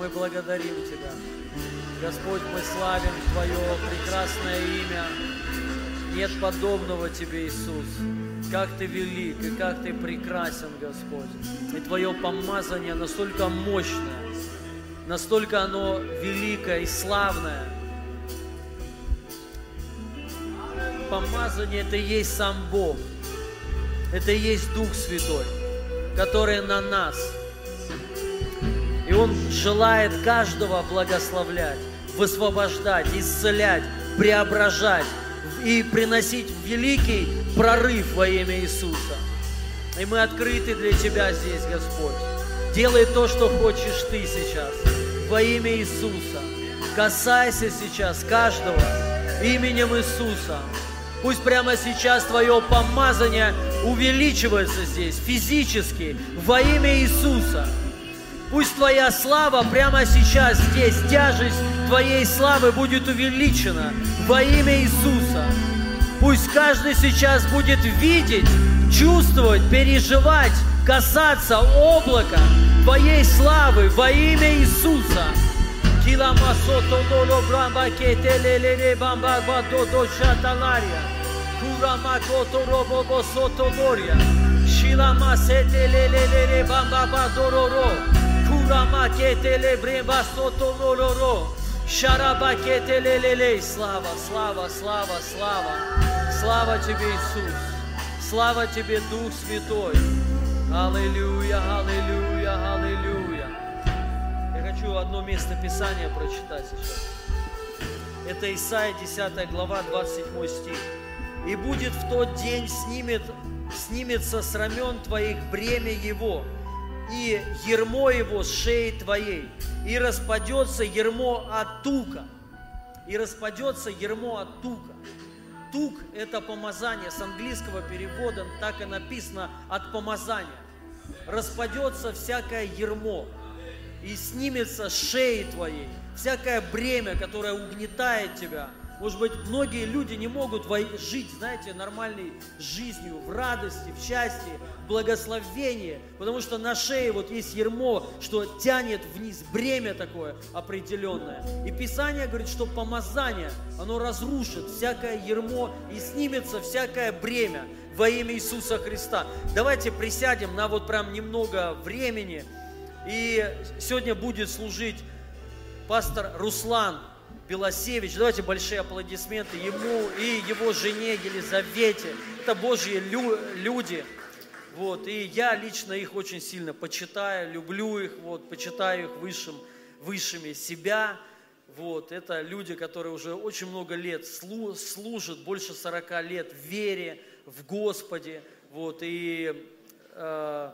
Мы благодарим Тебя. Господь, мы славим Твое прекрасное имя. Нет подобного Тебе, Иисус. Как Ты велик и как Ты прекрасен, Господь. И Твое помазание настолько мощное, настолько оно великое и славное. Помазание – это и есть сам Бог. Это и есть Дух Святой, который на нас – Он желает каждого благословлять, высвобождать, исцелять, преображать и приносить великий прорыв во имя Иисуса. И мы открыты для Тебя здесь, Господь. Делай то, что хочешь Ты сейчас. Во имя Иисуса. Касайся сейчас каждого именем Иисуса. Пусть прямо сейчас Твое помазание увеличивается здесь физически во имя Иисуса. Пусть Твоя слава прямо сейчас здесь, тяжесть Твоей славы будет увеличена во имя Иисуса. Пусть каждый сейчас будет видеть, чувствовать, переживать, касаться облака Твоей славы во имя Иисуса. Шилама сете ле бамба бадороро. Слава, слава, слава, слава. Слава Тебе, Иисус. Слава Тебе, Дух Святой. Аллилуйя, аллилуйя, аллилуйя. Я хочу одно место Писания прочитать сейчас. Это Исайя 10 глава, 27 стих. «И будет в тот день снимет, снимется с рамен твоих бремя его, и ермо его с шеи твоей, и распадется ермо от тука, и распадется ермо от тука. Тук – это помазание, с английского перевода так и написано «от помазания». Распадется всякое ермо, и снимется с шеи твоей всякое бремя, которое угнетает тебя – может быть, многие люди не могут жить, знаете, нормальной жизнью, в радости, в счастье, в благословении, потому что на шее вот есть ермо, что тянет вниз, бремя такое определенное. И Писание говорит, что помазание, оно разрушит всякое ермо и снимется всякое бремя во имя Иисуса Христа. Давайте присядем на вот прям немного времени. И сегодня будет служить пастор Руслан Белосевич. Давайте большие аплодисменты ему и его жене Елизавете. Это Божьи лю- люди. Вот, и я лично их очень сильно почитаю, люблю их, вот, почитаю их высшим, высшими себя. Вот, это люди, которые уже очень много лет слу, служат, больше 40 лет в вере, в Господе. Вот, и э,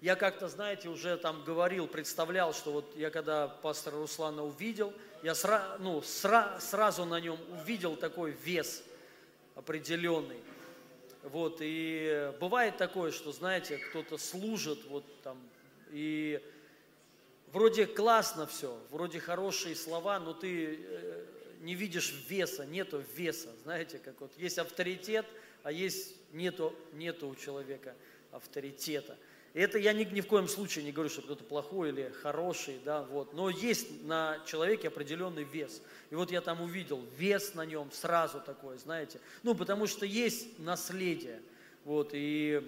я как-то, знаете, уже там говорил, представлял, что вот я когда пастора Руслана увидел – я сра, ну, сра, сразу на нем увидел такой вес определенный. Вот, и бывает такое, что, знаете, кто-то служит, вот там, и вроде классно все, вроде хорошие слова, но ты э, не видишь веса, нету веса, знаете, как вот есть авторитет, а есть нету, нету у человека авторитета. И это я ни, ни в коем случае не говорю, что кто-то плохой или хороший, да, вот. Но есть на человеке определенный вес. И вот я там увидел вес на нем сразу такой, знаете. Ну, потому что есть наследие. Вот, и,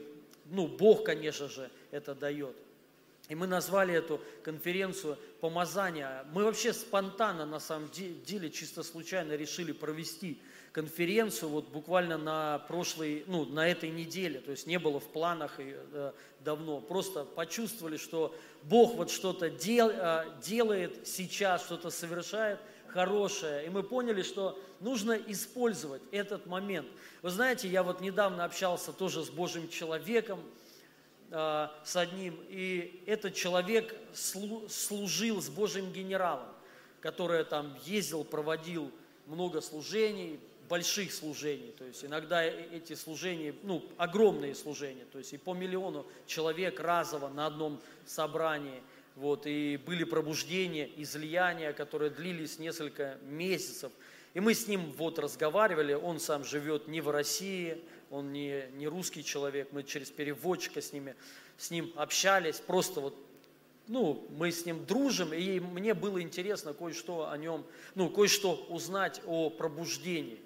ну, Бог, конечно же, это дает. И мы назвали эту конференцию «Помазание». Мы вообще спонтанно, на самом деле, чисто случайно решили провести конференцию вот буквально на прошлой, ну, на этой неделе, то есть не было в планах и, э, давно, просто почувствовали, что Бог вот что-то дел, э, делает сейчас, что-то совершает хорошее, и мы поняли, что нужно использовать этот момент. Вы знаете, я вот недавно общался тоже с Божьим человеком, э, с одним, и этот человек слу, служил с Божьим генералом, который там ездил, проводил много служений, больших служений. То есть иногда эти служения, ну, огромные служения, то есть и по миллиону человек разово на одном собрании. Вот, и были пробуждения, излияния, которые длились несколько месяцев. И мы с ним вот разговаривали, он сам живет не в России, он не, не русский человек, мы через переводчика с, ними, с ним общались, просто вот ну, мы с ним дружим, и мне было интересно кое-что о нем, ну, кое-что узнать о пробуждении.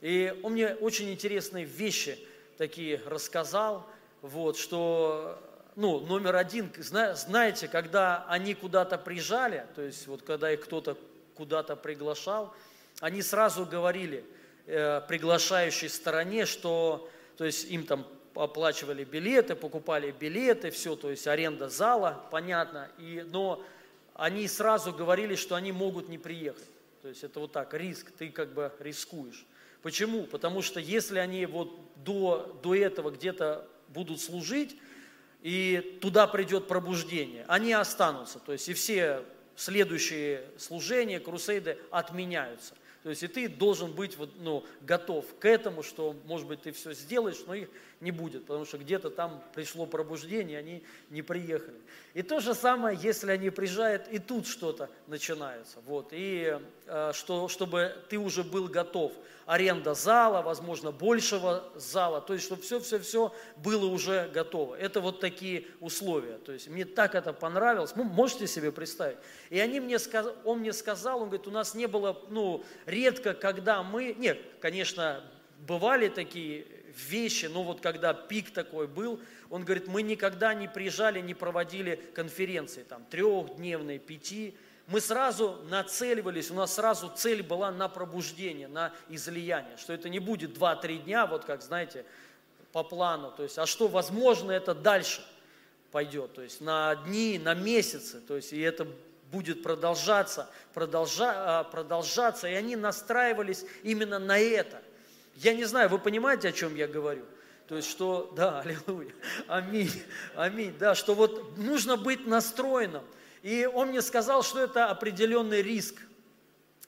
И он мне очень интересные вещи такие рассказал, вот, что, ну, номер один, знаете, когда они куда-то приезжали, то есть вот когда их кто-то куда-то приглашал, они сразу говорили э, приглашающей стороне, что, то есть им там оплачивали билеты, покупали билеты, все, то есть аренда зала, понятно, и, но они сразу говорили, что они могут не приехать. То есть это вот так, риск, ты как бы рискуешь. Почему? Потому что если они вот до, до этого где-то будут служить, и туда придет пробуждение, они останутся. То есть и все следующие служения, крусейды отменяются. То есть и ты должен быть ну, готов к этому, что, может быть, ты все сделаешь, но их не будет, потому что где-то там пришло пробуждение, они не приехали. И то же самое, если они приезжают, и тут что-то начинается. Вот. И э, что, чтобы ты уже был готов. Аренда зала, возможно, большего зала, то есть, чтобы все-все-все было уже готово. Это вот такие условия. То есть, мне так это понравилось. Ну, можете себе представить? И они мне, он мне сказал, он говорит, у нас не было, ну, редко, когда мы, нет, конечно, бывали такие вещи, но вот когда пик такой был, он говорит, мы никогда не приезжали, не проводили конференции, там, трехдневные, пяти, мы сразу нацеливались, у нас сразу цель была на пробуждение, на излияние, что это не будет 2-3 дня, вот как, знаете, по плану, то есть, а что, возможно, это дальше пойдет, то есть на дни, на месяцы, то есть, и это будет продолжаться, продолжа, а, продолжаться, и они настраивались именно на это – я не знаю, вы понимаете, о чем я говорю? То есть, что, да, аллилуйя, аминь, аминь, да, что вот нужно быть настроенным. И он мне сказал, что это определенный риск,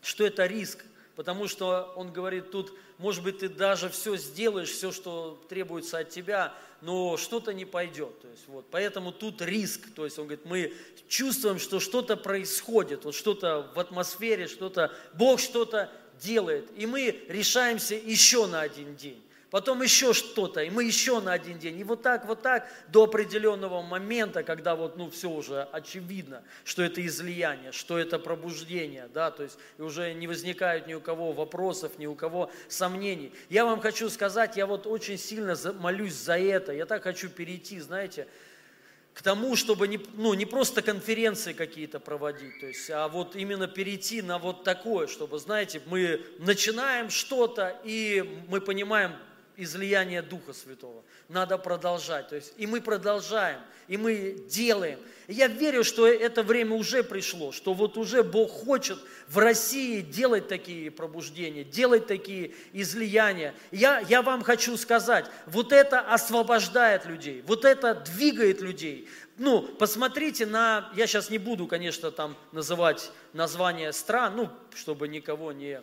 что это риск, потому что он говорит, тут, может быть, ты даже все сделаешь, все, что требуется от тебя, но что-то не пойдет. То есть, вот, поэтому тут риск. То есть он говорит, мы чувствуем, что что-то происходит, вот что-то в атмосфере, что-то, Бог что-то делает, и мы решаемся еще на один день потом еще что-то, и мы еще на один день. И вот так, вот так до определенного момента, когда вот, ну, все уже очевидно, что это излияние, что это пробуждение, да, то есть уже не возникает ни у кого вопросов, ни у кого сомнений. Я вам хочу сказать, я вот очень сильно молюсь за это, я так хочу перейти, знаете, к тому, чтобы не, ну, не просто конференции какие-то проводить, то есть, а вот именно перейти на вот такое, чтобы, знаете, мы начинаем что-то, и мы понимаем, излияние Духа Святого. Надо продолжать. То есть, и мы продолжаем, и мы делаем. И я верю, что это время уже пришло, что вот уже Бог хочет в России делать такие пробуждения, делать такие излияния. Я, я вам хочу сказать, вот это освобождает людей, вот это двигает людей. Ну, посмотрите на, я сейчас не буду, конечно, там называть названия стран, ну, чтобы никого не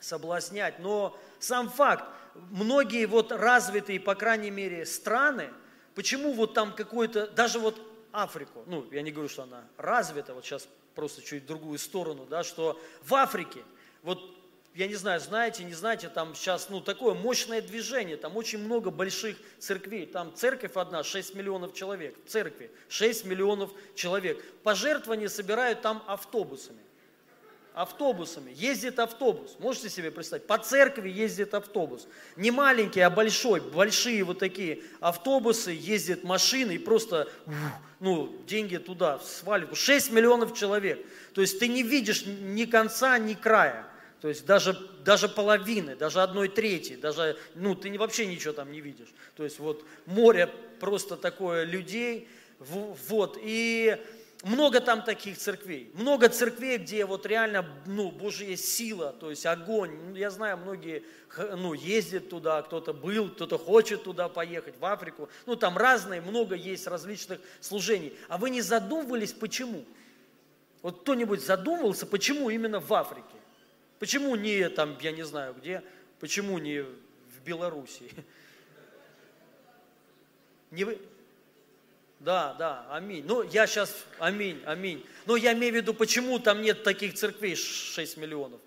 соблазнять, но сам факт, многие вот развитые, по крайней мере, страны, почему вот там какой-то, даже вот Африку, ну, я не говорю, что она развита, вот сейчас просто чуть в другую сторону, да, что в Африке, вот я не знаю, знаете, не знаете, там сейчас, ну, такое мощное движение, там очень много больших церквей, там церковь одна, 6 миллионов человек, церкви, 6 миллионов человек. Пожертвования собирают там автобусами автобусами. Ездит автобус. Можете себе представить? По церкви ездит автобус. Не маленький, а большой. Большие вот такие автобусы, ездят машины и просто ну, деньги туда сваливают. 6 миллионов человек. То есть ты не видишь ни конца, ни края. То есть даже, даже половины, даже одной трети, даже, ну, ты вообще ничего там не видишь. То есть вот море просто такое людей, вот, и много там таких церквей. Много церквей, где вот реально, ну, Божья сила, то есть огонь. Ну, я знаю, многие, ну, ездят туда, кто-то был, кто-то хочет туда поехать, в Африку. Ну, там разные, много есть различных служений. А вы не задумывались, почему? Вот кто-нибудь задумывался, почему именно в Африке? Почему не там, я не знаю где, почему не в Белоруссии? Не вы, да, да, аминь. Ну, я сейчас, аминь, аминь. Но я имею в виду, почему там нет таких церквей 6 миллионов?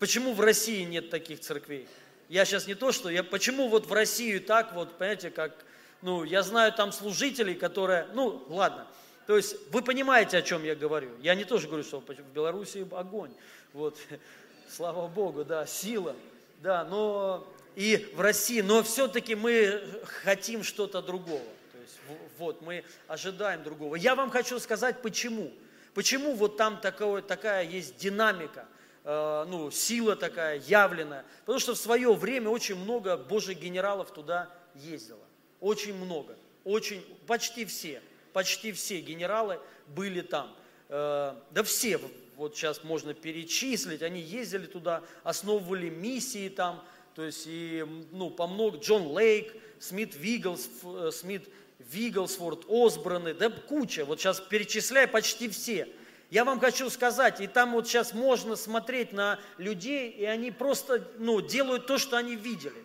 Почему в России нет таких церквей? Я сейчас не то, что, я, почему вот в Россию так вот, понимаете, как, ну, я знаю там служителей, которые, ну, ладно, То есть вы понимаете, о чем я говорю. Я не тоже говорю, что в Беларуси огонь. Вот, слава Богу, да, сила. Да, но и в России, но все-таки мы хотим что-то другого. То есть вот, мы ожидаем другого. Я вам хочу сказать, почему. Почему вот там такое, такая есть динамика, э, ну, сила такая явленная. Потому что в свое время очень много божьих генералов туда ездило. Очень много. Очень, почти все. Почти все генералы были там. Э, да все, вот сейчас можно перечислить, они ездили туда, основывали миссии там, то есть и, ну, по много, Джон Лейк, Смит Виглс, э, Смит Вигглсворт, Осбраны, да куча, вот сейчас перечисляю почти все. Я вам хочу сказать, и там вот сейчас можно смотреть на людей, и они просто, ну, делают то, что они видели.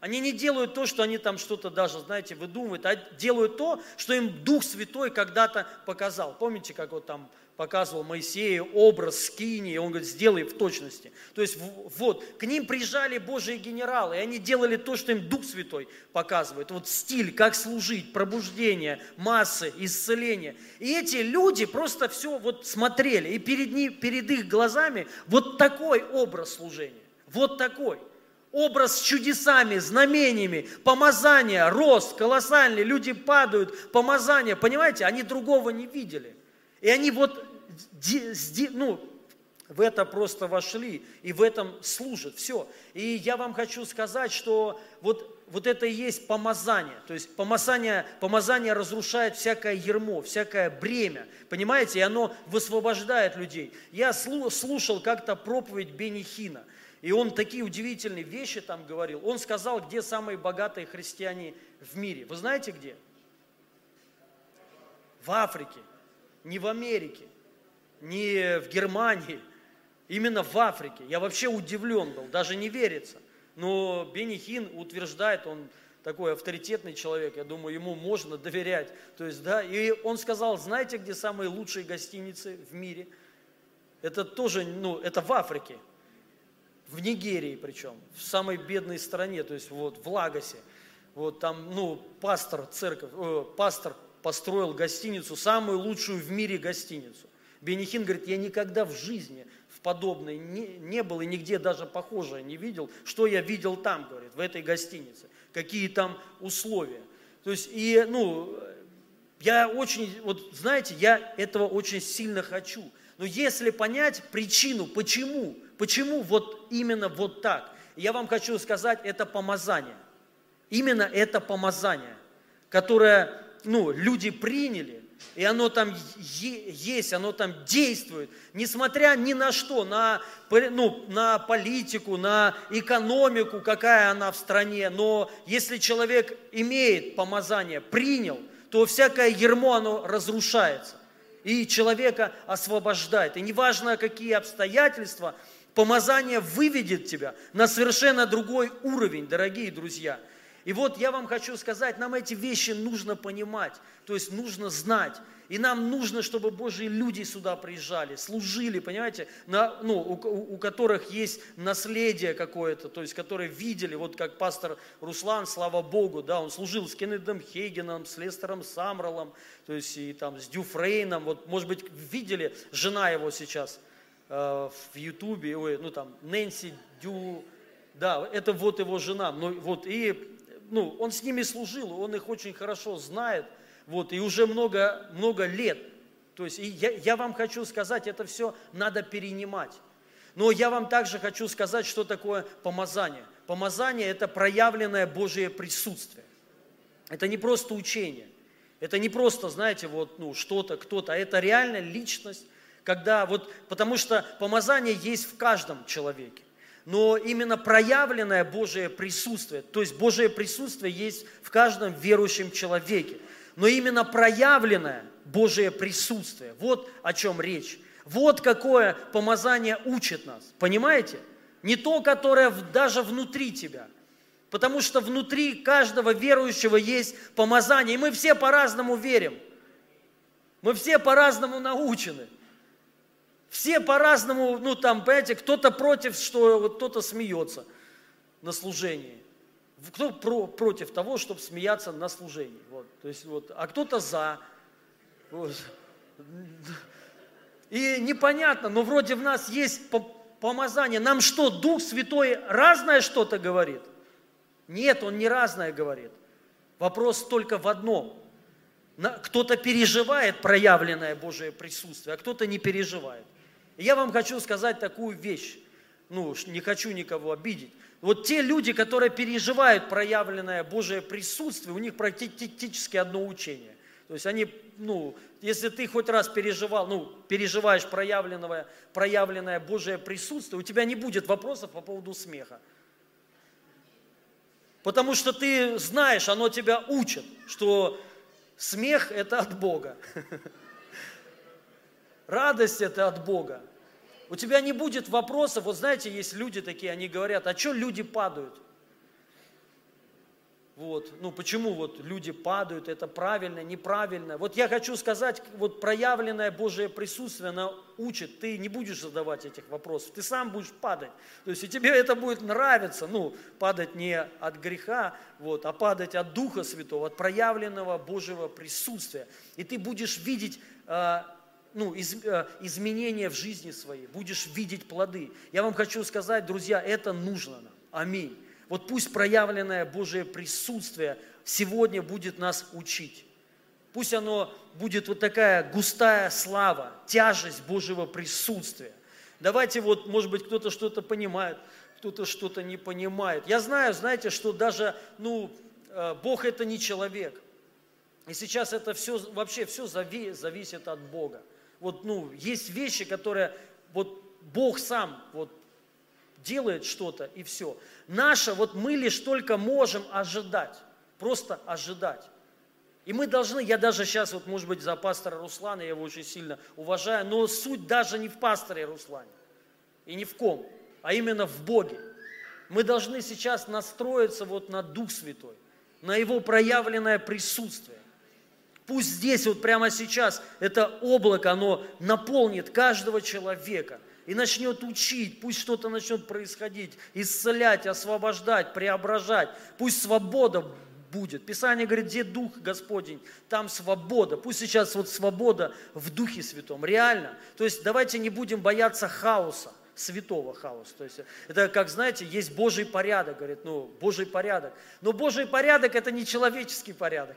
Они не делают то, что они там что-то даже, знаете, выдумывают, а делают то, что им Дух Святой когда-то показал. Помните, как вот там показывал Моисею образ скини, и он говорит, сделай в точности. То есть вот, к ним приезжали Божьи генералы, и они делали то, что им Дух Святой показывает. Вот стиль, как служить, пробуждение, массы, исцеление. И эти люди просто все вот смотрели, и перед, ним, перед их глазами вот такой образ служения, вот такой – образ с чудесами, знамениями, помазание, рост колоссальный, люди падают, помазание, понимаете, они другого не видели. И они вот, ну, в это просто вошли и в этом служат. Все. И я вам хочу сказать, что вот, вот это и есть помазание. То есть помазание, помазание разрушает всякое ермо, всякое бремя. Понимаете? И оно высвобождает людей. Я слушал как-то проповедь Бенихина. И он такие удивительные вещи там говорил. Он сказал, где самые богатые христиане в мире. Вы знаете где? В Африке, не в Америке, не в Германии, именно в Африке. Я вообще удивлен был, даже не верится. Но Бенни утверждает, он такой авторитетный человек, я думаю, ему можно доверять. То есть, да, и он сказал, знаете, где самые лучшие гостиницы в мире? Это тоже, ну, это в Африке в Нигерии причем, в самой бедной стране, то есть вот в Лагосе. Вот там, ну, пастор, церковь, э, пастор построил гостиницу, самую лучшую в мире гостиницу. Бенихин говорит, я никогда в жизни в подобной не, не был и нигде даже похожее не видел. Что я видел там, говорит, в этой гостинице, какие там условия. То есть, и, ну, я очень, вот знаете, я этого очень сильно хочу. Но если понять причину, почему, Почему вот именно вот так? Я вам хочу сказать, это помазание. Именно это помазание, которое ну, люди приняли, и оно там есть, оно там действует, несмотря ни на что, на, ну, на политику, на экономику, какая она в стране, но если человек имеет помазание, принял, то всякое ермо, оно разрушается, и человека освобождает. И неважно, какие обстоятельства, Помазание выведет тебя на совершенно другой уровень, дорогие друзья. И вот я вам хочу сказать, нам эти вещи нужно понимать, то есть нужно знать. И нам нужно, чтобы Божьи люди сюда приезжали, служили, понимаете, на, ну, у, у которых есть наследие какое-то, то есть которые видели, вот как пастор Руслан, слава Богу, да, он служил с Кеннедом Хейгеном, с Лестером Самралом, то есть и там с Дюфрейном, вот, может быть, видели, жена его сейчас – Э, в Ютубе, ой, ну там, Нэнси Дю, да, это вот его жена, ну, вот, и, ну, он с ними служил, он их очень хорошо знает, вот, и уже много, много лет, то есть, я, я вам хочу сказать, это все надо перенимать. Но я вам также хочу сказать, что такое помазание. Помазание – это проявленное Божье присутствие. Это не просто учение. Это не просто, знаете, вот, ну, что-то, кто-то, это реально личность, когда вот, потому что помазание есть в каждом человеке. Но именно проявленное Божие присутствие, то есть Божие присутствие есть в каждом верующем человеке. Но именно проявленное Божие присутствие, вот о чем речь. Вот какое помазание учит нас, понимаете? Не то, которое даже внутри тебя. Потому что внутри каждого верующего есть помазание. И мы все по-разному верим. Мы все по-разному научены. Все по-разному, ну там, понимаете, кто-то против, что вот кто-то смеется на служении. Кто про, против того, чтобы смеяться на служении. Вот, то есть, вот, а кто-то за. Вот. И непонятно, но вроде в нас есть помазание. Нам что, Дух Святой разное что-то говорит? Нет, Он не разное говорит. Вопрос только в одном. Кто-то переживает проявленное Божие присутствие, а кто-то не переживает. Я вам хочу сказать такую вещь. Ну, не хочу никого обидеть. Вот те люди, которые переживают проявленное Божие присутствие, у них практически одно учение. То есть они, ну, если ты хоть раз переживал, ну, переживаешь проявленное, проявленное Божие присутствие, у тебя не будет вопросов по поводу смеха. Потому что ты знаешь, оно тебя учит, что смех – это от Бога. Радость – это от Бога. У тебя не будет вопросов. Вот знаете, есть люди такие, они говорят, а что люди падают? Вот, ну почему вот люди падают, это правильно, неправильно. Вот я хочу сказать, вот проявленное Божие присутствие, оно учит, ты не будешь задавать этих вопросов, ты сам будешь падать. То есть и тебе это будет нравиться, ну, падать не от греха, вот, а падать от Духа Святого, от проявленного Божьего присутствия. И ты будешь видеть а, ну, из, э, изменения в жизни своей, будешь видеть плоды. Я вам хочу сказать, друзья, это нужно нам. Аминь. Вот пусть проявленное Божие присутствие сегодня будет нас учить. Пусть оно будет вот такая густая слава, тяжесть Божьего присутствия. Давайте вот, может быть, кто-то что-то понимает, кто-то что-то не понимает. Я знаю, знаете, что даже, ну, э, Бог это не человек. И сейчас это все, вообще все зависит от Бога вот, ну, есть вещи, которые вот Бог сам вот делает что-то и все. Наше, вот мы лишь только можем ожидать, просто ожидать. И мы должны, я даже сейчас, вот, может быть, за пастора Руслана, я его очень сильно уважаю, но суть даже не в пасторе Руслане и не в ком, а именно в Боге. Мы должны сейчас настроиться вот на Дух Святой, на Его проявленное присутствие. Пусть здесь, вот прямо сейчас, это облако, оно наполнит каждого человека и начнет учить, пусть что-то начнет происходить, исцелять, освобождать, преображать. Пусть свобода будет. Писание говорит, где Дух Господень, там свобода. Пусть сейчас вот свобода в Духе Святом, реально. То есть давайте не будем бояться хаоса святого хаоса. То есть это, как знаете, есть Божий порядок, говорит, ну, Божий порядок. Но Божий порядок – это не человеческий порядок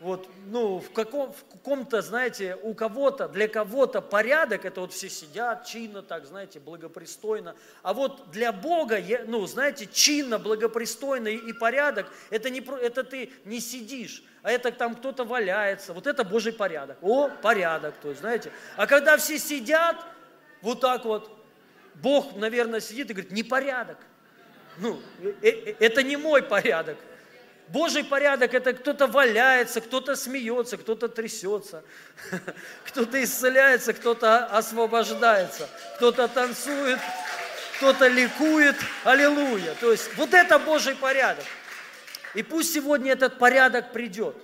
вот, ну, в, каком, в каком-то, знаете, у кого-то, для кого-то порядок, это вот все сидят чинно, так, знаете, благопристойно. А вот для Бога, ну, знаете, чинно, благопристойно и порядок, это, не, это ты не сидишь, а это там кто-то валяется. Вот это Божий порядок. О, порядок, то есть, знаете. А когда все сидят, вот так вот, Бог, наверное, сидит и говорит, непорядок. Ну, э, э, это не мой порядок. Божий порядок – это кто-то валяется, кто-то смеется, кто-то трясется, кто-то исцеляется, кто-то освобождается, кто-то танцует, кто-то ликует. Аллилуйя. То есть вот это Божий порядок. И пусть сегодня этот порядок придет.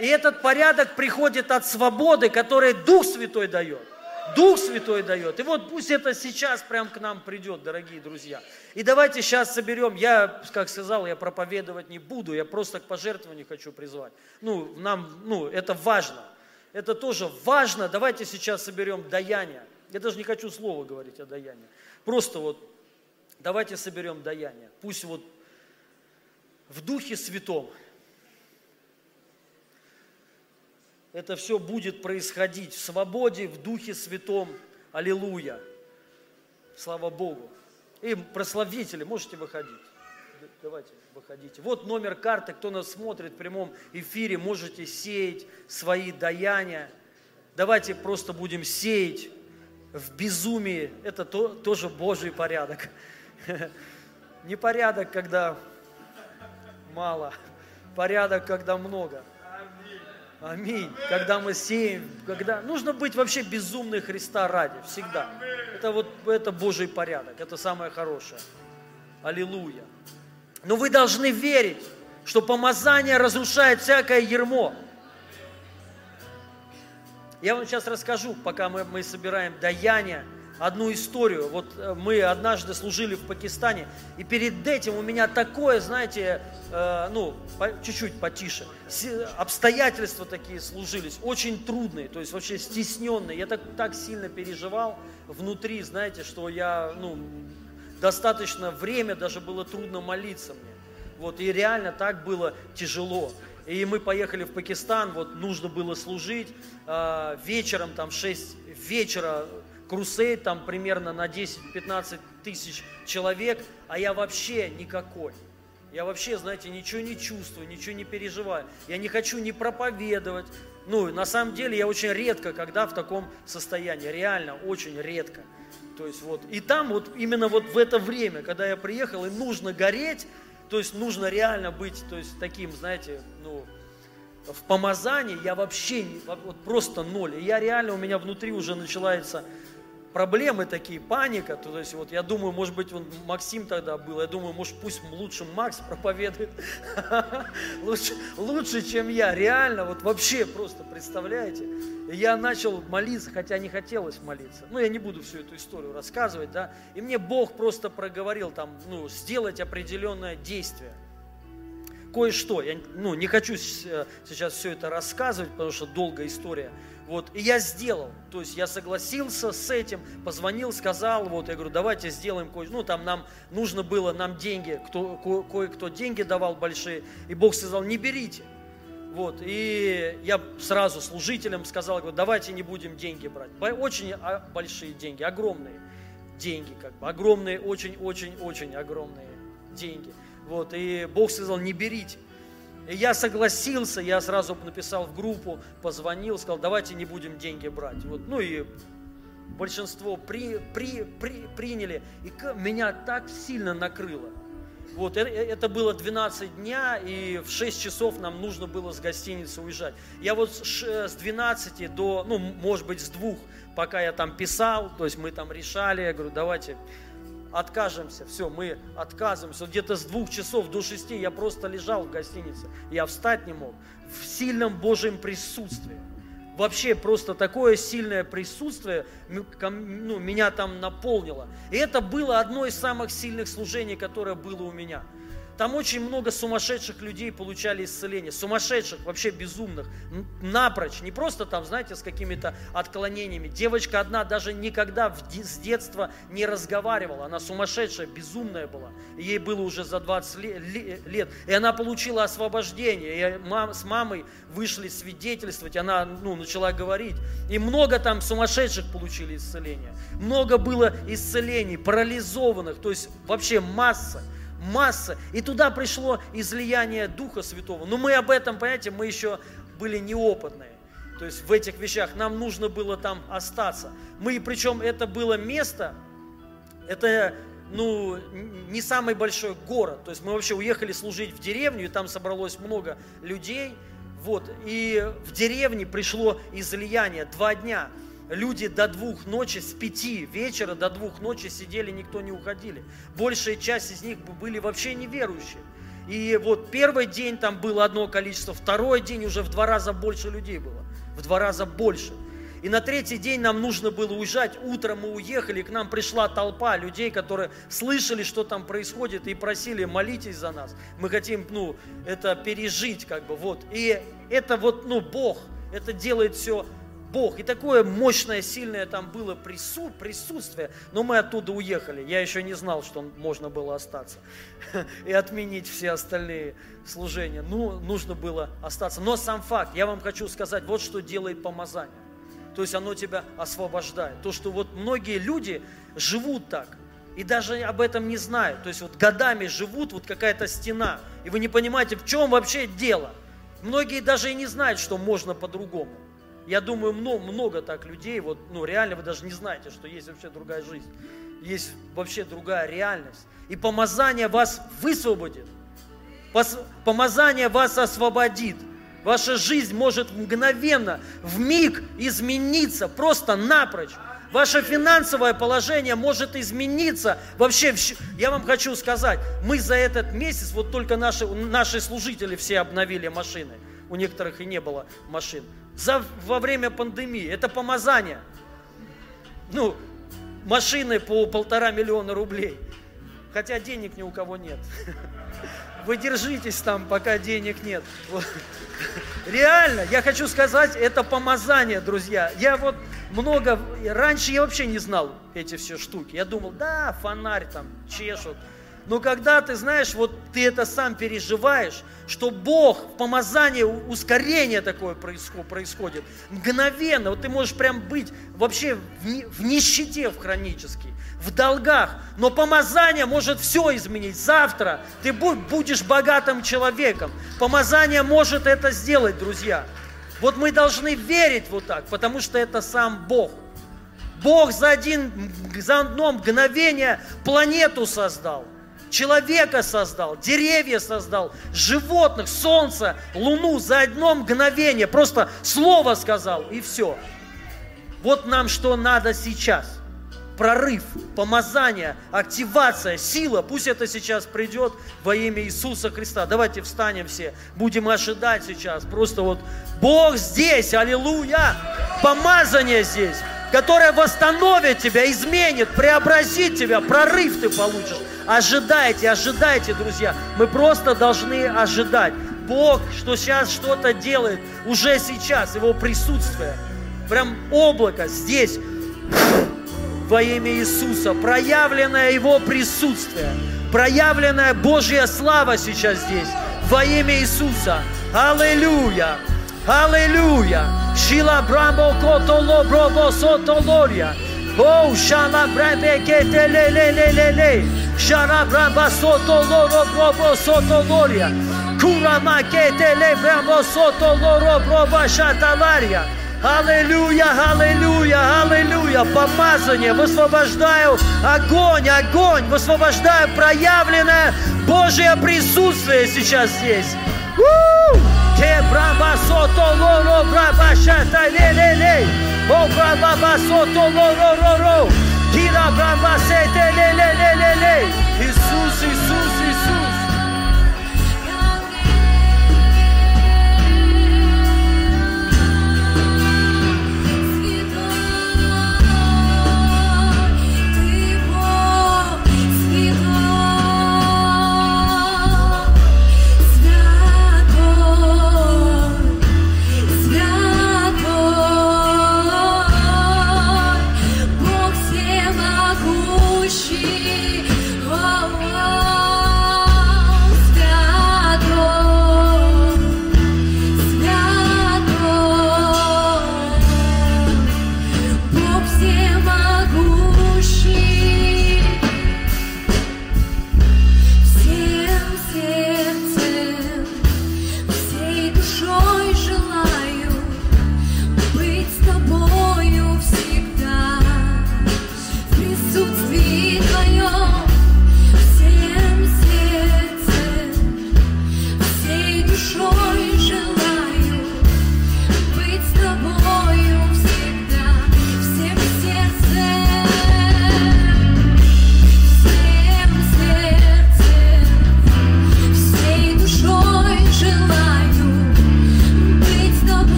И этот порядок приходит от свободы, которую Дух Святой дает. Дух Святой дает. И вот пусть это сейчас прям к нам придет, дорогие друзья. И давайте сейчас соберем, я, как сказал, я проповедовать не буду, я просто к пожертвованию хочу призвать. Ну, нам, ну, это важно. Это тоже важно. Давайте сейчас соберем даяние. Я даже не хочу слова говорить о даянии. Просто вот давайте соберем даяние. Пусть вот в Духе Святом это все будет происходить в свободе, в Духе Святом. Аллилуйя. Слава Богу. И прославители, можете выходить. Давайте, выходите. Вот номер карты, кто нас смотрит в прямом эфире, можете сеять свои даяния. Давайте просто будем сеять в безумии. Это то, тоже Божий порядок. Не порядок, когда мало, порядок, когда много. Аминь. Когда мы сеем, когда нужно быть вообще безумной Христа ради, всегда. Это вот это Божий порядок, это самое хорошее. Аллилуйя. Но вы должны верить, что помазание разрушает всякое ермо. Я вам сейчас расскажу, пока мы, мы собираем даяние, одну историю. Вот э, мы однажды служили в Пакистане, и перед этим у меня такое, знаете, э, ну, по, чуть-чуть потише, обстоятельства такие служились, очень трудные, то есть вообще стесненные. Я так, так сильно переживал внутри, знаете, что я, ну, достаточно время даже было трудно молиться мне. Вот, и реально так было тяжело. И мы поехали в Пакистан, вот нужно было служить. Э, вечером, там, 6 вечера крусейд там примерно на 10-15 тысяч человек, а я вообще никакой. Я вообще, знаете, ничего не чувствую, ничего не переживаю. Я не хочу не проповедовать. Ну, на самом деле, я очень редко, когда в таком состоянии. Реально, очень редко. То есть вот, и там вот именно вот в это время, когда я приехал, и нужно гореть, то есть нужно реально быть, то есть таким, знаете, ну, в помазании я вообще, вот просто ноль. И я реально, у меня внутри уже начинается проблемы такие, паника, то есть вот я думаю, может быть, он Максим тогда был, я думаю, может, пусть лучше Макс проповедует, лучше, лучше, чем я, реально, вот вообще просто, представляете, я начал молиться, хотя не хотелось молиться, ну, я не буду всю эту историю рассказывать, да, и мне Бог просто проговорил там, ну, сделать определенное действие, кое-что, я, ну, не хочу сейчас все это рассказывать, потому что долгая история, вот, и я сделал, то есть я согласился с этим, позвонил, сказал, вот, я говорю, давайте сделаем кое ну, там нам нужно было, нам деньги, кто, ко, кое-кто деньги давал большие, и Бог сказал, не берите. Вот, и я сразу служителям сказал, говорю, давайте не будем деньги брать. Очень а, большие деньги, огромные деньги, как бы, огромные, очень-очень-очень огромные деньги. Вот, и Бог сказал, не берите. И я согласился, я сразу написал в группу, позвонил, сказал, давайте не будем деньги брать. Вот, ну и большинство при, при, при, приняли, и меня так сильно накрыло. Вот, это, э, это было 12 дня, и в 6 часов нам нужно было с гостиницы уезжать. Я вот с 12 до, ну, может быть, с двух, пока я там писал, то есть мы там решали, я говорю, давайте откажемся, все, мы отказываемся. Где-то с двух часов до шести я просто лежал в гостинице, я встать не мог, в сильном Божьем присутствии. Вообще просто такое сильное присутствие ну, меня там наполнило. И это было одно из самых сильных служений, которое было у меня – там очень много сумасшедших людей получали исцеление, сумасшедших, вообще безумных, напрочь, не просто там, знаете, с какими-то отклонениями. Девочка одна даже никогда с детства не разговаривала, она сумасшедшая, безумная была, ей было уже за 20 лет, и она получила освобождение, и мам, с мамой вышли свидетельствовать, она ну, начала говорить, и много там сумасшедших получили исцеление, много было исцелений, парализованных, то есть вообще масса масса. И туда пришло излияние Духа Святого. Но мы об этом, понимаете, мы еще были неопытные. То есть в этих вещах нам нужно было там остаться. Мы, причем это было место, это ну, не самый большой город. То есть мы вообще уехали служить в деревню, и там собралось много людей. Вот, и в деревне пришло излияние два дня – Люди до двух ночи, с пяти вечера до двух ночи сидели, никто не уходили. Большая часть из них были вообще неверующие. И вот первый день там было одно количество, второй день уже в два раза больше людей было. В два раза больше. И на третий день нам нужно было уезжать. Утром мы уехали, к нам пришла толпа людей, которые слышали, что там происходит, и просили, молитесь за нас. Мы хотим, ну, это пережить, как бы, вот. И это вот, ну, Бог, это делает все Бог. И такое мощное, сильное там было прису, присутствие. Но мы оттуда уехали. Я еще не знал, что можно было остаться и отменить все остальные служения. Ну, нужно было остаться. Но сам факт, я вам хочу сказать, вот что делает помазание. То есть оно тебя освобождает. То, что вот многие люди живут так, и даже об этом не знают. То есть вот годами живут, вот какая-то стена, и вы не понимаете, в чем вообще дело. Многие даже и не знают, что можно по-другому. Я думаю, много, много так людей, вот, ну, реально вы даже не знаете, что есть вообще другая жизнь. Есть вообще другая реальность. И помазание вас высвободит. Помазание вас освободит. Ваша жизнь может мгновенно, в миг измениться, просто напрочь. Ваше финансовое положение может измениться. Вообще, я вам хочу сказать, мы за этот месяц, вот только наши, наши служители все обновили машины. У некоторых и не было машин за, во время пандемии. Это помазание. Ну, машины по полтора миллиона рублей. Хотя денег ни у кого нет. Вы держитесь там, пока денег нет. Реально, я хочу сказать, это помазание, друзья. Я вот много, раньше я вообще не знал эти все штуки. Я думал, да, фонарь там чешут, но когда ты знаешь, вот ты это сам переживаешь, что Бог в помазании, ускорение такое происходит, мгновенно, вот ты можешь прям быть вообще в нищете в хронической, в долгах, но помазание может все изменить. Завтра ты будешь богатым человеком. Помазание может это сделать, друзья. Вот мы должны верить вот так, потому что это сам Бог. Бог за, один, за одно мгновение планету создал человека создал, деревья создал, животных, солнце, луну за одно мгновение. Просто слово сказал, и все. Вот нам что надо сейчас. Прорыв, помазание, активация, сила. Пусть это сейчас придет во имя Иисуса Христа. Давайте встанем все. Будем ожидать сейчас. Просто вот Бог здесь, аллилуйя. Помазание здесь которое восстановит тебя, изменит, преобразит тебя, прорыв ты получишь. Ожидайте, ожидайте, друзья. Мы просто должны ожидать. Бог, что сейчас что-то делает, уже сейчас, Его присутствие. Прям облако здесь, во имя Иисуса, проявленное Его присутствие, проявленная Божья слава сейчас здесь, во имя Иисуса. Аллилуйя! Hallelujah. Shilabramo kotolo brobo sotoloria. Oh, shalabrame ketelelelelele. Shalabramba sotoloro brobo le Kurama soto loro broba shatalaria. Аллилуйя, аллилуйя, аллилуйя. Помазание, высвобождаю огонь, огонь, высвобождаю проявленное Божье присутствие сейчас здесь. Que braba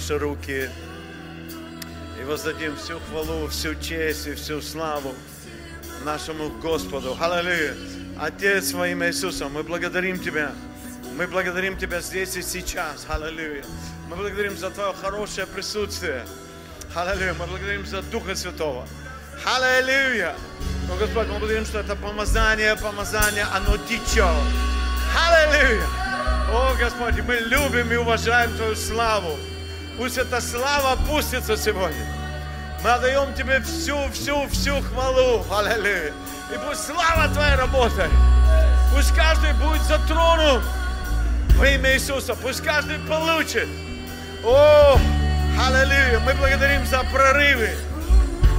наши руки и воздадим всю хвалу, всю честь и всю славу нашему Господу. Аллилуйя. Отец во Иисуса, мы благодарим Тебя. Мы благодарим Тебя здесь и сейчас. Аллилуйя. Мы благодарим за Твое хорошее присутствие. Аллилуйя. Мы благодарим за Духа Святого. Аллилуйя. О, Господь, мы благодарим, что это помазание, помазание, оно течет. Аллилуйя. О, Господь, мы любим и уважаем Твою славу. Пусть эта слава пустится сегодня. Мы отдаем Тебе всю, всю, всю хвалу. Аллилуйя. И пусть слава Твоя работает. Пусть каждый будет затронут во имя Иисуса. Пусть каждый получит. О, аллилуйя. Мы благодарим за прорывы.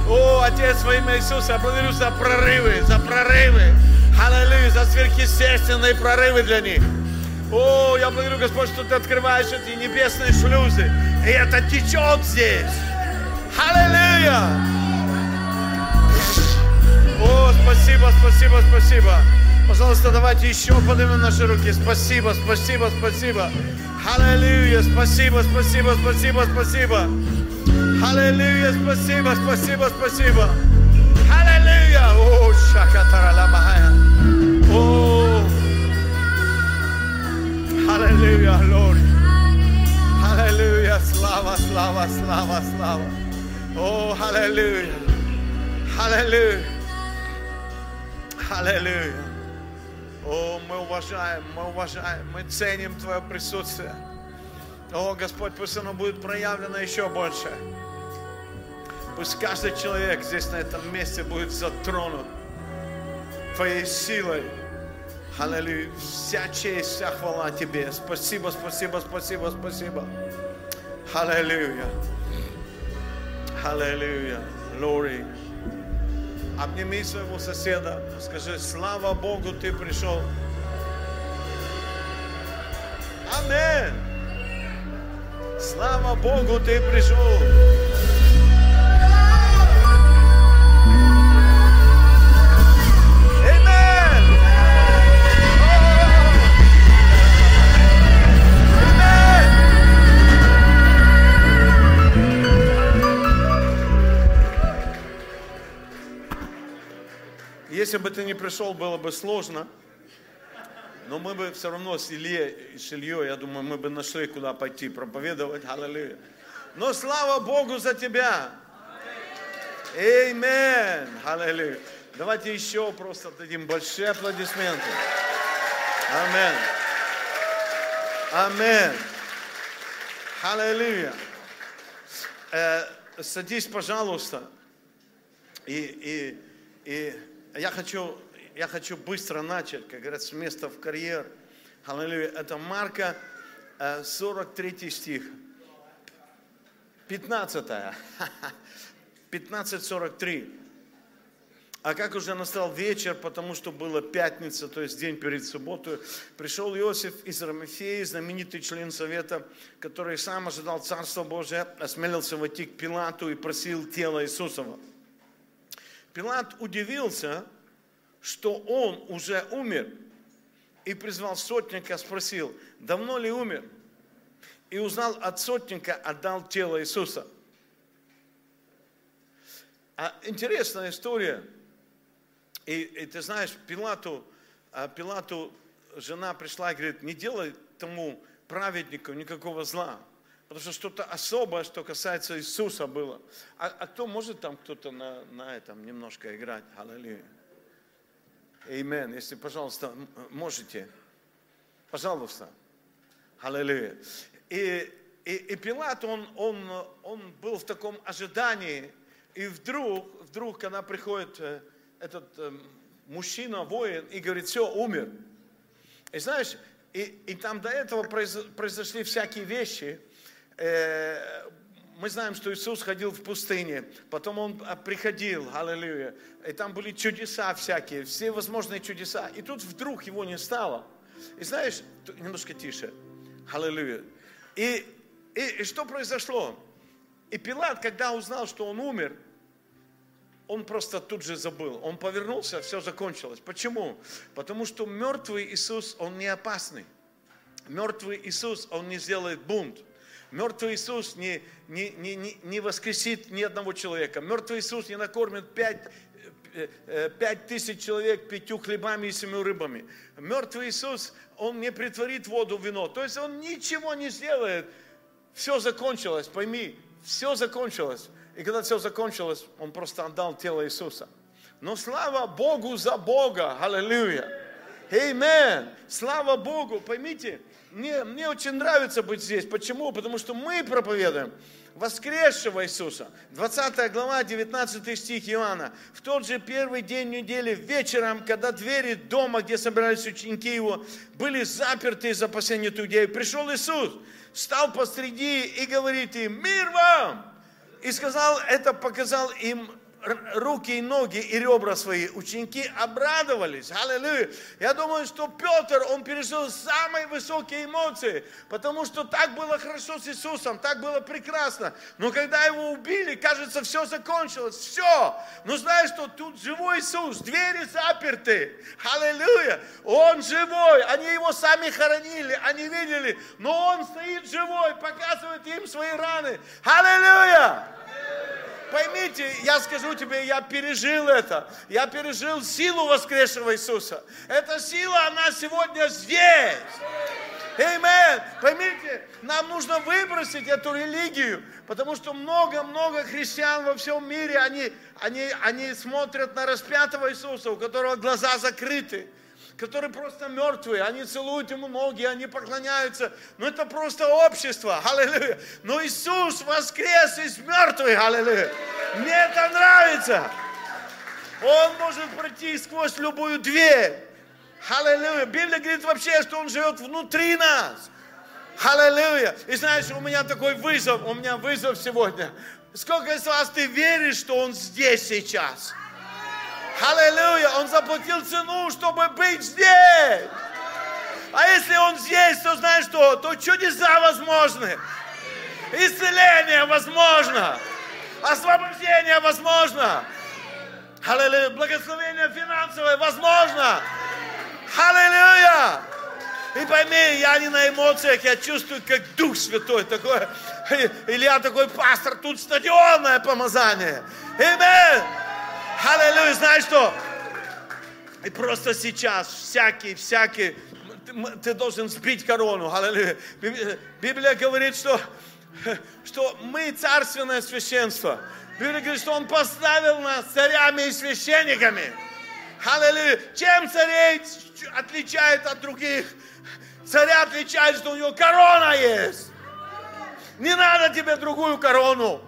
О, Отец, во имя Иисуса, я благодарю за прорывы, за прорывы. Аллилуйя, за сверхъестественные прорывы для них. О, я благодарю, Господь, что Ты открываешь эти небесные шлюзы. И это течет здесь. Аллилуйя! О, спасибо, спасибо, спасибо. Пожалуйста, давайте еще поднимем наши руки. Спасибо, спасибо, спасибо. Аллилуйя, спасибо, спасибо, спасибо, спасибо. Аллилуйя, спасибо, спасибо, спасибо. Аллилуйя. О, шакатара ламахая. О, аллилуйя, glory. Аллилуйя, слава, слава, слава, слава. О, аллилуйя. Аллилуйя. Аллилуйя. О, мы уважаем, мы уважаем, мы ценим Твое присутствие. О, Господь, пусть оно будет проявлено еще больше. Пусть каждый человек здесь, на этом месте, будет затронут Твоей силой. Аллилуйя. Вся честь, вся хвала Тебе. Спасибо, спасибо, спасибо, спасибо. Аллилуйя. Аллилуйя. Glory. Обними своего соседа. Скажи, слава Богу, ты пришел. Амин. Слава Богу, ты пришел. Если бы ты не пришел, было бы сложно. Но мы бы все равно с Ильей, с Ильей, я думаю, мы бы нашли, куда пойти проповедовать. Аллилуйя. Но слава Богу за тебя. Аминь. Аллилуйя. Давайте еще просто дадим большие аплодисменты. Аминь. Аминь. Аллилуйя. Э, садись, пожалуйста. И, и, и я хочу я хочу быстро начать, как говорят, с места в карьер. Аллилуйя. Это Марка, э, 43 стих. 15. 15.43. А как уже настал вечер, потому что была пятница, то есть день перед субботой, пришел Иосиф из Рамефеи, знаменитый член совета, который сам ожидал Царства Божия, осмелился войти к Пилату и просил тело Иисусова. Пилат удивился, что он уже умер, и призвал сотника, спросил, давно ли умер? И узнал от сотника, отдал тело Иисуса. А интересная история – и, и ты знаешь, Пилату, а, Пилату жена пришла и говорит, не делай тому праведнику никакого зла. Потому что что-то особое, что касается Иисуса было. А, а кто может там кто-то на, на этом немножко играть? Аллилуйя. Амен. Если, пожалуйста, можете. Пожалуйста. Аллилуйя. И, и, и Пилат, он, он, он был в таком ожидании, и вдруг, вдруг, когда приходит э, этот э, мужчина, воин, и говорит, все, умер. И знаешь, и, и там до этого произошли всякие вещи. Э, мы знаем, что Иисус ходил в пустыне, потом Он а, приходил, аллилуйя, и там были чудеса всякие, все возможные чудеса. И тут вдруг Его не стало. И знаешь, немножко тише, аллилуйя. И, и, и что произошло? И Пилат, когда узнал, что Он умер, он просто тут же забыл. Он повернулся, все закончилось. Почему? Потому что мертвый Иисус, он не опасный. Мертвый Иисус, он не сделает бунт. Мертвый Иисус не, не, не, не, воскресит ни одного человека. Мертвый Иисус не накормит пять, э, э, пять тысяч человек пятью хлебами и семью рыбами. Мертвый Иисус, Он не притворит воду в вино. То есть Он ничего не сделает. Все закончилось, пойми, все закончилось. И когда все закончилось, он просто отдал тело Иисуса. Но слава Богу за Бога. Аллилуйя. Амин. Слава Богу. Поймите, мне, мне очень нравится быть здесь. Почему? Потому что мы проповедуем воскресшего Иисуса. 20 глава, 19 стих Иоанна. В тот же первый день недели, вечером, когда двери дома, где собирались ученики его, были заперты из опасения иудеев, пришел Иисус, стал посреди и говорит им, мир вам! И сказал, это показал им руки и ноги и ребра свои. Ученики обрадовались. Аллилуйя. Я думаю, что Петр, он пережил самые высокие эмоции, потому что так было хорошо с Иисусом, так было прекрасно. Но когда его убили, кажется, все закончилось. Все. Но знаешь, что тут живой Иисус, двери заперты. Аллилуйя. Он живой. Они его сами хоронили, они видели. Но он стоит живой, показывает им свои раны. Аллилуйя. Поймите, я скажу тебе, я пережил это. Я пережил силу воскресшего Иисуса. Эта сила, она сегодня здесь. Амин. Поймите, нам нужно выбросить эту религию, потому что много-много христиан во всем мире, они, они, они смотрят на распятого Иисуса, у которого глаза закрыты которые просто мертвые, они целуют ему ноги, они поклоняются. Но это просто общество, аллилуйя. Но Иисус воскрес из мертвых, аллилуйя. Мне это нравится. Он может пройти сквозь любую дверь. Аллилуйя. Библия говорит вообще, что Он живет внутри нас. Аллилуйя. И знаешь, у меня такой вызов, у меня вызов сегодня. Сколько из вас ты веришь, что Он здесь сейчас? Аллилуйя! Он заплатил цену, чтобы быть здесь. А если Он здесь, то знаешь что? То чудеса возможны. Исцеление возможно. Освобождение возможно. Аллилуйя. Благословение финансовое возможно. Аллилуйя. И пойми, я не на эмоциях, я чувствую, как Дух Святой такой. Или я такой пастор, тут стадионное помазание. Аминь. Аллилуйя, знаешь что? И просто сейчас всякий, всякий, ты должен сбить корону. Аллилуйя. Библия говорит, что, что мы царственное священство. Библия говорит, что Он поставил нас царями и священниками. Аллилуйя. Чем царей отличает от других? Царя отличает, что у него корона есть. Не надо тебе другую корону.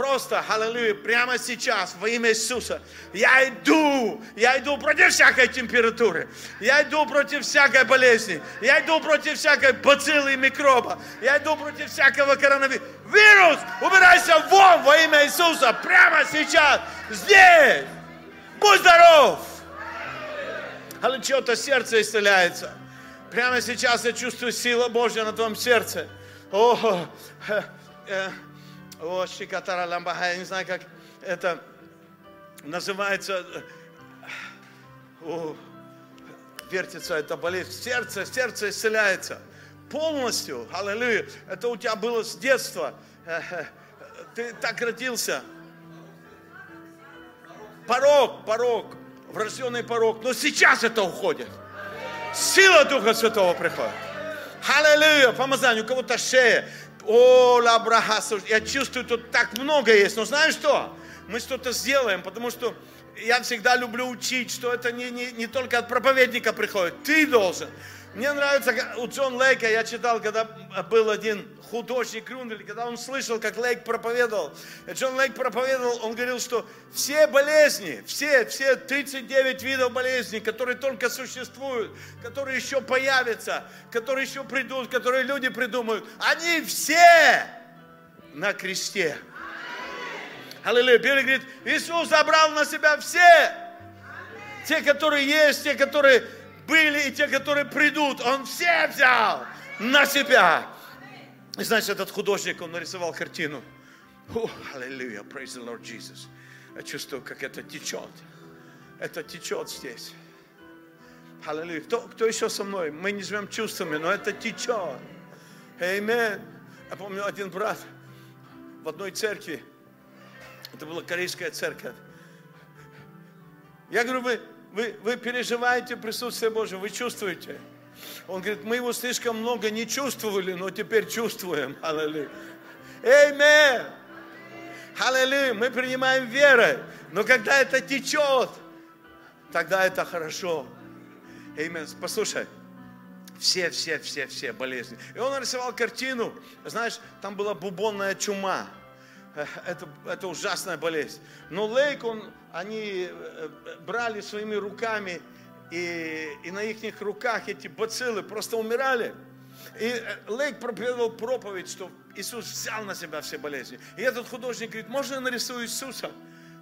Просто, аллилуйя, прямо сейчас, во имя Иисуса, я иду, я иду против всякой температуры, я иду против всякой болезни, я иду против всякой бациллы и микроба, я иду против всякого коронавируса. Вирус, убирайся вон во имя Иисуса, прямо сейчас, здесь. Будь здоров. Аллилуйя, чье-то сердце исцеляется. Прямо сейчас я чувствую силу Божья на твоем сердце. О, э, э, о, Шикатара Ламбаха, я не знаю, как это называется. О, вертится эта болезнь. Сердце, сердце исцеляется полностью. Аллилуйя. Это у тебя было с детства. Ты так родился. Порог, порог, врожденный порог. Но сейчас это уходит. Сила Духа Святого приходит. Аллилуйя, помазание, у кого-то шея. О, лабраха, я чувствую, тут так много есть. Но знаешь что? Мы что-то сделаем, потому что я всегда люблю учить, что это не, не, не только от проповедника приходит. Ты должен. Мне нравится, у Джон Лейка, я читал, когда был один художник Крундель, когда он слышал, как Лейк проповедовал. Джон Лейк проповедовал, он говорил, что все болезни, все, все 39 видов болезней, которые только существуют, которые еще появятся, которые еще придут, которые люди придумают, они все на кресте. Аллилуйя. Библия говорит, Иисус забрал на себя все. Те, которые есть, те, которые были и те, которые придут. Он все взял на себя. И знаешь, этот художник, он нарисовал картину. Аллилуйя, praise the Lord Jesus. Я чувствую, как это течет. Это течет здесь. Аллилуйя. Кто, кто еще со мной? Мы не живем чувствами, но это течет. Аминь. Я помню, один брат в одной церкви, это была корейская церковь. Я говорю, вы, вы, вы переживаете присутствие Божие, вы чувствуете. Он говорит, мы его слишком много не чувствовали, но теперь чувствуем. Аллилуйя. Аминь. Аллилуйя. Мы принимаем верой. Но когда это течет, тогда это хорошо. Аминь. Послушай, все, все, все, все болезни. И он нарисовал картину, знаешь, там была бубонная чума. Это, это ужасная болезнь. Но Лейк, он, они э, брали своими руками и, и на их руках эти бациллы просто умирали. И э, Лейк проповедовал проповедь, что Иисус взял на себя все болезни. И этот художник говорит, можно я нарисую Иисуса,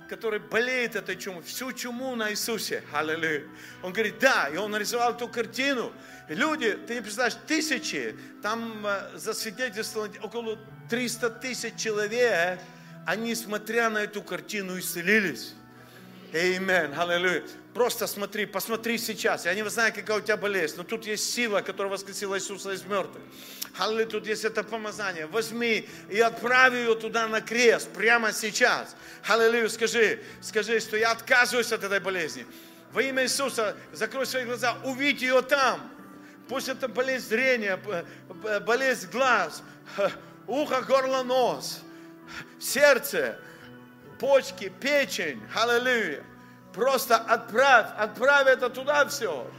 который болеет этой чумой, всю чуму на Иисусе. Аллилуйя. Он говорит, да, и он нарисовал эту картину. И люди, ты не представляешь, тысячи, там э, засвидетельствовано около 300 тысяч человек, они, смотря на эту картину, исцелились. Аминь, аллилуйя. Просто смотри, посмотри сейчас. Я не знаю, какая у тебя болезнь, но тут есть сила, которая воскресила Иисуса из мертвых. Аллилуйя, тут есть это помазание. Возьми и отправь ее туда на крест, прямо сейчас. Аллилуйя, скажи, скажи, что я отказываюсь от этой болезни. Во имя Иисуса закрой свои глаза, увидь ее там. Пусть это болезнь зрения, болезнь глаз, ухо, горло, нос, сердце, почки, печень, аллилуйя. Просто отправь, отправь это туда все.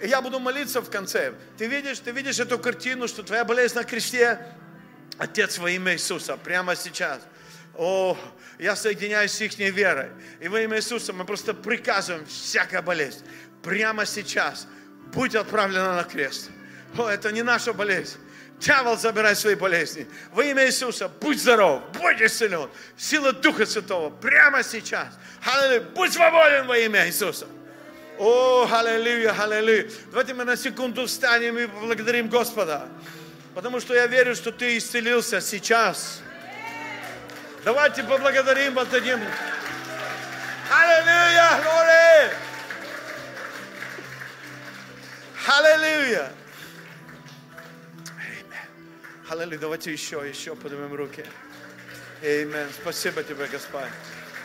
И я буду молиться в конце. Ты видишь, ты видишь эту картину, что твоя болезнь на кресте, Отец во имя Иисуса, прямо сейчас. О, я соединяюсь с их верой. И во имя Иисуса мы просто приказываем всякая болезнь. Прямо сейчас будь отправлена на крест. О, это не наша болезнь. Дьявол, забирай свои болезни. Во имя Иисуса, будь здоров, будь исцелен. Сила Духа Святого прямо сейчас. Аллилуйя. Будь свободен во имя Иисуса. О, аллилуйя, аллилуйя. Давайте мы на секунду встанем и поблагодарим Господа. Потому что я верю, что ты исцелился сейчас. Давайте поблагодарим, воздадим. Аллилуйя. Аллилуйя. Аллилуйя. Давайте еще, еще поднимем руки. Аминь. Спасибо тебе, Господь.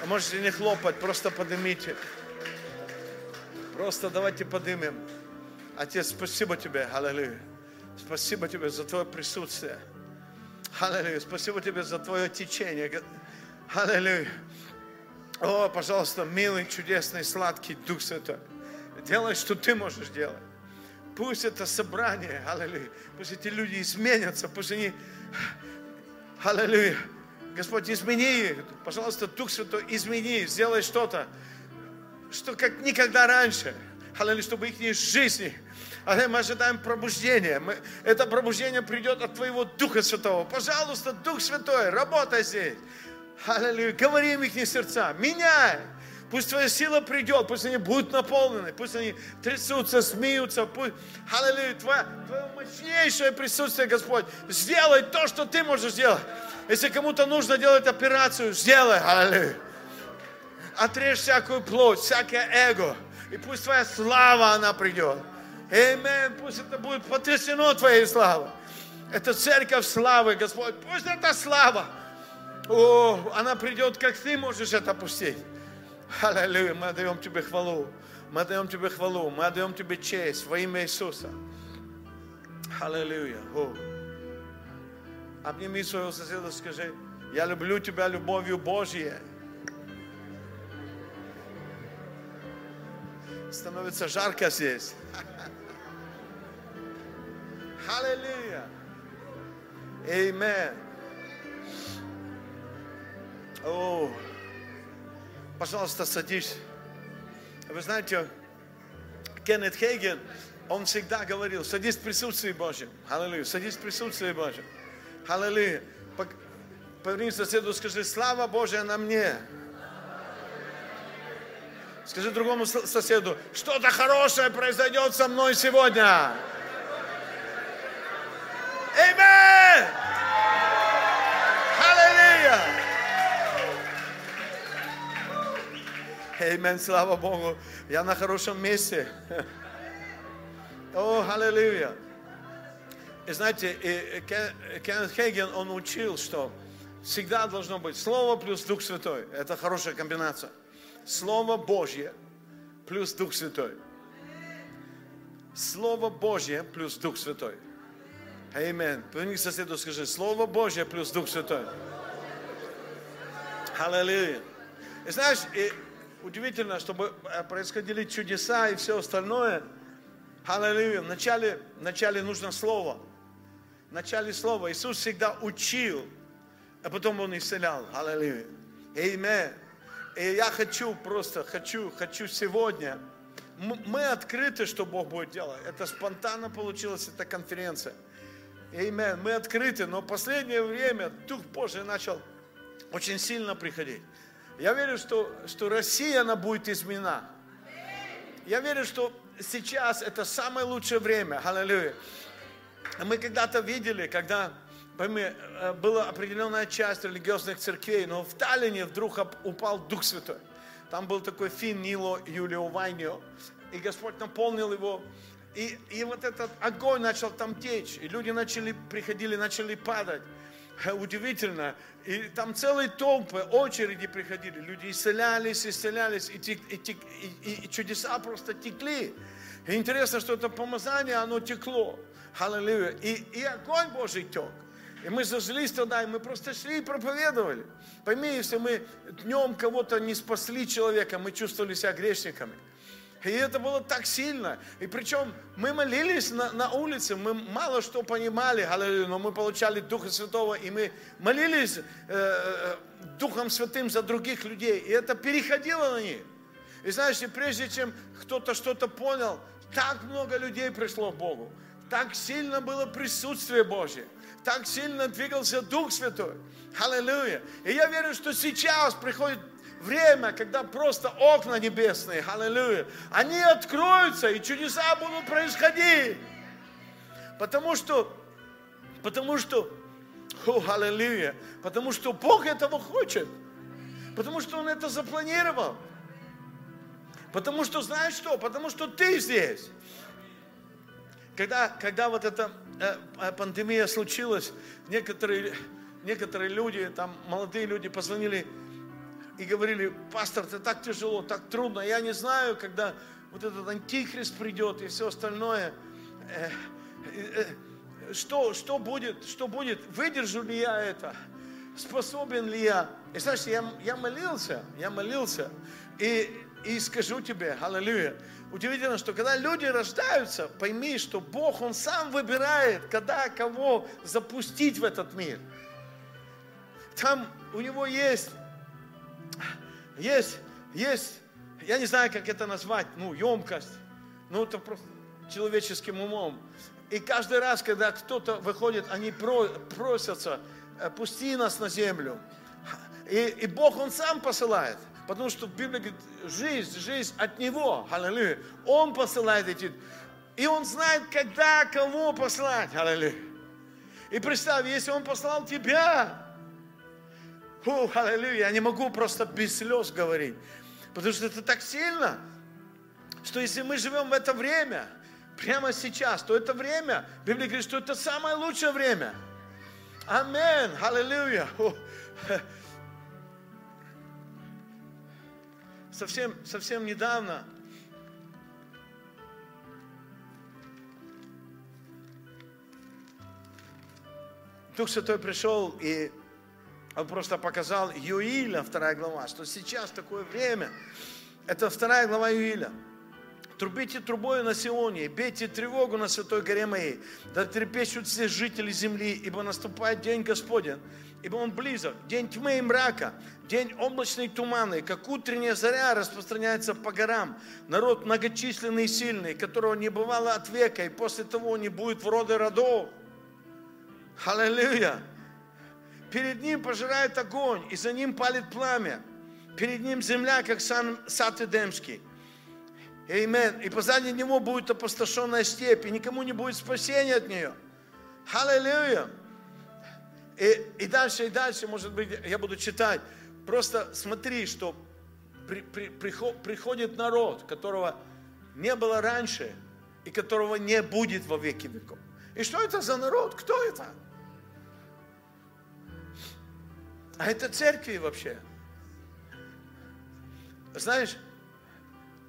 А можете не хлопать, просто поднимите. Просто давайте поднимем. Отец, спасибо тебе, аллилуйя. Спасибо тебе за твое присутствие. Аллилуйя. Спасибо тебе за твое течение. Аллилуйя. О, пожалуйста, милый, чудесный, сладкий Дух Святой. Делай, что ты можешь делать. Пусть это собрание, аллилуйя, пусть эти люди изменятся, пусть они, аллилуйя, Господь, измени их. Пожалуйста, Дух Святой, измени, сделай что-то, что как никогда раньше. Аллилуйя, чтобы их жизни Аллилуйя, мы ожидаем пробуждения. Мы, это пробуждение придет от Твоего Духа Святого. Пожалуйста, Дух Святой, работай здесь. Аллилуйя, говори им их сердца, меняй. Пусть Твоя сила придет, пусть они будут наполнены, пусть они трясутся, смеются, пусть, аллилуйя, Твое, Твое мощнейшее присутствие, Господь, сделай то, что Ты можешь сделать. Если кому-то нужно делать операцию, сделай, аллилуйя. Отрежь всякую плоть, всякое эго, и пусть Твоя слава, она придет. Аминь, пусть это будет потрясено Твоей славой. Это церковь славы, Господь, пусть эта слава, о, она придет, как Ты можешь это пустить. Аллилуйя, мы отдаем Тебе хвалу. Мы отдаем Тебе хвалу, мы отдаем Тебе честь во имя Иисуса. Аллилуйя. О. Обними своего соседа, скажи, я люблю тебя любовью Божьей. Становится жарко здесь. Аллилуйя. Аминь. О, Пожалуйста, садись. Вы знаете, Кеннет Хейген, он всегда говорил, садись в присутствии Божьем. Аллилуйя. Садись в присутствии Божьем. Аллилуйя. Поверни соседу, скажи, слава Божья на мне. Скажи другому соседу, что-то хорошее произойдет со мной сегодня. Аминь! Аминь, слава Богу. Я на хорошем месте. О, аллилуйя. И знаете, Кеннет Хейген, он учил, что всегда должно быть Слово плюс Дух Святой. Это хорошая комбинация. Слово Божье плюс Дух Святой. Слово Божье плюс Дух Святой. Аминь. Поверни соседу, скажи, Слово Божье плюс Дух Святой. Аллилуйя. И знаешь, и удивительно, чтобы э, происходили чудеса и все остальное. Аллилуйя. Вначале, вначале нужно слово. Вначале слово. Иисус всегда учил, а потом Он исцелял. Аллилуйя. Аминь. И я хочу просто, хочу, хочу сегодня. Мы открыты, что Бог будет делать. Это спонтанно получилась эта конференция. Аминь. Мы открыты, но в последнее время Дух Божий начал очень сильно приходить. Я верю, что, что Россия, она будет изменена. Я верю, что сейчас это самое лучшее время. Аллилуйя. Мы когда-то видели, когда пойми, э, была определенная часть религиозных церквей, но в Таллине вдруг упал Дух Святой. Там был такой фин Нило Юлио Вайнио, и Господь наполнил его. И, и вот этот огонь начал там течь, и люди начали, приходили, начали падать. Удивительно. И там целые толпы, очереди приходили. Люди исцелялись, исцелялись, и, тек, и, тек, и, и чудеса просто текли. И интересно, что это помазание, оно текло. Аллилуйя. И, и огонь Божий тек. И мы зажглись туда, и мы просто шли и проповедовали. Пойми, если мы днем кого-то не спасли человека, мы чувствовали себя грешниками. И это было так сильно. И причем мы молились на, на улице, мы мало что понимали, но мы получали Духа Святого, и мы молились э, э, Духом Святым за других людей. И это переходило на них. И знаешь, и прежде чем кто-то что-то понял, так много людей пришло к Богу. Так сильно было присутствие Божье. Так сильно двигался Дух Святой. Аллилуйя. И я верю, что сейчас приходит время, когда просто окна небесные, аллилуйя, они откроются, и чудеса будут происходить. Потому что, потому что, о, аллилуйя, потому что Бог этого хочет. Потому что Он это запланировал. Потому что, знаешь что? Потому что ты здесь. Когда, когда вот эта э, э пандемия случилась, некоторые, некоторые люди, там молодые люди позвонили и говорили, пастор, это так тяжело, так трудно, я не знаю, когда вот этот антихрист придет и все остальное, э, э, что, что будет, что будет, выдержу ли я это, способен ли я. И знаешь, я, я молился, я молился, и, и скажу тебе, аллилуйя, удивительно, что когда люди рождаются, пойми, что Бог, Он сам выбирает, когда кого запустить в этот мир – там у него есть, есть, есть, я не знаю, как это назвать, ну, емкость, ну, это просто человеческим умом. И каждый раз, когда кто-то выходит, они просятся, э, пусти нас на землю. И, и Бог, Он сам посылает. Потому что в Библии говорит, жизнь, жизнь от Него. Аллилуйя. Он посылает эти... И Он знает, когда, кого послать. Аллилуйя. И представь, если Он послал тебя, Фу, аллилуйя, я не могу просто без слез говорить. Потому что это так сильно, что если мы живем в это время, прямо сейчас, то это время, Библия говорит, что это самое лучшее время. Амин, аллилуйя. Совсем, совсем недавно Дух Святой пришел и он просто показал Юиля, вторая глава, что сейчас такое время. Это вторая глава Юиля. Трубите трубою на Сионе, бейте тревогу на святой горе моей, да трепещут все жители земли, ибо наступает день Господень, ибо он близок, день тьмы и мрака, день облачный и туманный, как утренняя заря распространяется по горам. Народ многочисленный и сильный, которого не бывало от века, и после того не будет в роды родов. Аллилуйя! Перед ним пожирает огонь, и за ним палит пламя. Перед ним земля, как сан, сад Эдемский. Амин. И позади него будет опустошенная степь, и никому не будет спасения от нее. Аллилуйя. И, и дальше, и дальше, может быть, я буду читать. Просто смотри, что при, при, приход, приходит народ, которого не было раньше, и которого не будет во веки веков. И что это за народ? Кто это? А это церкви вообще. Знаешь,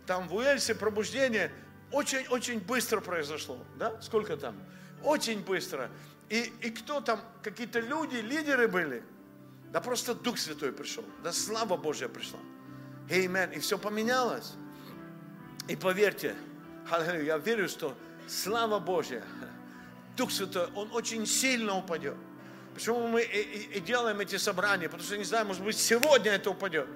там в Уэльсе пробуждение очень-очень быстро произошло. Да? Сколько там? Очень быстро. И, и кто там, какие-то люди, лидеры были. Да просто Дух Святой пришел. Да слава Божья пришла. Аминь. И все поменялось. И поверьте, я верю, что слава Божья, Дух Святой, Он очень сильно упадет. Почему мы и, и, и делаем эти собрания? Потому что, не знаю, может быть, сегодня это упадет.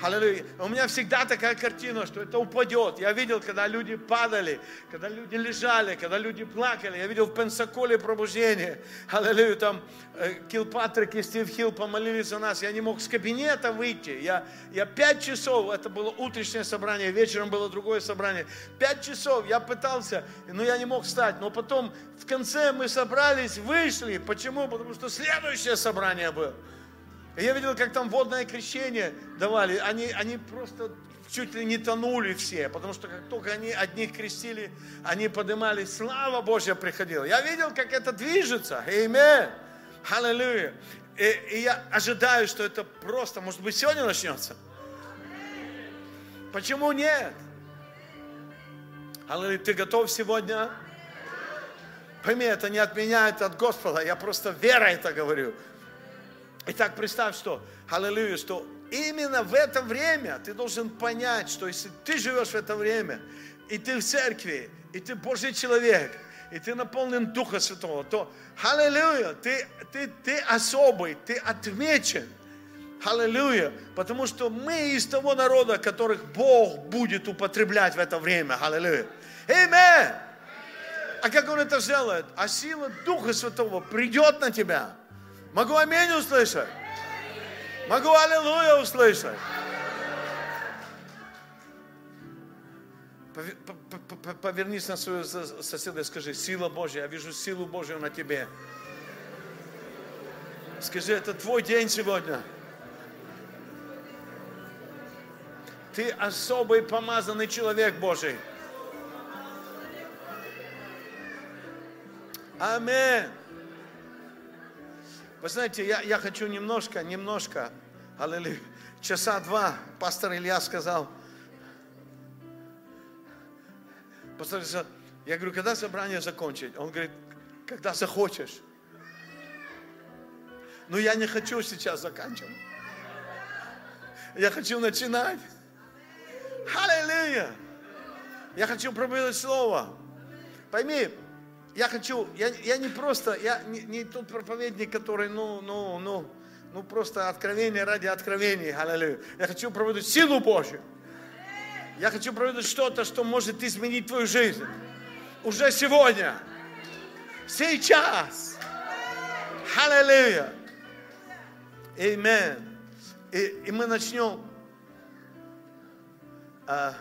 Аллилуйя. У меня всегда такая картина, что это упадет. Я видел, когда люди падали, когда люди лежали, когда люди плакали. Я видел в Пенсаколе пробуждение. Аллилуйя. Там э, Килпатрик и Стив Хилл помолились за нас. Я не мог с кабинета выйти. Я, я пять часов, это было утреннее собрание, вечером было другое собрание. Пять часов я пытался, но я не мог встать. Но потом в конце мы собрались, вышли. Почему? Потому что следующее собрание было. Я видел, как там водное крещение давали. Они, они просто чуть ли не тонули все, потому что как только они одних крестили, они поднимались, слава Божья приходила. Я видел, как это движется. Аминь. Аллилуйя. И, и я ожидаю, что это просто, может быть, сегодня начнется. Почему нет? Аллилуйя. Ты готов сегодня? Пойми, это не от меня, это от Господа. Я просто верой это говорю. Итак, представь, что, аллилуйя, что именно в это время ты должен понять, что если ты живешь в это время, и ты в церкви, и ты Божий человек, и ты наполнен Духа Святого, то, аллилуйя, ты, ты, ты особый, ты отмечен. Аллилуйя. Потому что мы из того народа, которых Бог будет употреблять в это время. Аллилуйя. Аминь. А как Он это сделает? А сила Духа Святого придет на тебя. Могу аминь услышать? Могу аллилуйя услышать? Повернись на свою соседа и скажи, сила Божья, я вижу силу Божью на тебе. Скажи, это твой день сегодня. Ты особый помазанный человек Божий. Аминь. Вы знаете, я, я хочу немножко, немножко, аллилуйя, часа два, пастор Илья сказал, пастор Илья, я говорю, когда собрание закончить? Он говорит, когда захочешь. Но я не хочу сейчас заканчивать. Я хочу начинать. Аллилуйя! Я хочу проповедовать Слово. Пойми, я хочу, я, я не просто, я не, не тот проповедник, который, ну, ну, ну, ну просто откровение ради откровения, аллилуйя. Я хочу проводить силу Божью. Я хочу проводить что-то, что может изменить твою жизнь. Уже сегодня. Сейчас. Аллилуйя. Amen. И, и мы начнем. А,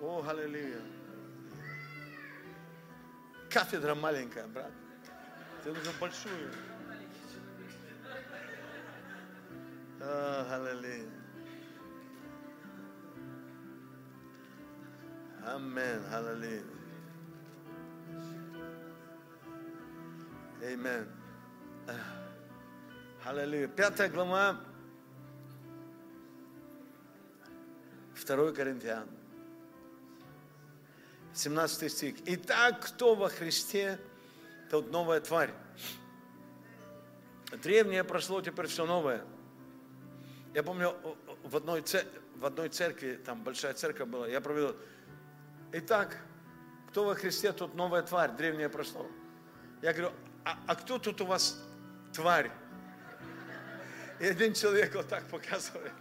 о, аллилуйя. Кафедра маленькая, брат. Тебе нужно большую. О, аллилуйя. Амен, аллилуйя. Amen. Аллилуйя. Пятая глава, второй Коринфян. 17 стих. Итак, кто во Христе, тот новая тварь. Древнее прошло, теперь все новое. Я помню, в одной, в одной церкви, там большая церковь была, я провел. Итак, кто во Христе, тот новая тварь, древнее прошло. Я говорю, а, а кто тут у вас тварь? И один человек вот так показывает.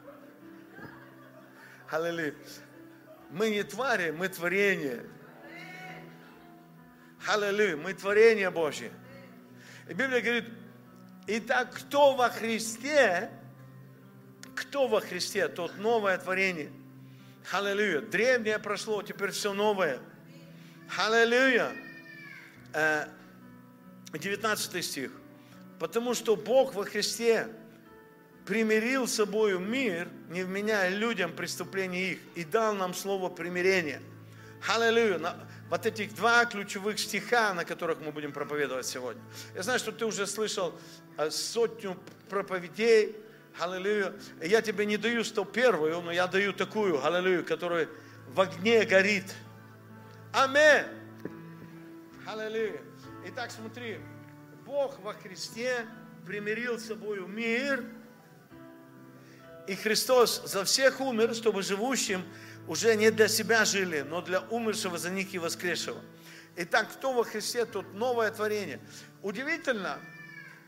Аллилуйя. Мы не твари, мы творение. Аллилуйя, мы творение Божье. И Библия говорит, итак, кто во Христе, кто во Христе, тот новое творение. Аллилуйя. Древнее прошло, теперь все новое. Аллилуйя. 19 э, стих. Потому что Бог во Христе примирил с собою мир, не вменяя людям преступления их, и дал нам слово примирения. Аллилуйя. Вот этих два ключевых стиха, на которых мы будем проповедовать сегодня. Я знаю, что ты уже слышал э, сотню проповедей. Аллилуйя. Я тебе не даю 101, но я даю такую, аллилуйя, которая в огне горит. Аминь. Аллилуйя. Итак, смотри. Бог во Христе примирил с собой мир – и Христос за всех умер, чтобы живущим уже не для себя жили, но для умершего за них и воскресшего. Итак, кто во Христе, тут новое творение. Удивительно,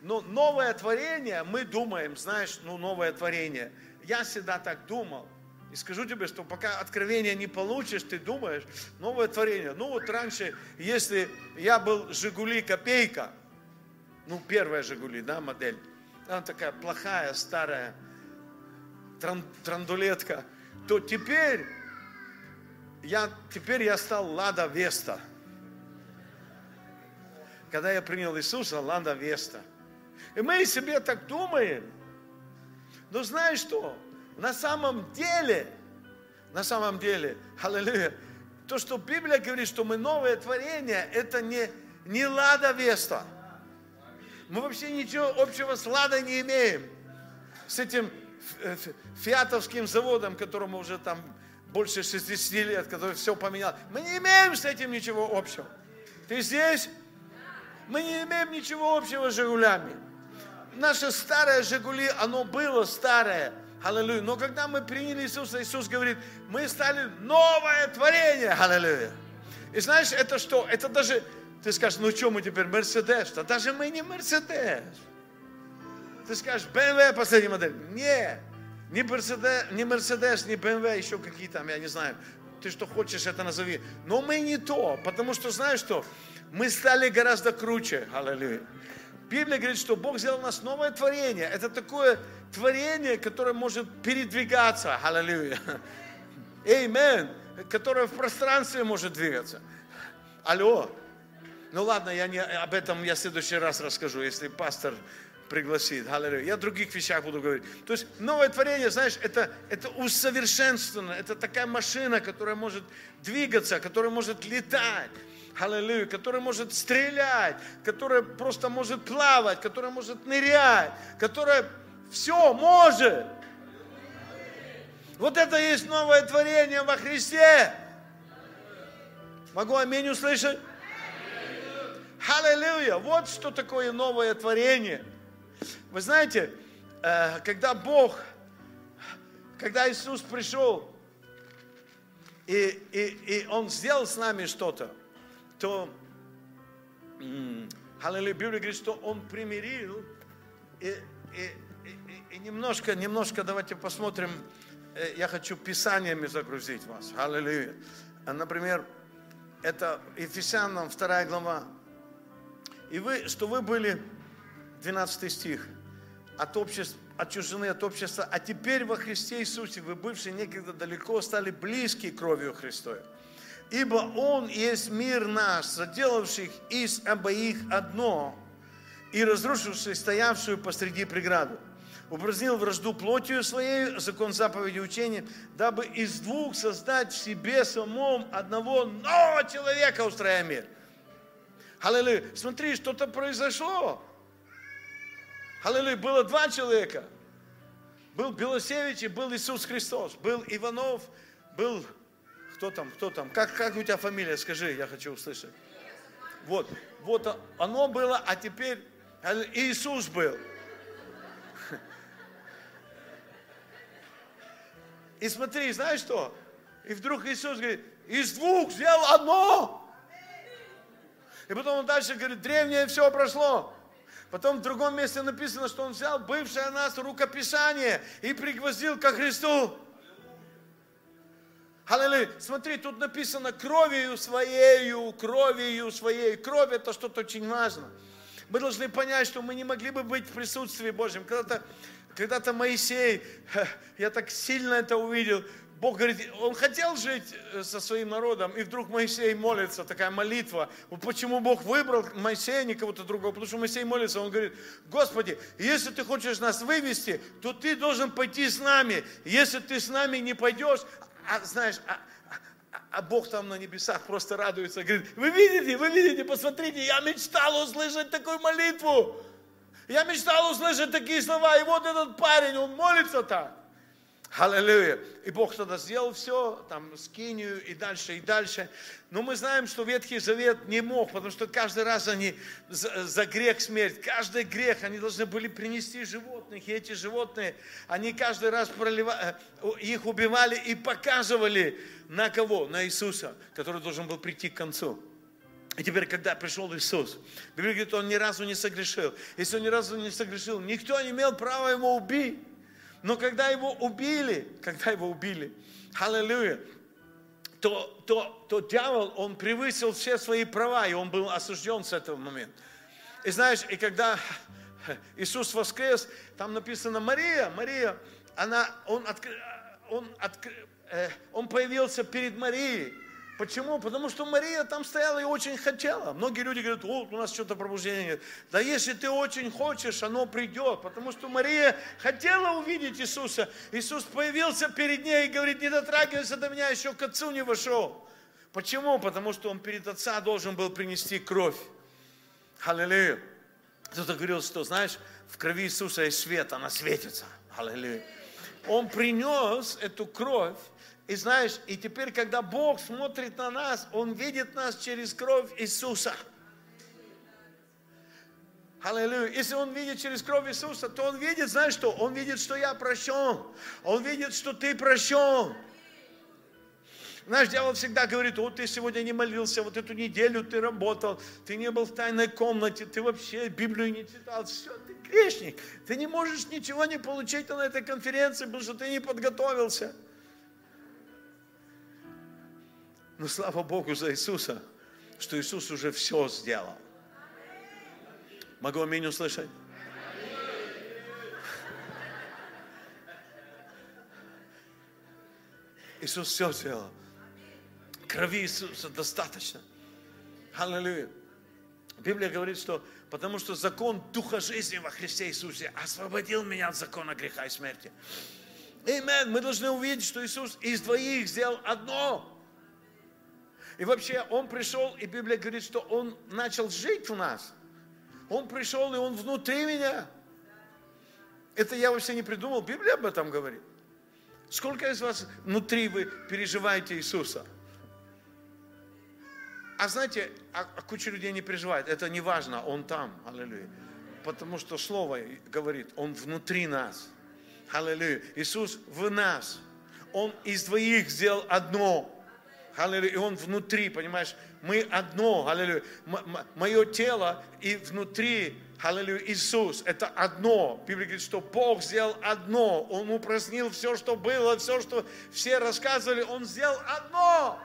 но новое творение, мы думаем, знаешь, ну новое творение. Я всегда так думал. И скажу тебе, что пока откровения не получишь, ты думаешь, новое творение. Ну вот раньше, если я был Жигули Копейка, ну первая Жигули, да, модель, она такая плохая, старая, трандулетка, то теперь я, теперь я стал Лада Веста. Когда я принял Иисуса, Лада Веста. И мы себе так думаем. Но знаешь что? На самом деле, на самом деле, аллилуйя, то, что Библия говорит, что мы новое творение, это не, не Лада Веста. Мы вообще ничего общего с Ладой не имеем. С этим Э, фиатовским заводом, которому уже там больше 60 лет, который все поменял. Мы не имеем с этим ничего общего. Ты здесь? Мы не имеем ничего общего с «Жигулями». Наше старое «Жигули», оно было старое. Аллилуйя. Но когда мы приняли Иисуса, Иисус говорит, мы стали новое творение. Аллилуйя. И знаешь, это что? Это даже, ты скажешь, ну что мы теперь, Мерседес? Да даже мы не Мерседес. Ты скажешь, BMW последняя модель. Не, не Мерседес, не Мерседес, не BMW, еще какие там, я не знаю. Ты что хочешь, это назови. Но мы не то, потому что знаешь что? Мы стали гораздо круче. Аллилуйя. Библия говорит, что Бог сделал нас новое творение. Это такое творение, которое может передвигаться. Аллилуйя. Амин. Которое в пространстве может двигаться. Алло. Ну ладно, я не, об этом я в следующий раз расскажу, если пастор пригласит. Аллилуйя. Я о других вещах буду говорить. То есть новое творение, знаешь, это, это усовершенствовано. Это такая машина, которая может двигаться, которая может летать. Аллилуйя, которая может стрелять, которая просто может плавать, которая может нырять, которая все может. Вот это есть новое творение во Христе. Могу аминь услышать? Аллилуйя. Вот что такое новое творение. Вы знаете, э, когда Бог, когда Иисус пришел, и, и, и Он сделал с нами что-то, то, аллилуйя, Библия говорит, что Он примирил, и и, и, и немножко, немножко давайте посмотрим, э, я хочу писаниями загрузить вас. Аллилуйя. Например, это Ефесянам 2 глава. И вы, что вы были, 12 стих, от общества, отчуждены от общества, а теперь во Христе Иисусе вы, бывшие некогда далеко, стали близки кровью Христовой. Ибо Он есть мир наш, заделавших из обоих одно, и разрушивший стоявшую посреди преграду. Упразднил вражду плотью своей, закон заповеди учения, дабы из двух создать в себе самом одного нового человека, устроя мир. Аллилуйя. Смотри, что-то произошло. Аллилуйя. Было два человека. Был Белосевич и был Иисус Христос. Был Иванов, был... Кто там, кто там? Как, как у тебя фамилия? Скажи, я хочу услышать. Вот, вот оно было, а теперь Иисус был. И смотри, знаешь что? И вдруг Иисус говорит, из двух сделал одно. И потом он дальше говорит, древнее все прошло. Потом в другом месте написано, что он взял бывшее нас рукописание и пригвоздил ко Христу. Аллилуйя. Смотри, тут написано кровью своею, кровью своей. Кровь это что-то очень важно. Мы должны понять, что мы не могли бы быть в присутствии Божьем. Когда-то когда Моисей, я так сильно это увидел, Бог говорит, он хотел жить э, со своим народом, и вдруг Моисей молится, такая молитва. Почему Бог выбрал Моисея, не кого-то другого? Потому что Моисей молится, он говорит, Господи, если ты хочешь нас вывести, то ты должен пойти с нами. Если ты с нами не пойдешь, а знаешь, а, а, а Бог там на небесах просто радуется, говорит, вы видите, вы видите, посмотрите, я мечтал услышать такую молитву. Я мечтал услышать такие слова, и вот этот парень, он молится так. Аллилуйя. И Бог тогда сделал все, там, скинию и дальше, и дальше. Но мы знаем, что Ветхий Завет не мог, потому что каждый раз они за, за грех смерть, каждый грех они должны были принести животных, и эти животные, они каждый раз проливали, э, их убивали и показывали на кого? На Иисуса, который должен был прийти к концу. И теперь, когда пришел Иисус, Библия говорит, он ни разу не согрешил. Если он ни разу не согрешил, никто не имел права его убить. Но когда его убили, когда его убили, аллилуйя, то, то, то дьявол, он превысил все свои права, и он был осужден с этого момента. И знаешь, и когда Иисус воскрес, там написано Мария, Мария, она, он, откры, он, откры, э, он появился перед Марией, Почему? Потому что Мария там стояла и очень хотела. Многие люди говорят, о, у нас что-то пробуждения нет. Да если ты очень хочешь, оно придет. Потому что Мария хотела увидеть Иисуса. Иисус появился перед ней и говорит, не дотрагивайся до меня, еще к отцу не вошел. Почему? Потому что он перед отца должен был принести кровь. Аллилуйя. Кто-то говорил, что, знаешь, в крови Иисуса есть свет, она светится. Аллилуйя. Он принес эту кровь, и знаешь, и теперь, когда Бог смотрит на нас, Он видит нас через кровь Иисуса. Аллилуйя. Если он видит через кровь Иисуса, то он видит, знаешь что? Он видит, что я прощен. Он видит, что ты прощен. Знаешь, дьявол всегда говорит, вот ты сегодня не молился, вот эту неделю ты работал, ты не был в тайной комнате, ты вообще Библию не читал, все, ты грешник. Ты не можешь ничего не получить на этой конференции, потому что ты не подготовился. Но слава Богу за Иисуса, что Иисус уже все сделал. Могу аминь услышать? Иисус все сделал. Крови Иисуса достаточно. Аллилуйя. Библия говорит, что потому что закон Духа жизни во Христе Иисусе освободил меня от закона греха и смерти. Имен. Мы должны увидеть, что Иисус из двоих сделал одно. И вообще Он пришел, и Библия говорит, что Он начал жить в нас. Он пришел, и Он внутри меня. Это я вообще не придумал, Библия об этом говорит. Сколько из вас внутри вы переживаете Иисуса? А знаете, а, а куча людей не переживает. Это не важно, Он там. Аллилуйя. Потому что Слово говорит, Он внутри нас. Аллилуйя. Иисус в нас. Он из двоих сделал одно. Аллилуйя. И Он внутри, понимаешь, мы одно, аллилуйя. Мое тело и внутри, аллилуйя, Иисус, это одно. Библия говорит, что Бог сделал одно. Он упразднил все, что было, все, что все рассказывали, Он сделал одно.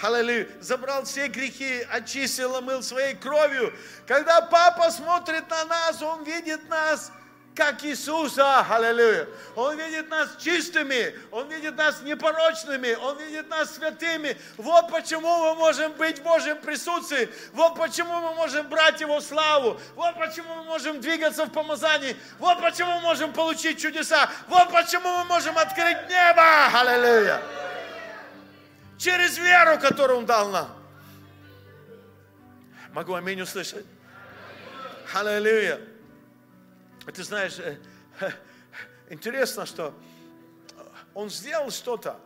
Аллилуйя. Забрал все грехи, очистил, омыл своей кровью. Когда папа смотрит на нас, он видит нас как Иисуса, аллилуйя. Он видит нас чистыми, Он видит нас непорочными, Он видит нас святыми. Вот почему мы можем быть в Божьем присутствии, вот почему мы можем брать Его славу, вот почему мы можем двигаться в помазании, вот почему мы можем получить чудеса, вот почему мы можем открыть небо, аллилуйя. Через веру, которую Он дал нам. Могу аминь услышать? Аллилуйя. Ты знаешь, э, интересно, что он сделал что-то.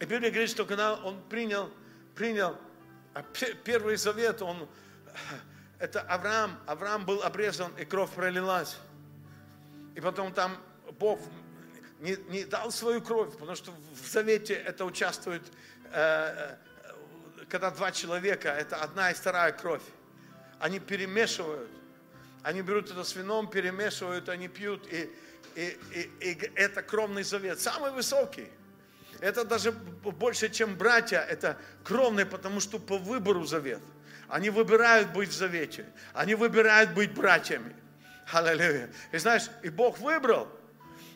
И Библия говорит, что когда он принял, принял а, первый завет, он, это Авраам, Авраам был обрезан, и кровь пролилась. И потом там Бог не, не дал свою кровь, потому что в завете это участвует, э, э, когда два человека, это одна и вторая кровь. Они перемешивают. Они берут это с вином, перемешивают, они пьют, и, и, и, и это кровный завет, самый высокий. Это даже больше, чем братья, это кровный, потому что по выбору завет. Они выбирают быть в завете, они выбирают быть братьями. Аллилуйя. И знаешь, и Бог выбрал,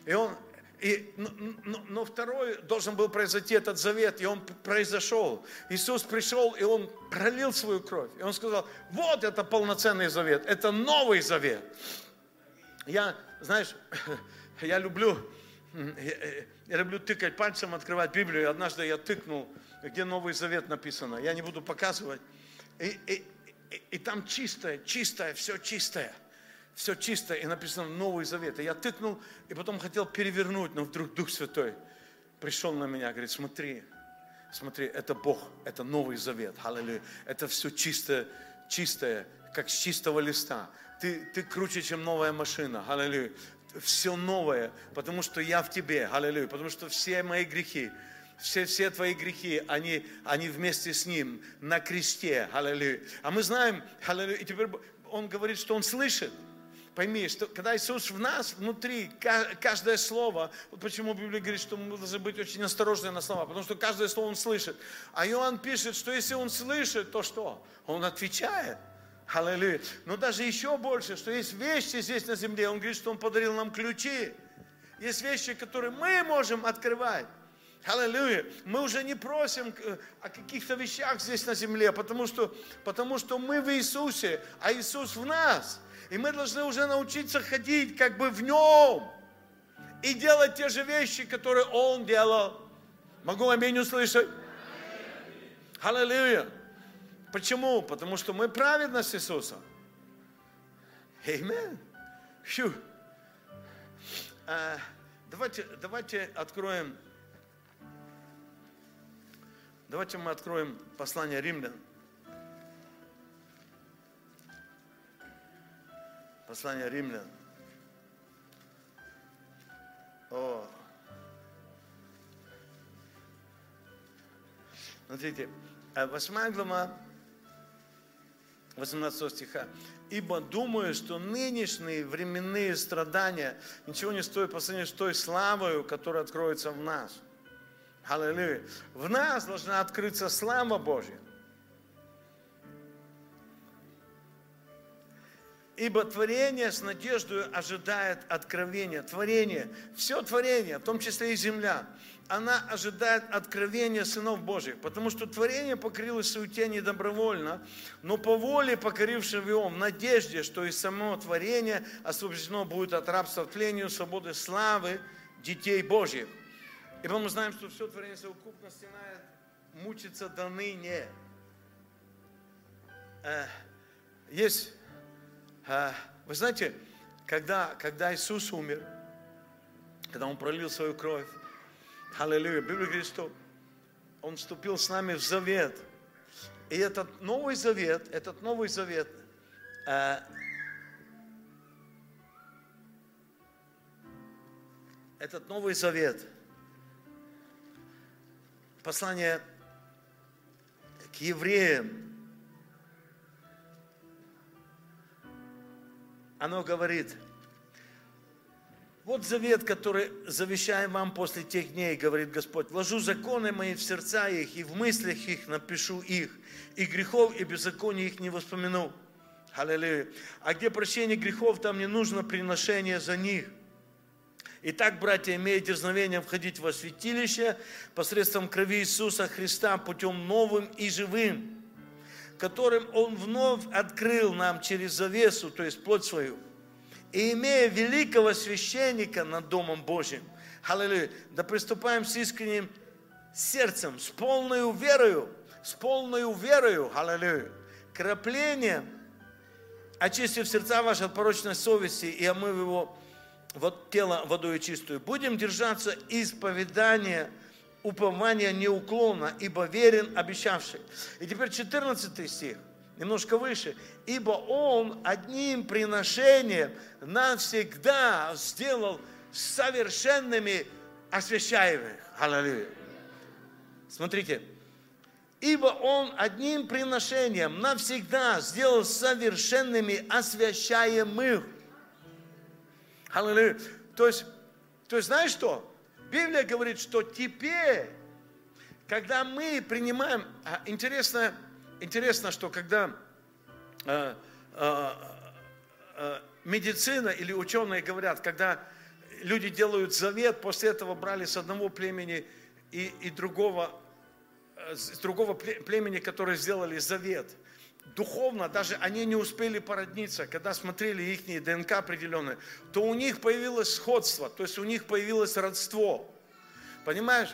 и Он, и, но, но, но второй должен был произойти этот завет, и он произошел. Иисус пришел, и он пролил свою кровь. И он сказал, вот это полноценный завет, это новый завет. Я, знаешь, я люблю, я, я люблю тыкать пальцем, открывать Библию. Однажды я тыкнул, где Новый Завет написано. Я не буду показывать. И, и, и, и там чистое, чистое, все чистое все чисто, и написано Новый Завет. И я тыкнул, и потом хотел перевернуть, но вдруг Дух Святой пришел на меня, говорит, смотри, смотри, это Бог, это Новый Завет, аллилуйя. Это все чистое, чистое, как с чистого листа. Ты, ты круче, чем новая машина, аллилуйя. Все новое, потому что я в тебе, аллилуйя. Потому что все мои грехи, все, все твои грехи, они, они вместе с Ним на кресте, аллилуйя. А мы знаем, аллилуйя, и теперь Он говорит, что Он слышит. Пойми, что когда Иисус в нас, внутри, каждое слово, вот почему Библия говорит, что мы должны быть очень осторожны на слова, потому что каждое слово Он слышит. А Иоанн пишет, что если Он слышит, то что? Он отвечает. Аллилуйя. Но даже еще больше, что есть вещи здесь на земле, Он говорит, что Он подарил нам ключи. Есть вещи, которые мы можем открывать. Аллилуйя. Мы уже не просим э, о каких-то вещах здесь на земле, потому что, потому что мы в Иисусе, а Иисус в нас – и мы должны уже научиться ходить как бы в нем и делать те же вещи, которые он делал. Могу аминь услышать? Аллилуйя. Почему? Потому что мы праведность Иисуса. Аминь. А, давайте, давайте откроем, давайте мы откроем послание римлян. Послание римлян. О. Смотрите, 8 глава, 18 стиха. «Ибо думаю, что нынешние временные страдания ничего не стоят по сравнению с той славою, которая откроется в нас». Аллилуйя. В нас должна открыться слава Божья. Ибо творение с надеждой ожидает откровения. Творение, все творение, в том числе и земля, она ожидает откровения сынов Божьих, потому что творение покорилось суете недобровольно, но по воле покорившего его, в надежде, что и само творение освобождено будет от рабства тлению, свободы славы детей Божьих. Ибо мы знаем, что все творение совокупно стенает, мучится до ныне. Есть вы знаете, когда, когда Иисус умер, когда Он пролил свою кровь, аллилуйя, Библия говорит, что Он вступил с нами в завет. И этот Новый Завет, этот Новый Завет, а, этот Новый Завет, послание евреям, оно говорит, вот завет, который завещаем вам после тех дней, говорит Господь. Вложу законы мои в сердца их, и в мыслях их напишу их, и грехов и беззаконий их не воспомяну. Аллилуйя. А где прощение грехов, там не нужно приношение за них. Итак, братья, имея дерзновение входить во святилище посредством крови Иисуса Христа путем новым и живым, которым Он вновь открыл нам через завесу, то есть плоть свою – и имея великого священника над Домом Божьим, аллилуйя, да приступаем с искренним сердцем, с полной верою, с полной верою, аллилуйя, краплением, очистив сердца ваши от порочной совести и омыв его вот тело водой чистую. Будем держаться исповедания, упования неуклонно, ибо верен обещавший. И теперь 14 стих немножко выше. Ибо Он одним приношением навсегда сделал совершенными освящаемых. Аллилуйя. Смотрите. Ибо Он одним приношением навсегда сделал совершенными освящаемых. Аллилуйя. То есть, то есть, знаешь что? Библия говорит, что теперь, когда мы принимаем, а, интересно, интересно, что когда э, э, э, медицина или ученые говорят, когда люди делают завет, после этого брали с одного племени и, и другого, э, с другого племени, которые сделали завет. Духовно даже они не успели породниться, когда смотрели их ДНК определенные, то у них появилось сходство, то есть у них появилось родство. Понимаешь?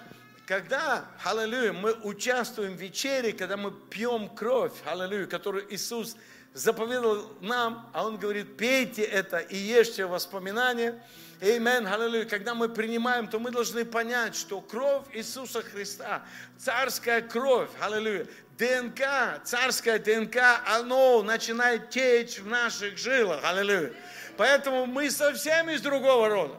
Когда, аллилуйя, мы участвуем в вечере, когда мы пьем кровь, аллилуйя, которую Иисус заповедовал нам, а Он говорит, пейте это и ешьте воспоминания. Амин, аллилуйя. Когда мы принимаем, то мы должны понять, что кровь Иисуса Христа, царская кровь, аллилуйя, ДНК, царская ДНК, оно начинает течь в наших жилах, аллилуйя. Поэтому мы совсем из другого рода.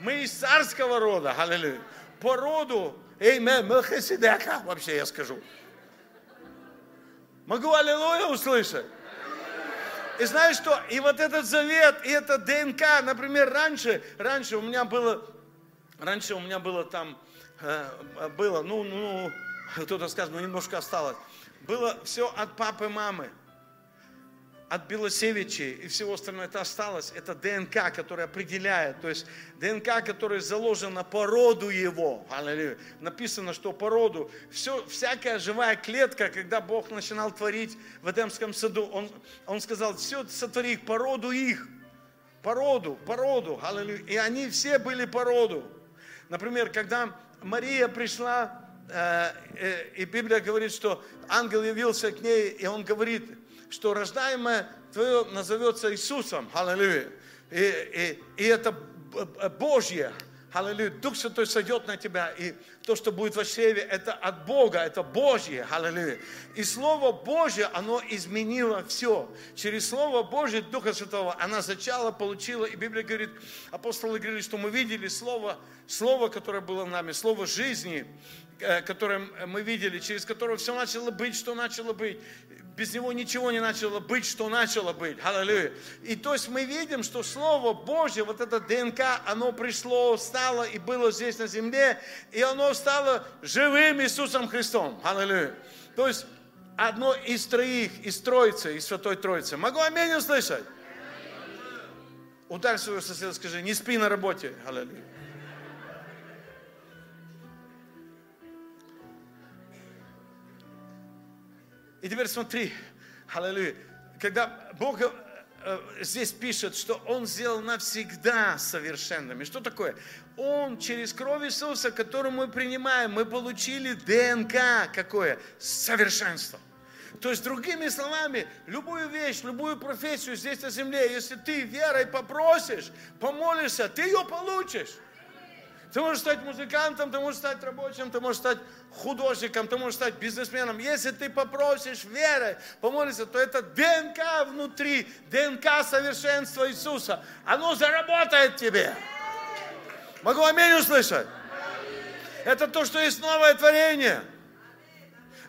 Мы из царского рода, аллилуйя. По роду Эймен, Мелхиседека, вообще я скажу. Могу аллилуйя услышать? И знаешь что? И вот этот завет, и это ДНК, например, раньше, раньше у меня было, раньше у меня было там, э, было, ну, ну, кто-то скажет, ну, немножко осталось. Было все от папы, мамы от Белосевичей и всего остального это осталось, это ДНК, которая определяет, то есть ДНК, которая заложена по роду его, аллилуйя. Написано, что по роду, все, всякая живая клетка, когда Бог начинал творить в Эдемском саду, Он, он сказал, все сотвори их по роду их, по роду, по аллилуйя. И они все были по роду. Например, когда Мария пришла, э, э, и Библия говорит, что ангел явился к ней, и он говорит, что рождаемое твое назовется Иисусом. Аллилуйя. И, и, и это Божье. Аллилуйя. Дух Святой сойдет на тебя. И то, что будет в чреве, это от Бога, это Божье. Аллилуйя. И Слово Божье, оно изменило все. Через Слово Божье, Духа Святого, она зачала, получила. И Библия говорит, апостолы говорили, что мы видели Слово, Слово, которое было в нами, Слово жизни, э, которое мы видели, через которое все начало быть, что начало быть без него ничего не начало быть, что начало быть. Аллилуйя. И то есть мы видим, что Слово Божье, вот это ДНК, оно пришло, стало и было здесь на земле, и оно стало живым Иисусом Христом. Аллилуйя. То есть одно из троих, из Троицы, из Святой Троицы. Могу аминь услышать? Ударь своего соседа, скажи, не спи на работе. Аллилуйя. И теперь смотри, аллилуйя, когда Бог э, э, здесь пишет, что Он сделал навсегда совершенными. Что такое? Он через кровь Иисуса, которую мы принимаем, мы получили ДНК какое? Совершенство. То есть, другими словами, любую вещь, любую профессию здесь на земле, если ты верой попросишь, помолишься, ты ее получишь. Ты можешь стать музыкантом, ты можешь стать рабочим, ты можешь стать художником, ты можешь стать бизнесменом. Если ты попросишь верой, помолишься, то это ДНК внутри, ДНК совершенства Иисуса. Оно заработает тебе. Могу аминь услышать? Это то, что есть новое творение.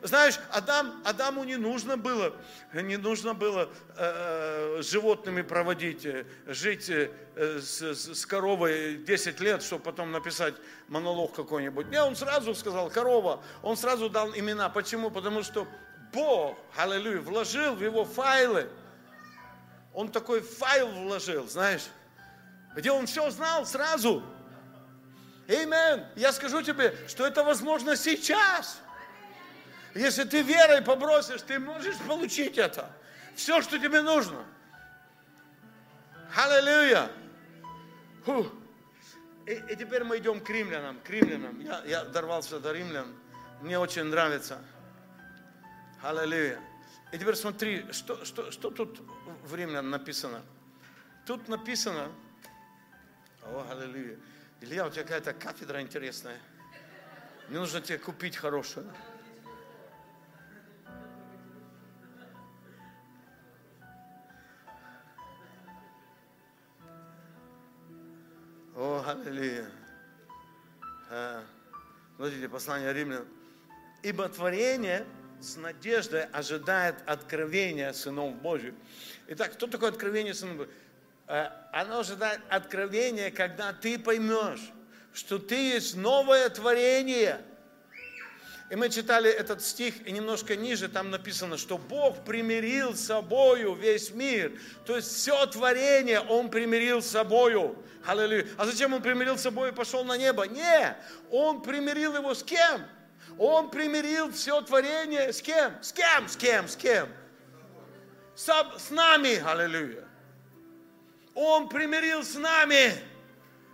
Знаешь, Адам, Адаму не нужно было, не нужно было э, с животными проводить, э, жить э, с, с коровой 10 лет, чтобы потом написать монолог какой-нибудь. Не, он сразу сказал, корова, он сразу дал имена. Почему? Потому что Бог, аллилуйя, вложил в его файлы, он такой файл вложил, знаешь, где он все знал сразу. Амен. Я скажу тебе, что это возможно сейчас. Если ты верой побросишь, ты можешь получить это. Все, что тебе нужно. Аллилуйя. И, и теперь мы идем к римлянам. К римлянам. Я, я дорвался до римлян. Мне очень нравится. Аллилуйя. И теперь смотри, что, что, что тут в римлян написано. Тут написано, о, аллилуйя. Илья, у тебя какая-то кафедра интересная. Мне нужно тебе купить хорошую. О, аллилуйя. А, смотрите, послание римлян. Ибо творение с надеждой ожидает откровения сынов Божьих. Итак, кто такое откровение сынов Божьих? А, оно ожидает откровения, когда ты поймешь, что ты есть новое творение – и мы читали этот стих, и немножко ниже там написано, что Бог примирил с собою весь мир. То есть все творение Он примирил с собою. Аллилуйя. А зачем Он примирил с собой и пошел на небо? Не, Он примирил его с кем? Он примирил все творение с кем? С кем? С кем? С кем? С, с нами. Аллилуйя. Он примирил с нами.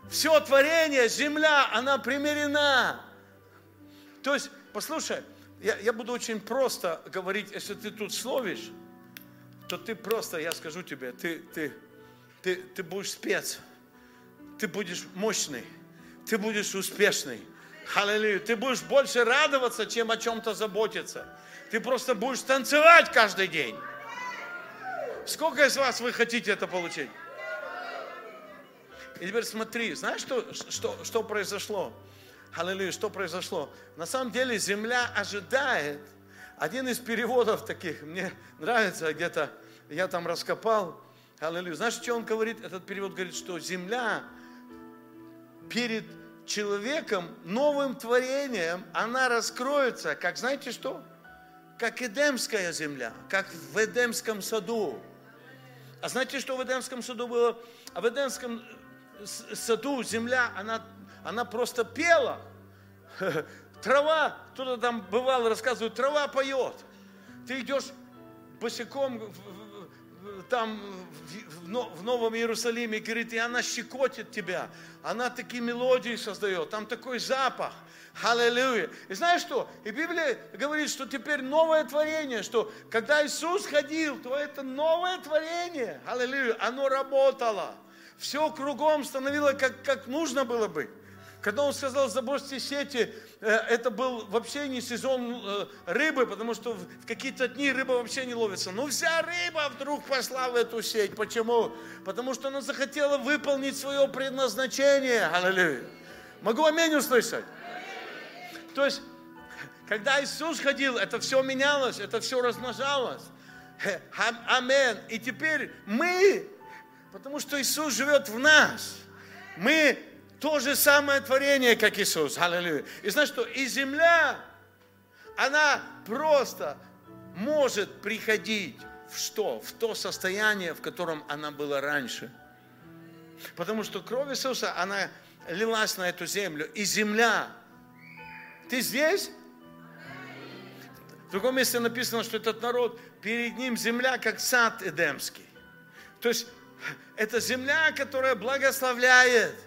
Все творение, земля, она примирена. То есть Послушай, я, я буду очень просто говорить, если ты тут словишь, то ты просто, я скажу тебе, ты, ты, ты, ты будешь спец, ты будешь мощный, ты будешь успешный. Аллилуйя. Ты будешь больше радоваться, чем о чем-то заботиться. Ты просто будешь танцевать каждый день. Сколько из вас вы хотите это получить? И теперь смотри, знаешь, что, что, что произошло? Аллилуйя, что произошло? На самом деле земля ожидает. Один из переводов таких, мне нравится, где-то я там раскопал. Аллилуйя. Знаешь, что он говорит? Этот перевод говорит, что земля перед человеком, новым творением, она раскроется, как знаете что? Как Эдемская земля, как в Эдемском саду. А знаете, что в Эдемском саду было? А в Эдемском саду земля, она она просто пела. Трава, кто-то там бывал, рассказывает, трава поет. Ты идешь босиком там в Новом Иерусалиме, говорит, и она щекотит тебя. Она такие мелодии создает, там такой запах. Аллилуйя. И знаешь что? И Библия говорит, что теперь новое творение, что когда Иисус ходил, то это новое творение. Аллилуйя. Оно работало. Все кругом становилось, как, как нужно было быть. Когда он сказал, забросьте сети, э, это был вообще не сезон э, рыбы, потому что в какие-то дни рыба вообще не ловится. Но вся рыба вдруг пошла в эту сеть. Почему? Потому что она захотела выполнить свое предназначение. Аллилуйя. Могу аминь услышать? То есть, когда Иисус ходил, это все менялось, это все размножалось. Амин. И теперь мы, потому что Иисус живет в нас, мы то же самое творение, как Иисус. Аллилуйя. И знаешь что? И земля, она просто может приходить в что? В то состояние, в котором она была раньше. Потому что кровь Иисуса, она лилась на эту землю. И земля. Ты здесь? В другом месте написано, что этот народ, перед ним земля, как сад Эдемский. То есть, это земля, которая благословляет –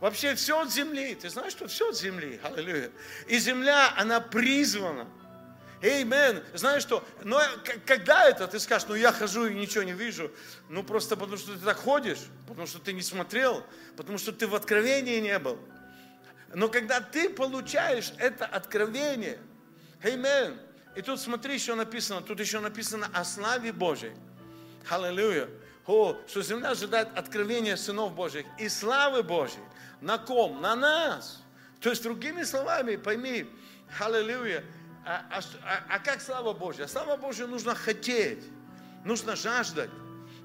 Вообще все от земли. Ты знаешь, что все от земли. Аллилуйя. И земля, она призвана. Эймен. Знаешь что? Но когда это ты скажешь, ну я хожу и ничего не вижу. Ну просто потому что ты так ходишь, потому что ты не смотрел, потому что ты в откровении не был. Но когда ты получаешь это откровение, Эймен. И тут смотри, еще написано, тут еще написано о славе Божьей. Аллилуйя. О, что земля ожидает откровения сынов Божьих и славы Божьей. На ком? На нас. То есть, другими словами, пойми, аллилуйя, А, а, а, а как слава Божья? Слава Божья нужно хотеть, нужно жаждать.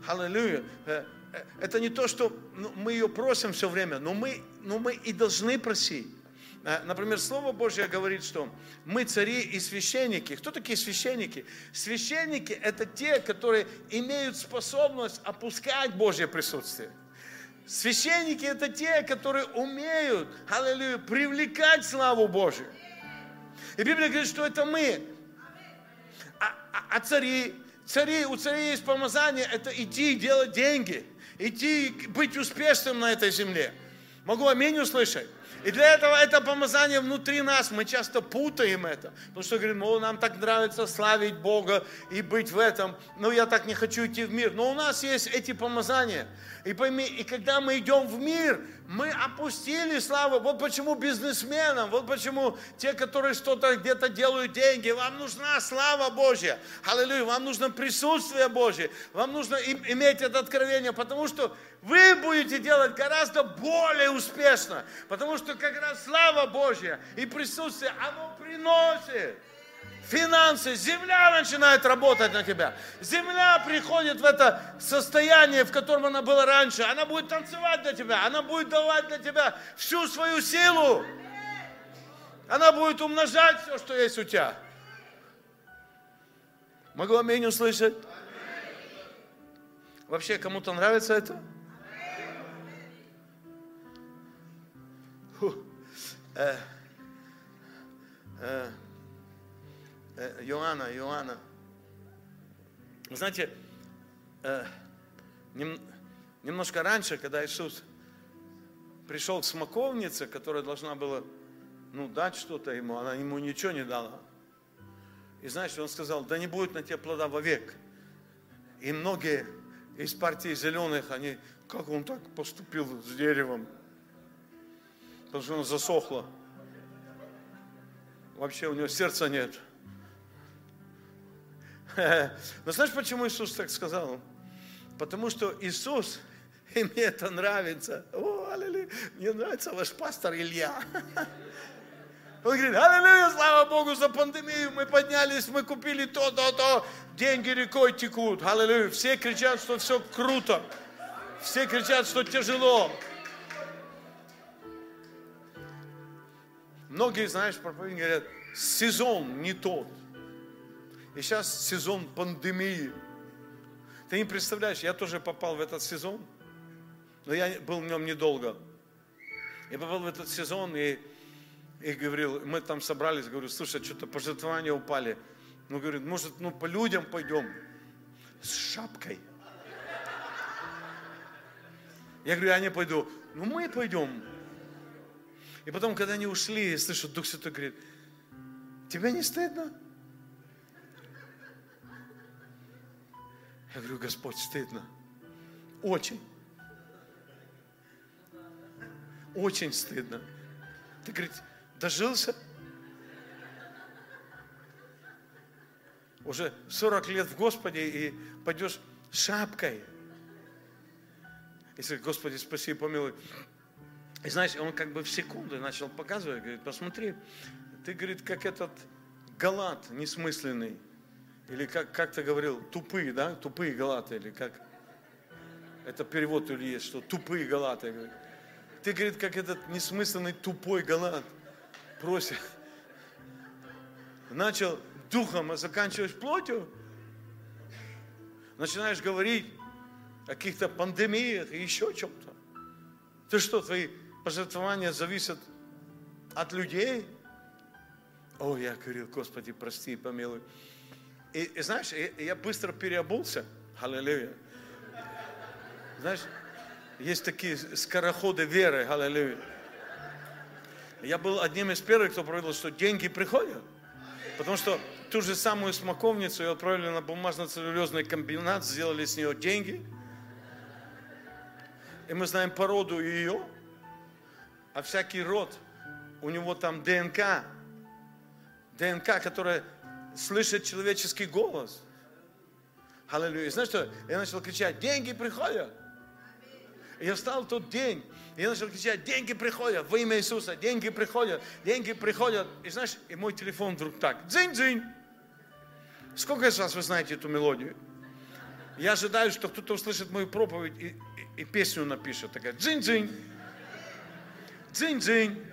Аллилуйя. Э, э, это не то, что ну, мы ее просим все время, но мы, но мы и должны просить. Э, например, Слово Божье говорит, что мы цари и священники. Кто такие священники? Священники – это те, которые имеют способность опускать Божье присутствие. Священники – это те, которые умеют, аллилуйя, привлекать славу Божью. И Библия говорит, что это мы. А, а, а цари, цари, у царей есть помазание, это идти делать деньги, идти быть успешным на этой земле. Могу аминь услышать? И для этого это помазание внутри нас, мы часто путаем это. Потому что говорим, ну нам так нравится славить Бога и быть в этом, но я так не хочу идти в мир. Но у нас есть эти помазания. И пойми, и когда мы идем в мир, мы опустили славу. Вот почему бизнесменам, вот почему те, которые что-то где-то делают деньги, вам нужна слава Божья. Аллилуйя, вам нужно присутствие Божье. Вам нужно иметь это откровение, потому что вы будете делать гораздо более успешно. Потому что как раз слава Божья и присутствие, оно приносит финансы, земля начинает работать на тебя. Земля приходит в это состояние, в котором она была раньше. Она будет танцевать для тебя, она будет давать для тебя всю свою силу. Она будет умножать все, что есть у тебя. Могу аминь услышать? Вообще, кому-то нравится это? Э, э, э, Иоанна, Иоанна. Вы знаете, э, нем, немножко раньше, когда Иисус пришел к смоковнице, которая должна была ну, дать что-то ему, она ему ничего не дала. И знаешь, он сказал, да не будет на тебе плода вовек. И многие из партии зеленых, они, как он так поступил с деревом? потому что оно засохло. Вообще у него сердца нет. Но знаешь, почему Иисус так сказал? Потому что Иисус, и мне это нравится. О, аллилуйя, мне нравится ваш пастор Илья. Он говорит, аллилуйя, слава Богу за пандемию, мы поднялись, мы купили то, то, то, деньги рекой текут, аллилуйя. Все кричат, что все круто, все кричат, что тяжело. Многие, знаешь, проповедники говорят, сезон не тот. И сейчас сезон пандемии. Ты не представляешь, я тоже попал в этот сезон, но я был в нем недолго. Я попал в этот сезон и, и говорил, мы там собрались, говорю, слушай, что-то пожертвования упали. Ну, говорит, может, ну, по людям пойдем с шапкой. Я говорю, я не пойду. Ну, мы пойдем. И потом, когда они ушли, я слышу, Дух Святой говорит, тебе не стыдно? Я говорю, Господь, стыдно. Очень. Очень стыдно. Ты, говорит, дожился? Уже 40 лет в Господе и пойдешь шапкой. Если, Господи, спаси и помилуй, и знаешь, он как бы в секунду начал показывать, говорит, посмотри, ты, говорит, как этот галат несмысленный, или как, как ты говорил, тупые, да, тупые галаты, или как, это перевод или есть, что тупые галаты. Ты, говорит, как этот несмысленный тупой галат, просит, начал духом, а заканчиваешь плотью, начинаешь говорить о каких-то пандемиях и еще чем-то. Ты что, твои пожертвования зависят от людей. О, я говорил, Господи, прости и помилуй. И, и знаешь, я, я быстро переобулся. Аллилуйя. Знаешь, есть такие скороходы веры. Аллилуйя. Я был одним из первых, кто провел, что деньги приходят. Потому что ту же самую смоковницу ее отправили на бумажно-целлюлезный комбинат, сделали с нее деньги. И мы знаем породу ее а всякий род, у него там ДНК, ДНК, которая слышит человеческий голос. Аллилуйя. Знаешь что? Я начал кричать, деньги приходят. Я встал в тот день, и я начал кричать, деньги приходят во имя Иисуса, деньги приходят, деньги приходят. И знаешь, и мой телефон вдруг так, дзынь-дзынь. Сколько из вас вы знаете эту мелодию? Я ожидаю, что кто-то услышит мою проповедь и, и, и песню напишет. Такая дзынь-дзынь, дзынь-дзынь,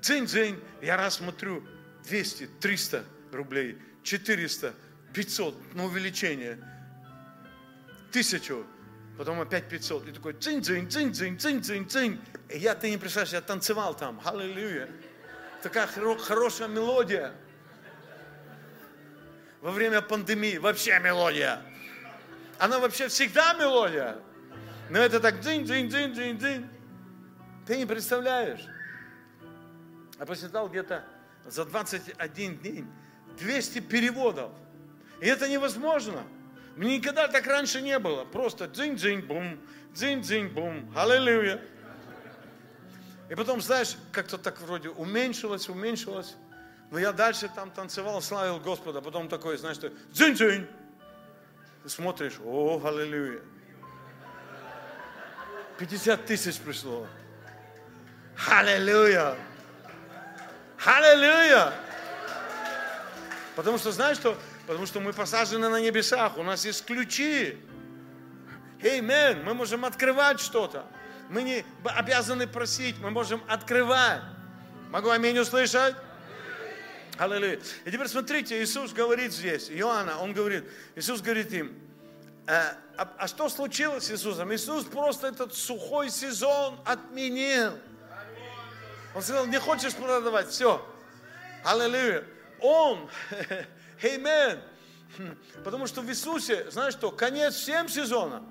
дзынь-дзынь. Я раз смотрю, 200, 300 рублей, 400, 500 на увеличение, тысячу, потом опять 500. И такой цинь-цинь, цинь-цинь, цинь-цинь, цинь. И я, ты не представляешь, я танцевал там, аллилуйя. Такая хорошая мелодия. Во время пандемии вообще мелодия. Она вообще всегда мелодия. Но это так дзынь-дзынь-дзынь-дзынь-дзынь. Ты не представляешь. Я посчитал где-то за 21 день 200 переводов. И это невозможно. Мне никогда так раньше не было. Просто дзынь-дзынь-бум, дзынь-дзынь-бум, аллилуйя. И потом, знаешь, как-то так вроде уменьшилось, уменьшилось. Но я дальше там танцевал, славил Господа. Потом такой, знаешь. Ты смотришь, о, аллилуйя. 50 тысяч пришло. Аллилуйя. Аллилуйя. Потому что, знаешь что? Потому что мы посажены на небесах, у нас есть ключи. Эймен, мы можем открывать что-то. Мы не обязаны просить, мы можем открывать. Могу аминь услышать? Аллилуйя. И теперь смотрите, Иисус говорит здесь, Иоанна, он говорит, Иисус говорит им, а, а, а что случилось с Иисусом? Иисус просто этот сухой сезон отменил. Он сказал, не хочешь продавать, все. Аллилуйя. Он Amen. Потому что в Иисусе, знаешь что, конец всем сезонам.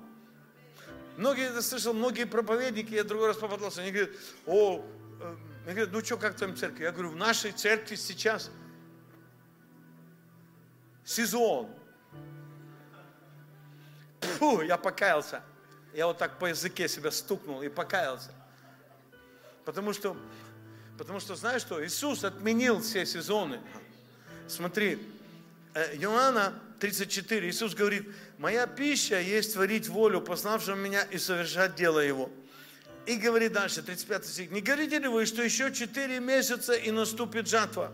Многие, я слышал, многие проповедники, я другой раз попадался, они говорят, о, э, они говорят, ну что, как там церковь? Я говорю, в нашей церкви сейчас сезон. Фу, я покаялся. Я вот так по языке себя стукнул и покаялся. Потому что, потому что, знаешь что, Иисус отменил все сезоны. Смотри, Э, Иоанна 34, Иисус говорит, моя пища есть творить волю пославшего меня и совершать дело его. И говорит дальше, 35 стих, не говорите ли вы, что еще 4 месяца и наступит жатва?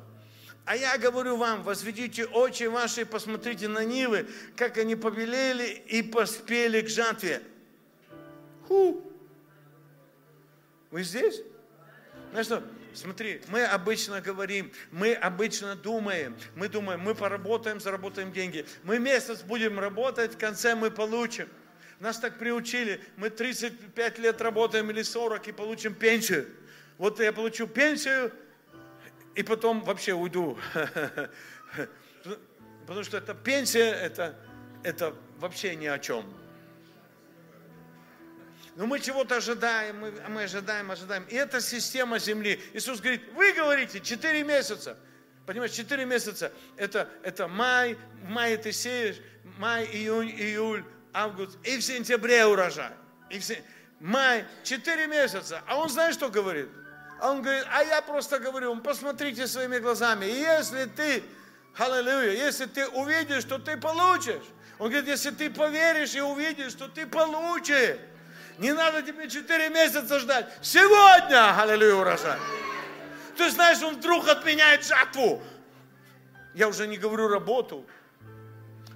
А я говорю вам, возведите очи ваши и посмотрите на нивы, как они побелели и поспели к жатве. Ху! Вы здесь? Знаешь что, Смотри, мы обычно говорим, мы обычно думаем, мы думаем, мы поработаем, заработаем деньги. Мы месяц будем работать, в конце мы получим. Нас так приучили, мы 35 лет работаем или 40 и получим пенсию. Вот я получу пенсию, и потом вообще уйду. Потому что эта пенсия, это, это вообще ни о чем. Но мы чего-то ожидаем, мы, мы ожидаем, ожидаем. И это система земли. Иисус говорит, вы говорите, 4 месяца. Понимаешь, 4 месяца, это, это май, в мае ты сеешь, май, июнь, июль, август, и в сентябре урожай. И в сентябре. Май, 4 месяца. А он знает, что говорит? А он говорит, а я просто говорю, посмотрите своими глазами. И если ты, аллилуйя, если ты увидишь, то ты получишь. Он говорит, если ты поверишь и увидишь, то ты получишь. Не надо тебе 4 месяца ждать. Сегодня, аллилуйя, урожай. Ты знаешь, он вдруг отменяет жатву. Я уже не говорю работу.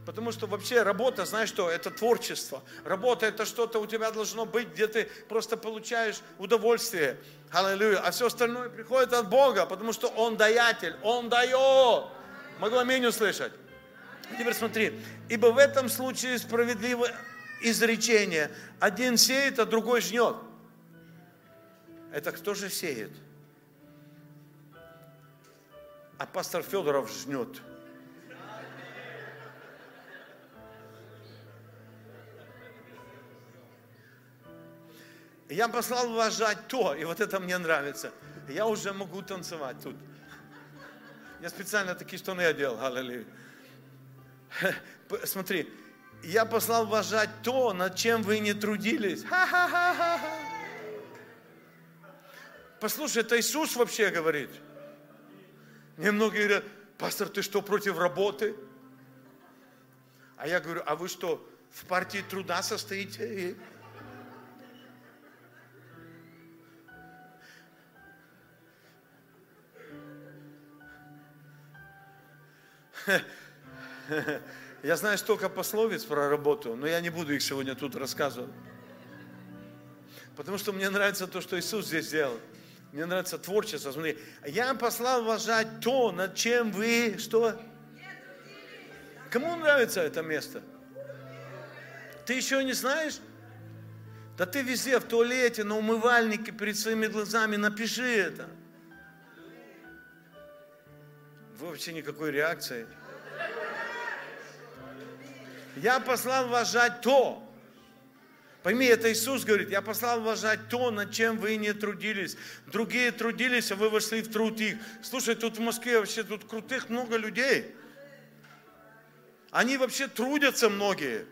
Потому что вообще работа, знаешь что, это творчество. Работа это что-то у тебя должно быть, где ты просто получаешь удовольствие. Аллилуйя. А все остальное приходит от Бога, потому что Он даятель, Он дает. Могу аминь услышать? Теперь смотри. Ибо в этом случае справедливо изречение. Один сеет, а другой жнет. Это кто же сеет? А пастор Федоров жнет. Я послал уважать то, и вот это мне нравится. Я уже могу танцевать тут. Я специально такие штаны одел, аллилуйя. Смотри, я послал вас то, над чем вы не трудились. Ха-ха-ха-ха. Послушай, это Иисус вообще говорит. Мне многие говорят, пастор, ты что, против работы? А я говорю, а вы что, в партии труда состоите? Я знаю столько пословиц про работу, но я не буду их сегодня тут рассказывать. Потому что мне нравится то, что Иисус здесь сделал. Мне нравится творчество. Смотри, я послал уважать то, над чем вы, что? Кому нравится это место? Ты еще не знаешь? Да ты везде, в туалете, на умывальнике, перед своими глазами, напиши это. Вы вообще никакой реакции. Я послал уважать то. Пойми, это Иисус говорит, я послал уважать то, над чем вы не трудились. Другие трудились, а вы вошли в труд их. Слушай, тут в Москве вообще тут крутых много людей. Они вообще трудятся многие.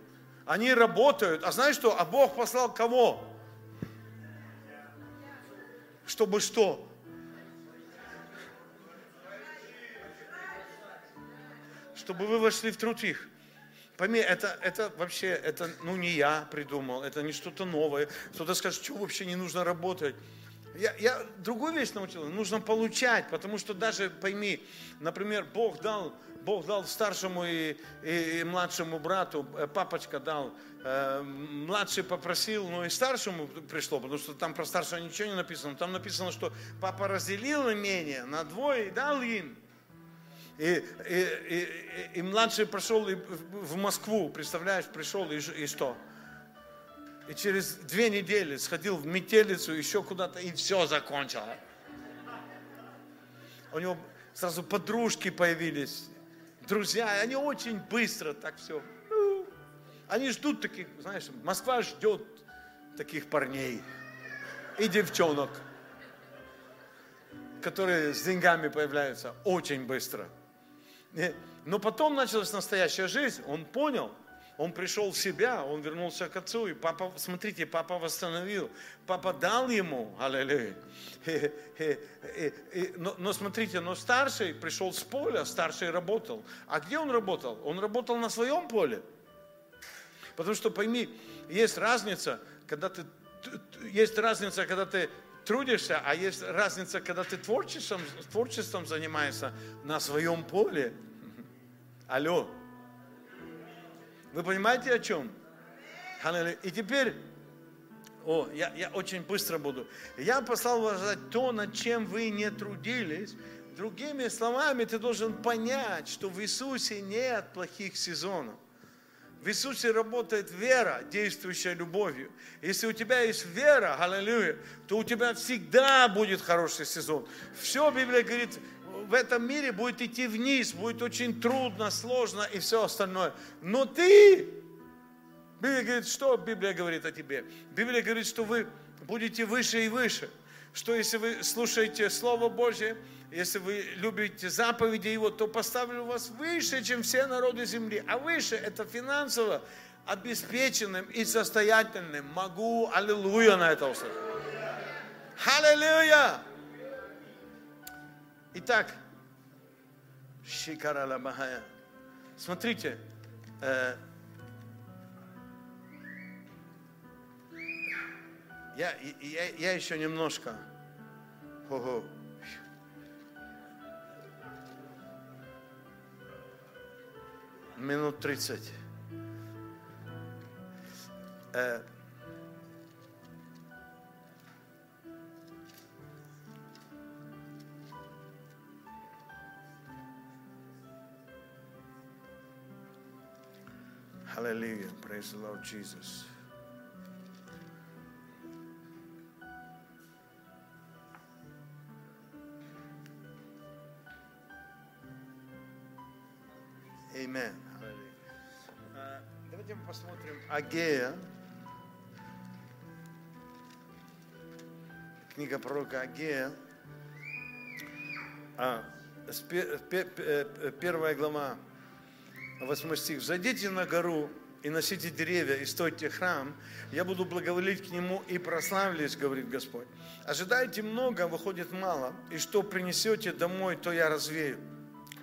Они работают. А знаешь что? А Бог послал кого? Чтобы что? Чтобы вы вошли в труд их. Пойми, это, это вообще, это ну не я придумал, это не что-то новое. Кто-то скажет, что вообще не нужно работать. Я, я другую вещь научил, нужно получать, потому что даже, пойми, например, Бог дал, Бог дал старшему и, и, и младшему брату, э, папочка дал, э, младший попросил, но и старшему пришло, потому что там про старшего ничего не написано. Там написано, что папа разделил имение на двое и дал им. И, и, и, и младший прошел в Москву, представляешь, пришел и, и что? И через две недели сходил в метелицу, еще куда-то, и все закончил. У него сразу подружки появились, друзья, они очень быстро так все. Они ждут таких, знаешь, Москва ждет таких парней и девчонок, которые с деньгами появляются очень быстро. Но потом началась настоящая жизнь, он понял, он пришел в себя, он вернулся к отцу, и папа, смотрите, папа восстановил, папа дал ему, аллилуйя. Но, но смотрите, но старший пришел с поля, старший работал. А где он работал? Он работал на своем поле. Потому что пойми, есть разница, когда ты, есть разница, когда ты трудишься, а есть разница, когда ты творчеством, творчеством занимаешься на своем поле. Алло. Вы понимаете о чем? И теперь, о, я, я очень быстро буду. Я послал уважать то, над чем вы не трудились. Другими словами, ты должен понять, что в Иисусе нет плохих сезонов. В Иисусе работает вера, действующая любовью. Если у тебя есть вера, аллилуйя, то у тебя всегда будет хороший сезон. Все Библия говорит, в этом мире будет идти вниз, будет очень трудно, сложно и все остальное. Но ты, Библия говорит, что Библия говорит о тебе? Библия говорит, что вы будете выше и выше. Что если вы слушаете Слово Божье, если вы любите заповеди Его, то поставлю вас выше, чем все народы земли. А выше это финансово обеспеченным и состоятельным. Могу, аллилуйя, на это услышать. Аллилуйя! Итак, Шикарала Махая. Смотрите, э, я, я, я еще немножко. Ого. минут 30. Э, Hallelujah. Praise the Lord Jesus. Amen. Давайте посмотрим Агея. Книга пророка Агея. А, первая глава, 8 стих. «Зайдите на гору и носите деревья, и стойте храм, я буду благоволить к нему и прославлюсь, говорит Господь. Ожидайте много, выходит мало, и что принесете домой, то я развею.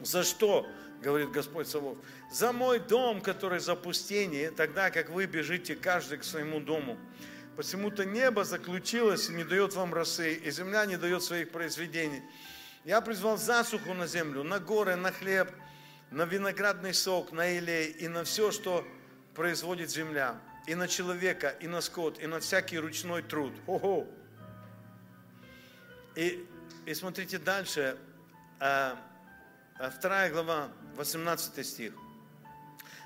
За что? Говорит Господь Савов, за мой дом, который запустение, тогда как вы бежите каждый к своему дому. Почему-то небо заключилось и не дает вам росы, и земля не дает своих произведений. Я призвал засуху на землю, на горы, на хлеб, на виноградный сок, на елей и на все, что производит земля, и на человека, и на скот, и на всякий ручной труд. Ого! И, и смотрите дальше, а, а, вторая глава, 18 стих.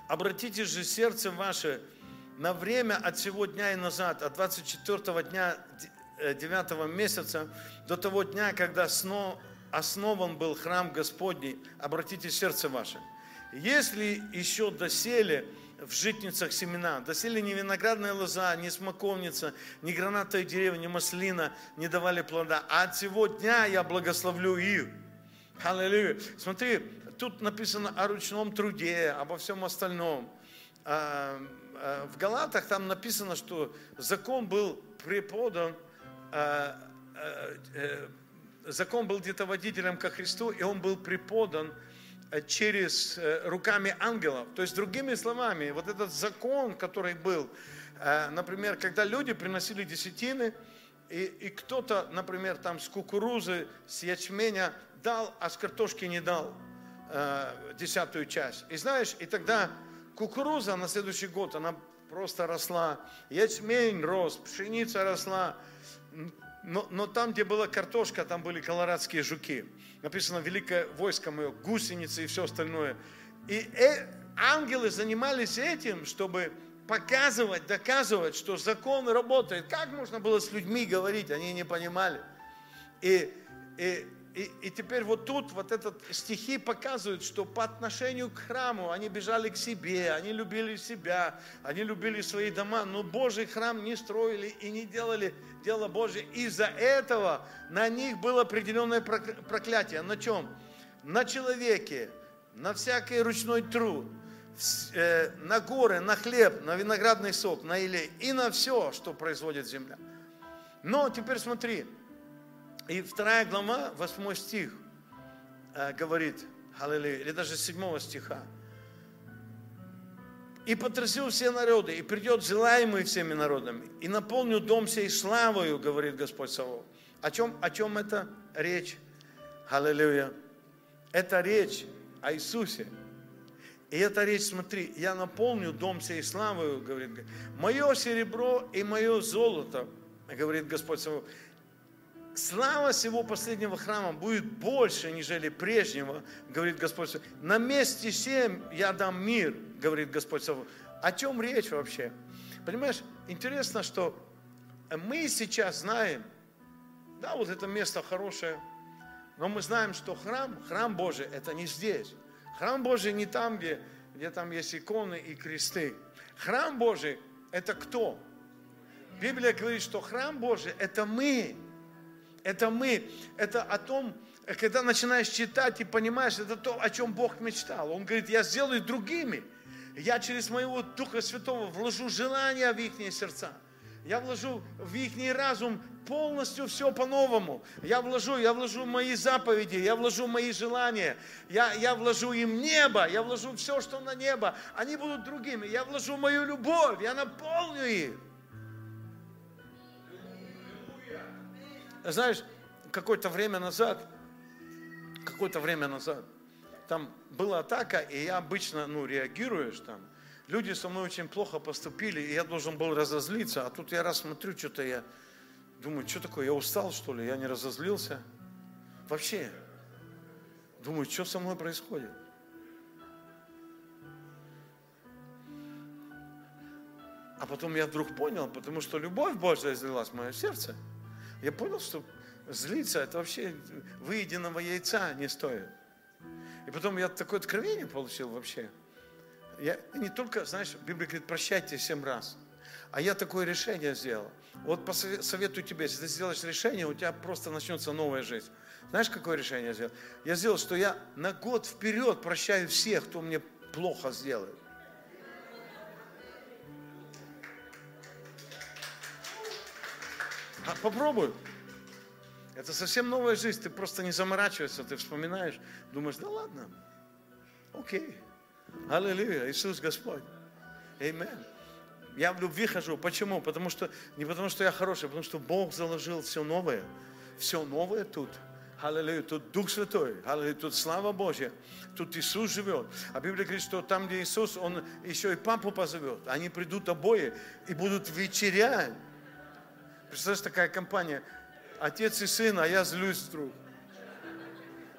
«Обратите же сердце ваше на время от сего дня и назад, от 24 дня 9 э, месяца до того дня, когда сно, основан был храм Господний, обратите сердце ваше. Если еще доселе в житницах семена, доселе ни виноградная лоза, ни смоковница, ни гранатовая деревья, ни маслина не давали плода, а от сего дня я благословлю их. Аллилуйя. Смотри, тут написано о ручном труде, обо всем остальном. А, а, в Галатах там написано, что закон был преподан а, э, закон был где-то водителем ко Христу, и он был преподан э, через э, руками ангелов. То есть, другими словами, вот этот закон, который был, например, когда люди приносили десятины, и, и кто-то, например, там с кукурузы, с ячменя дал, а с картошки не дал десятую часть. И знаешь, и тогда кукуруза на следующий год, она просто росла, ячмень рос, пшеница росла, но, но там, где была картошка, там были колорадские жуки. Написано «Великое войско мое», гусеницы и все остальное. И э, ангелы занимались этим, чтобы показывать, доказывать, что закон работает. Как можно было с людьми говорить, они не понимали. И, и и, и теперь вот тут вот этот стихи показывают, что по отношению к храму они бежали к себе, они любили себя, они любили свои дома, но Божий храм не строили и не делали дело Божье. Из-за этого на них было определенное проклятие. На чем? На человеке, на всякий ручной труд, э, на горы, на хлеб, на виноградный сок, на илей и на все, что производит земля. Но теперь смотри, и вторая глава, восьмой стих, э, говорит, аллилуйя, или даже седьмого стиха. «И потрясил все народы, и придет желаемый всеми народами, и наполню дом сей славою, говорит Господь Савов». О чем, о чем это речь? Аллилуйя. Это речь о Иисусе. И эта речь, смотри, я наполню дом сей славою, говорит, мое серебро и мое золото, говорит Господь Савов, слава всего последнего храма будет больше, нежели прежнего, говорит Господь. На месте семь я дам мир, говорит Господь. О чем речь вообще? Понимаешь, интересно, что мы сейчас знаем, да, вот это место хорошее, но мы знаем, что храм, храм Божий, это не здесь. Храм Божий не там, где, где там есть иконы и кресты. Храм Божий – это кто? Библия говорит, что храм Божий – это мы это мы, это о том, когда начинаешь читать и понимаешь, это то, о чем Бог мечтал. Он говорит, я сделаю другими. Я через моего Духа Святого вложу желания в их сердца. Я вложу в их разум полностью все по-новому. Я вложу, я вложу мои заповеди, я вложу мои желания, я, я вложу им небо, я вложу все, что на небо. Они будут другими. Я вложу мою любовь, я наполню их. Знаешь, какое-то время назад, какое-то время назад, там была атака, и я обычно, ну, реагируешь там. Люди со мной очень плохо поступили, и я должен был разозлиться, а тут я раз смотрю, что-то я думаю, что такое, я устал, что ли, я не разозлился. Вообще, думаю, что со мной происходит? А потом я вдруг понял, потому что любовь Божья излилась в мое сердце – я понял, что злиться это вообще выеденного яйца не стоит. И потом я такое откровение получил вообще. Я не только, знаешь, Библия говорит, прощайте семь раз. А я такое решение сделал. Вот посоветую тебе, если ты сделаешь решение, у тебя просто начнется новая жизнь. Знаешь, какое решение я сделал? Я сделал, что я на год вперед прощаю всех, кто мне плохо сделает. А попробуй. Это совсем новая жизнь. Ты просто не заморачиваешься, ты вспоминаешь, думаешь, да ладно, окей. Аллилуйя, Иисус Господь. Аминь. Я в любви хожу. Почему? Потому что, не потому что я хороший, а потому что Бог заложил все новое. Все новое тут. Аллилуйя. Тут Дух Святой. Аллилуйя. Тут слава Божья. Тут Иисус живет. А Библия говорит, что там, где Иисус, Он еще и папу позовет. Они придут обои и будут вечерять. Представляешь, такая компания. Отец и сын, а я злюсь вдруг.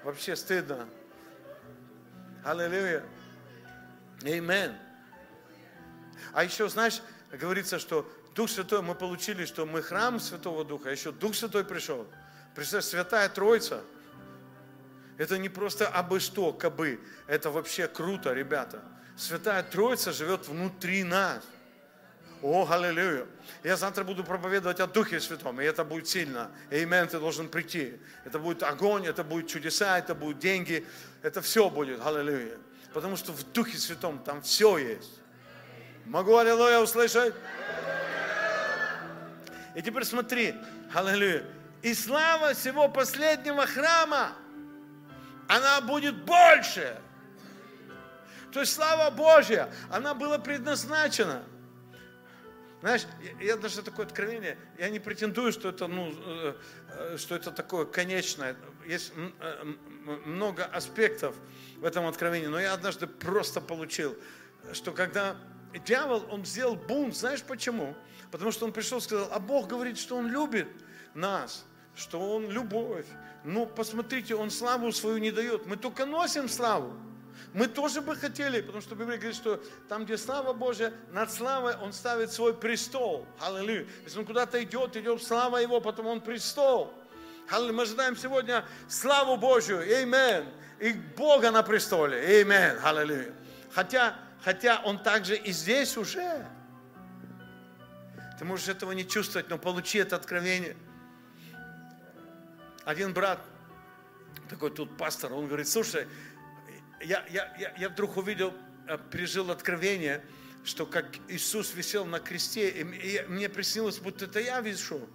Вообще стыдно. Аллилуйя. Аминь. А еще, знаешь, говорится, что Дух Святой мы получили, что мы храм Святого Духа, а еще Дух Святой пришел. Представь, Святая Троица. Это не просто абы что, кабы. Это вообще круто, ребята. Святая Троица живет внутри нас. О, аллилуйя. Я завтра буду проповедовать о Духе Святом, и это будет сильно. Имен, ты должен прийти. Это будет огонь, это будет чудеса, это будут деньги, это все будет, аллилуйя. Потому что в Духе Святом там все есть. Могу аллилуйя услышать? И теперь смотри, аллилуйя. И слава всего последнего храма, она будет больше. То есть слава Божья, она была предназначена. Знаешь, я даже такое откровение, я не претендую, что это, ну, э, э, что это такое конечное. Есть э, много аспектов в этом откровении, но я однажды просто получил, что когда дьявол, он сделал бунт, знаешь почему? Потому что он пришел и сказал, а Бог говорит, что он любит нас, что он любовь. Но посмотрите, он славу свою не дает. Мы только носим славу. Мы тоже бы хотели, потому что Библия говорит, что там, где слава Божья, над славой Он ставит свой престол. Аллилуйя. Если Он куда-то идет, идет слава Его, потом Он престол. Аллилуйя. Мы ожидаем сегодня славу Божью. Амин. И Бога на престоле. Амин. Аллилуйя. Хотя хотя он также и здесь уже. Ты можешь этого не чувствовать, но получи это откровение. Один брат, такой тут пастор, он говорит, слушай, я, я, я, я вдруг увидел, э, пережил откровение, что как Иисус висел на кресте, и, мне приснилось, будто это я вишу.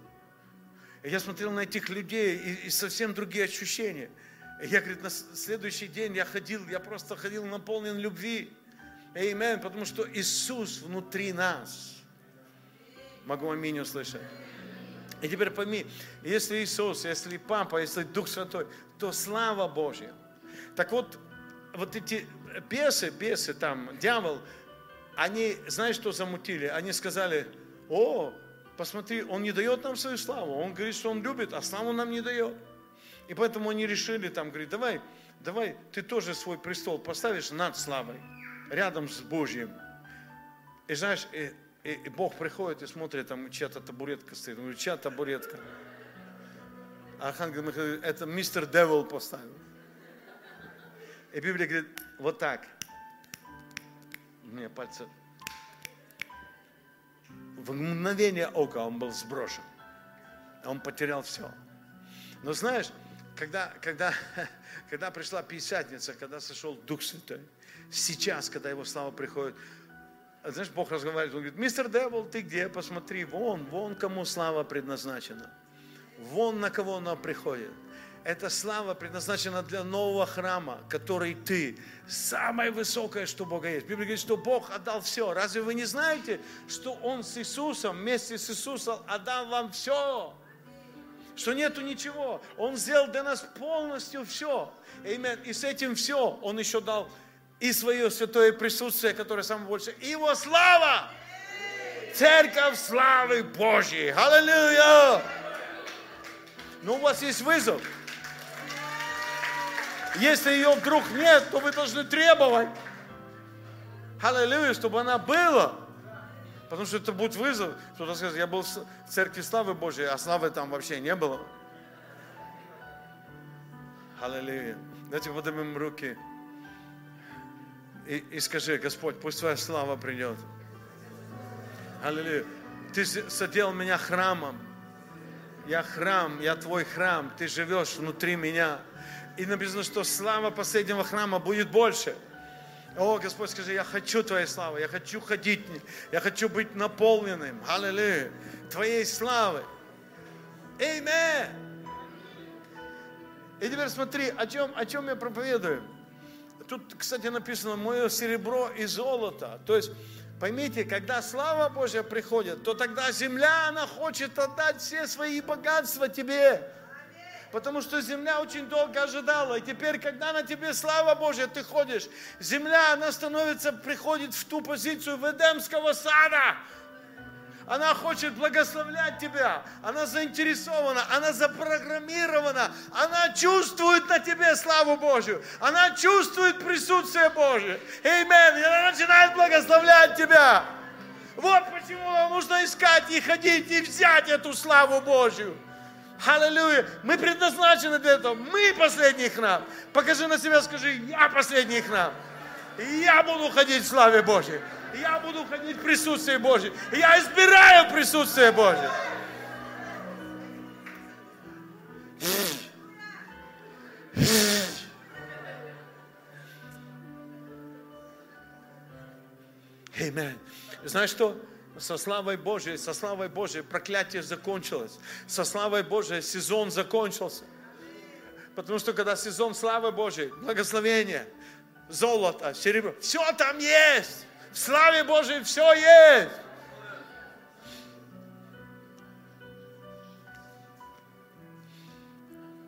И я смотрел на этих людей, и, и совсем другие ощущения. И я, говорит, на следующий день я ходил, я просто ходил наполнен любви. Аминь. Потому что Иисус внутри нас. Могу аминь услышать. И теперь пойми, если Иисус, если Папа, если Дух Святой, то слава Божья. Так вот, вот эти бесы, бесы там, дьявол, они, знаешь, что замутили? Они сказали, о, посмотри, он не дает нам свою славу. Он говорит, что он любит, а славу нам не дает. И поэтому они решили там, говорит, давай, давай, ты тоже свой престол поставишь над славой рядом с Божьим. И знаешь, и, и, и Бог приходит и смотрит, там чья-то табуретка стоит. Он говорит, чья табуретка? А Архангел Михаил это мистер Девил поставил. И Библия говорит, вот так. У меня пальцы. В мгновение ока он был сброшен. Он потерял все. Но знаешь, когда, когда, когда пришла Пятидесятница, когда сошел Дух Святой, сейчас, когда Его слава приходит, знаешь, Бог разговаривает, Он говорит, мистер Девил, ты где? Посмотри, вон, вон кому слава предназначена. Вон на кого она приходит. Эта слава предназначена для нового храма, который ты. Самое высокое, что Бога есть. Библия говорит, что Бог отдал все. Разве вы не знаете, что Он с Иисусом, вместе с Иисусом отдал вам все? Что нету ничего. Он сделал для нас полностью все. И с этим все. Он еще дал и свое святое присутствие, которое самое большее, и его слава. Церковь славы Божьей. Аллилуйя! Но у вас есть вызов. Если ее вдруг нет, то вы должны требовать. Аллилуйя, чтобы она была. Потому что это будет вызов. Кто-то скажет, я был в церкви славы Божьей, а славы там вообще не было. Аллилуйя. Давайте поднимем руки и, и скажи, Господь, пусть Твоя слава придет. Аллилуйя. Ты садил меня храмом. Я храм, я Твой храм. Ты живешь внутри меня. И написано, что слава последнего храма будет больше. О, Господь, скажи, я хочу Твоей славы, я хочу ходить, я хочу быть наполненным, аллилуйя, Твоей славы. Аминь. И теперь смотри, о чем, о чем я проповедую. Тут, кстати, написано, мое серебро и золото. То есть, поймите, когда слава Божья приходит, то тогда земля, она хочет отдать все свои богатства тебе. Потому что земля очень долго ожидала. И теперь, когда на тебе слава Божья, ты ходишь, земля, она становится, приходит в ту позицию Ведемского сада. Она хочет благословлять тебя. Она заинтересована, она запрограммирована. Она чувствует на тебе славу Божью. Она чувствует присутствие Божье. И она начинает благословлять тебя. Вот почему нам нужно искать и ходить и взять эту славу Божью. Аллилуйя. Мы предназначены для этого. Мы последний храм. Покажи на себя, скажи, я последний храм. Я буду ходить в славе Божьей. Я буду ходить в присутствии Божьем. Я избираю присутствие Божье. Аминь. Знаешь что? Со славой Божьей, со славой Божьей проклятие закончилось. Со славой Божьей сезон закончился. Потому что когда сезон славы Божьей, благословение, золото, серебро, все там есть. В славе Божьей все есть.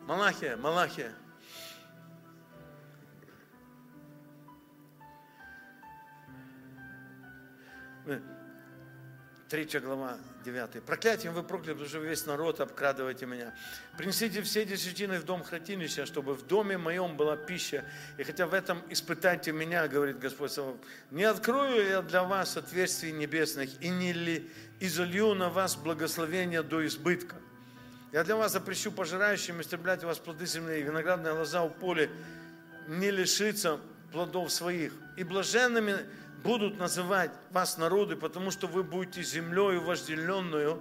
Малахия, Малахия. Третья глава, 9. Проклятием вы прокляты, потому что весь народ обкрадываете меня. Принесите все десятины в дом хранилища, чтобы в доме моем была пища. И хотя в этом испытайте меня, говорит Господь Савов, не открою я для вас отверстий небесных и не ли изолью на вас благословения до избытка. Я для вас запрещу пожирающим истреблять вас плоды земли, и виноградная лоза у поля не лишится плодов своих. И блаженными будут называть вас народы, потому что вы будете землею вожделенную,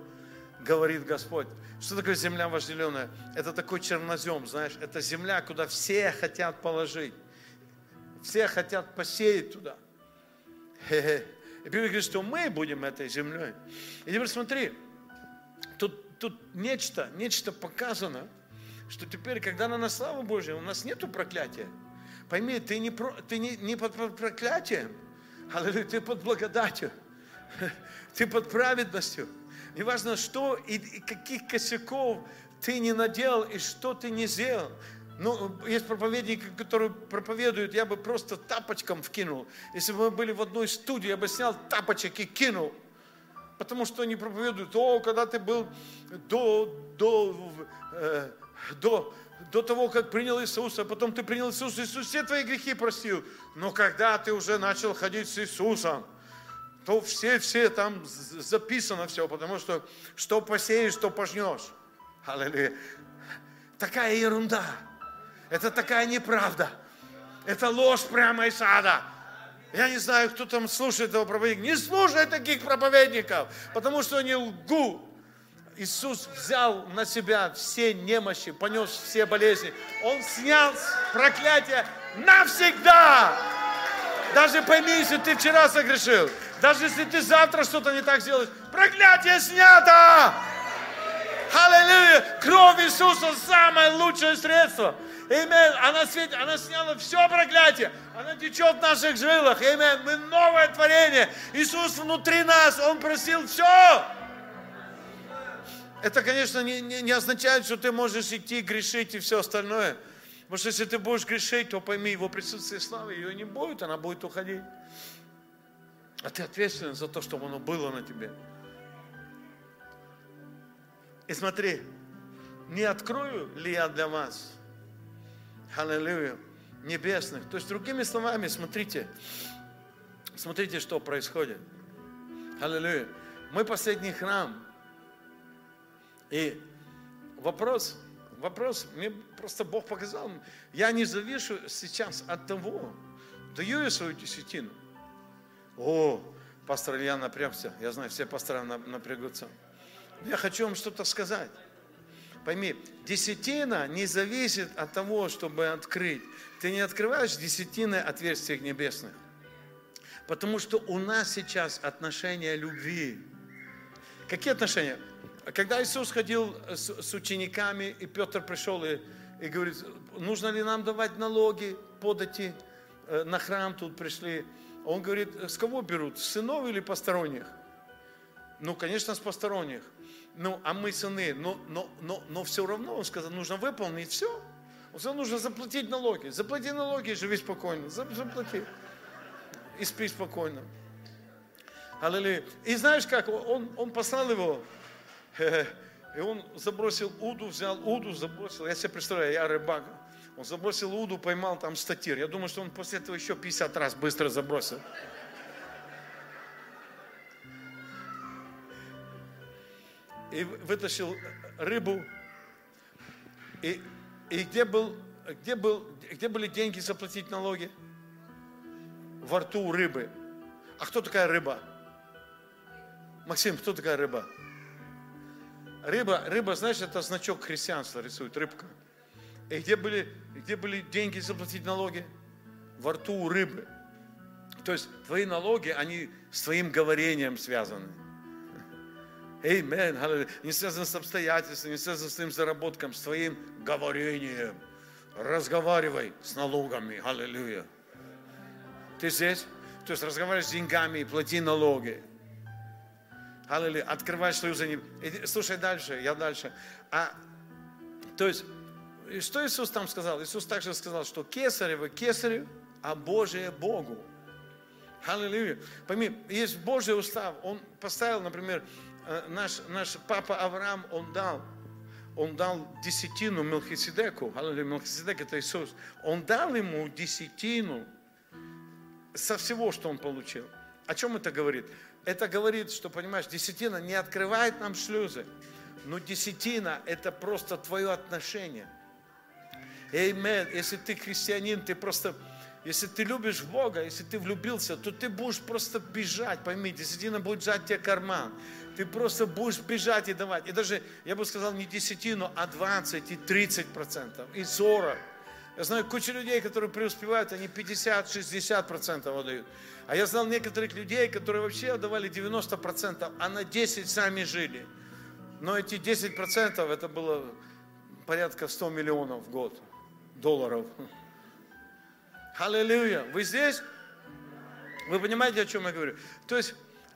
говорит Господь. Что такое земля вожделенная? Это такой чернозем, знаешь, это земля, куда все хотят положить. Все хотят посеять туда. Хе-хе. И Библия говорит, что мы будем этой землей. И теперь смотри, тут, тут нечто, нечто показано, что теперь, когда на нас слава Божья, у нас нету проклятия. Пойми, ты не, про, ты не, не под проклятием, Аллилуйя, ты под благодатью, ты под праведностью. Неважно, что и, каких косяков ты не наделал и что ты не сделал. Ну, есть проповедники, которые проповедуют, я бы просто тапочком вкинул. Если бы мы были в одной студии, я бы снял тапочек и кинул. Потому что они проповедуют, о, когда ты был до, до, э, до до того, как принял Иисуса, а потом ты принял Иисуса, Иисус все твои грехи простил. Но когда ты уже начал ходить с Иисусом, то все-все там записано все, потому что что посеешь, то пожнешь. Аллилуйя. Такая ерунда. Это такая неправда. Это ложь прямо из ада. Я не знаю, кто там слушает этого проповедника. Не слушай таких проповедников, потому что они лгут. Иисус взял на себя все немощи, понес все болезни. Он снял проклятие навсегда. Даже пойми, если ты вчера согрешил, даже если ты завтра что-то не так сделаешь, проклятие снято! Аллилуйя! Кровь Иисуса самое лучшее средство. Имей, она, свет, она сняла все проклятие. Она течет в наших жилах. Имей, мы новое творение. Иисус внутри нас. Он просил все. Это, конечно, не, не, не означает, что ты можешь идти грешить и все остальное. Потому что если ты будешь грешить, то пойми, его присутствие славы ее не будет, она будет уходить. А ты ответственен за то, чтобы оно было на тебе. И смотри, не открою ли я для вас, аллилуйя, небесных. То есть, другими словами, смотрите, смотрите, что происходит. Аллилуйя. Мы последний храм, и вопрос, вопрос, мне просто Бог показал, я не завишу сейчас от того, даю я свою десятину. О, пастор Илья напрягся, я знаю, все пастора напрягутся. Я хочу вам что-то сказать. Пойми, десятина не зависит от того, чтобы открыть. Ты не открываешь десятины отверстий небесных. Потому что у нас сейчас отношения любви. Какие отношения? Когда Иисус ходил с, с учениками, и Петр пришел и, и говорит, нужно ли нам давать налоги, подати э, на храм тут пришли. Он говорит, с кого берут, сынов или посторонних? Ну, конечно, с посторонних. Ну, а мы сыны, но, но, но, но все равно, он сказал, нужно выполнить все. Сказал, нужно заплатить налоги. Заплати налоги и живи спокойно. Заплати. И спи спокойно. Аллилуйя. И знаешь как, он, он послал его, и он забросил уду, взял уду, забросил. Я себе представляю, я рыбак. Он забросил уду, поймал там статир. Я думаю, что он после этого еще 50 раз быстро забросил. И вытащил рыбу. И, и где, был, где, был, где были деньги заплатить налоги? Во рту рыбы. А кто такая рыба? Максим, кто такая рыба? Рыба, рыба, знаешь, это значок христианства рисует, рыбка. И где были, где были деньги заплатить налоги? Во рту у рыбы. То есть твои налоги, они с твоим говорением связаны. Эймен, не связаны с обстоятельствами, не связаны с твоим заработком, с твоим говорением. Разговаривай с налогами, аллилуйя. Ты здесь? То есть разговаривай с деньгами, плати налоги. Аллилуйя. Открывай свою за ним. Слушай дальше, я дальше. А, то есть, что Иисус там сказал? Иисус также сказал, что кесарево кесарю, а Божие Богу. Аллилуйя. Пойми, есть Божий устав. Он поставил, например, э, наш, наш папа Авраам, он дал, он дал десятину Мелхиседеку. Аллилуйя. Мелхиседек это Иисус. Он дал ему десятину со всего, что он получил. О чем это говорит? Это говорит, что, понимаешь, десятина не открывает нам шлюзы, но десятина – это просто твое отношение. Эймен, если ты христианин, ты просто, если ты любишь Бога, если ты влюбился, то ты будешь просто бежать, пойми, десятина будет сжать тебе карман. Ты просто будешь бежать и давать. И даже, я бы сказал, не десятину, а 20 и 30 процентов, и 40. Я знаю кучу людей, которые преуспевают, они 50-60 процентов отдают. А я знал некоторых людей, которые вообще отдавали 90 процентов, а на 10 сами жили. Но эти 10 процентов, это было порядка 100 миллионов в год долларов. Аллилуйя. Вы здесь? Вы понимаете, о чем я говорю? То есть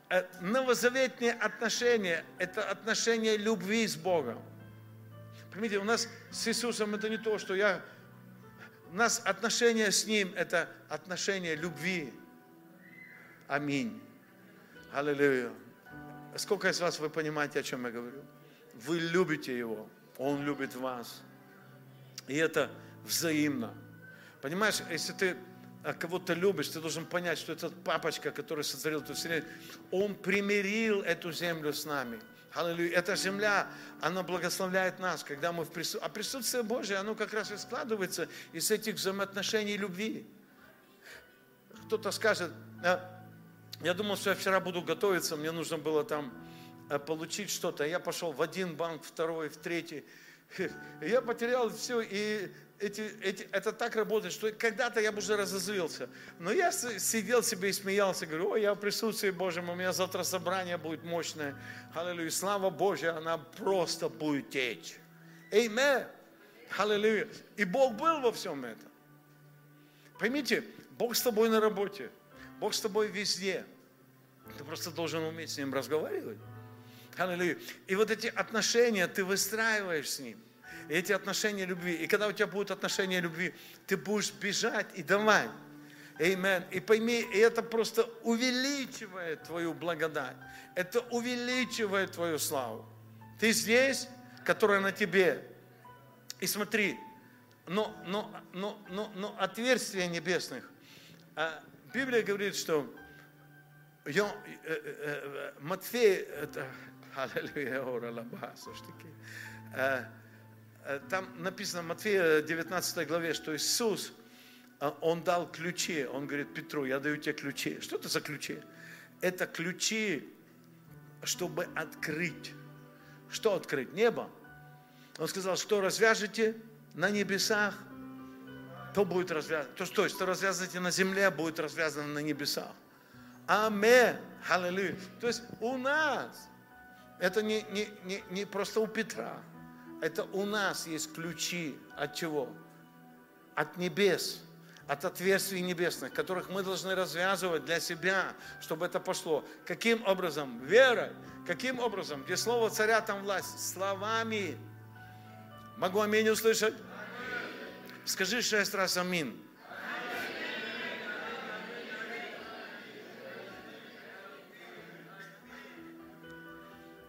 э, новозаветные отношения – это отношения любви с Богом. Понимаете, у нас с Иисусом это не то, что я у нас отношения с Ним – это отношения любви. Аминь. Аллилуйя. Сколько из вас вы понимаете, о чем я говорю? Вы любите Его, Он любит вас. И это взаимно. Понимаешь, если ты кого-то любишь, ты должен понять, что этот папочка, который сотворил эту вселенную, он примирил эту землю с нами. Аллилуйя. Эта земля, она благословляет нас, когда мы в присутствии. А присутствие Божие, оно как раз и складывается из этих взаимоотношений любви. Кто-то скажет, «А, я думал, что я вчера буду готовиться, мне нужно было там э, получить что-то. Я пошел в один банк, второй, в третий. Я потерял все, и эти, эти, это так работает, что когда-то я бы уже разозлился. Но я сидел себе и смеялся, говорю, ой, я в присутствии Божьем, у меня завтра собрание будет мощное. Аллилуйя, слава Божья, она просто будет течь. Эйме. Аллилуйя. И Бог был во всем этом. Поймите, Бог с тобой на работе, Бог с тобой везде. Ты просто должен уметь с Ним разговаривать. Аллилуйя. И вот эти отношения ты выстраиваешь с Ним эти отношения любви. И когда у тебя будут отношения любви, ты будешь бежать и давать. Amen. И пойми, это просто увеличивает твою благодать. Это увеличивает твою славу. Ты здесь, которая на тебе. И смотри, но, но, но, но, но отверстия небесных. А Библия говорит, что э, э, э, Матфей, это, аллилуйя, там написано в Матфея 19 главе, что Иисус, э, Он дал ключи. Он говорит Петру, я даю тебе ключи. Что это за ключи? Это ключи, чтобы открыть. Что открыть? Небо. Он сказал, что развяжете на небесах, то будет развязано. То, что, что развязываете на земле, будет развязано на небесах. Аминь. Аллилуйя. То есть у нас, это не, не, не, не просто у Петра, это у нас есть ключи от чего? От небес, от отверстий небесных, которых мы должны развязывать для себя, чтобы это пошло. Каким образом? Верой. Каким образом? Где слово царя, там власть. Словами. Могу аминь услышать? Скажи шесть раз аминь.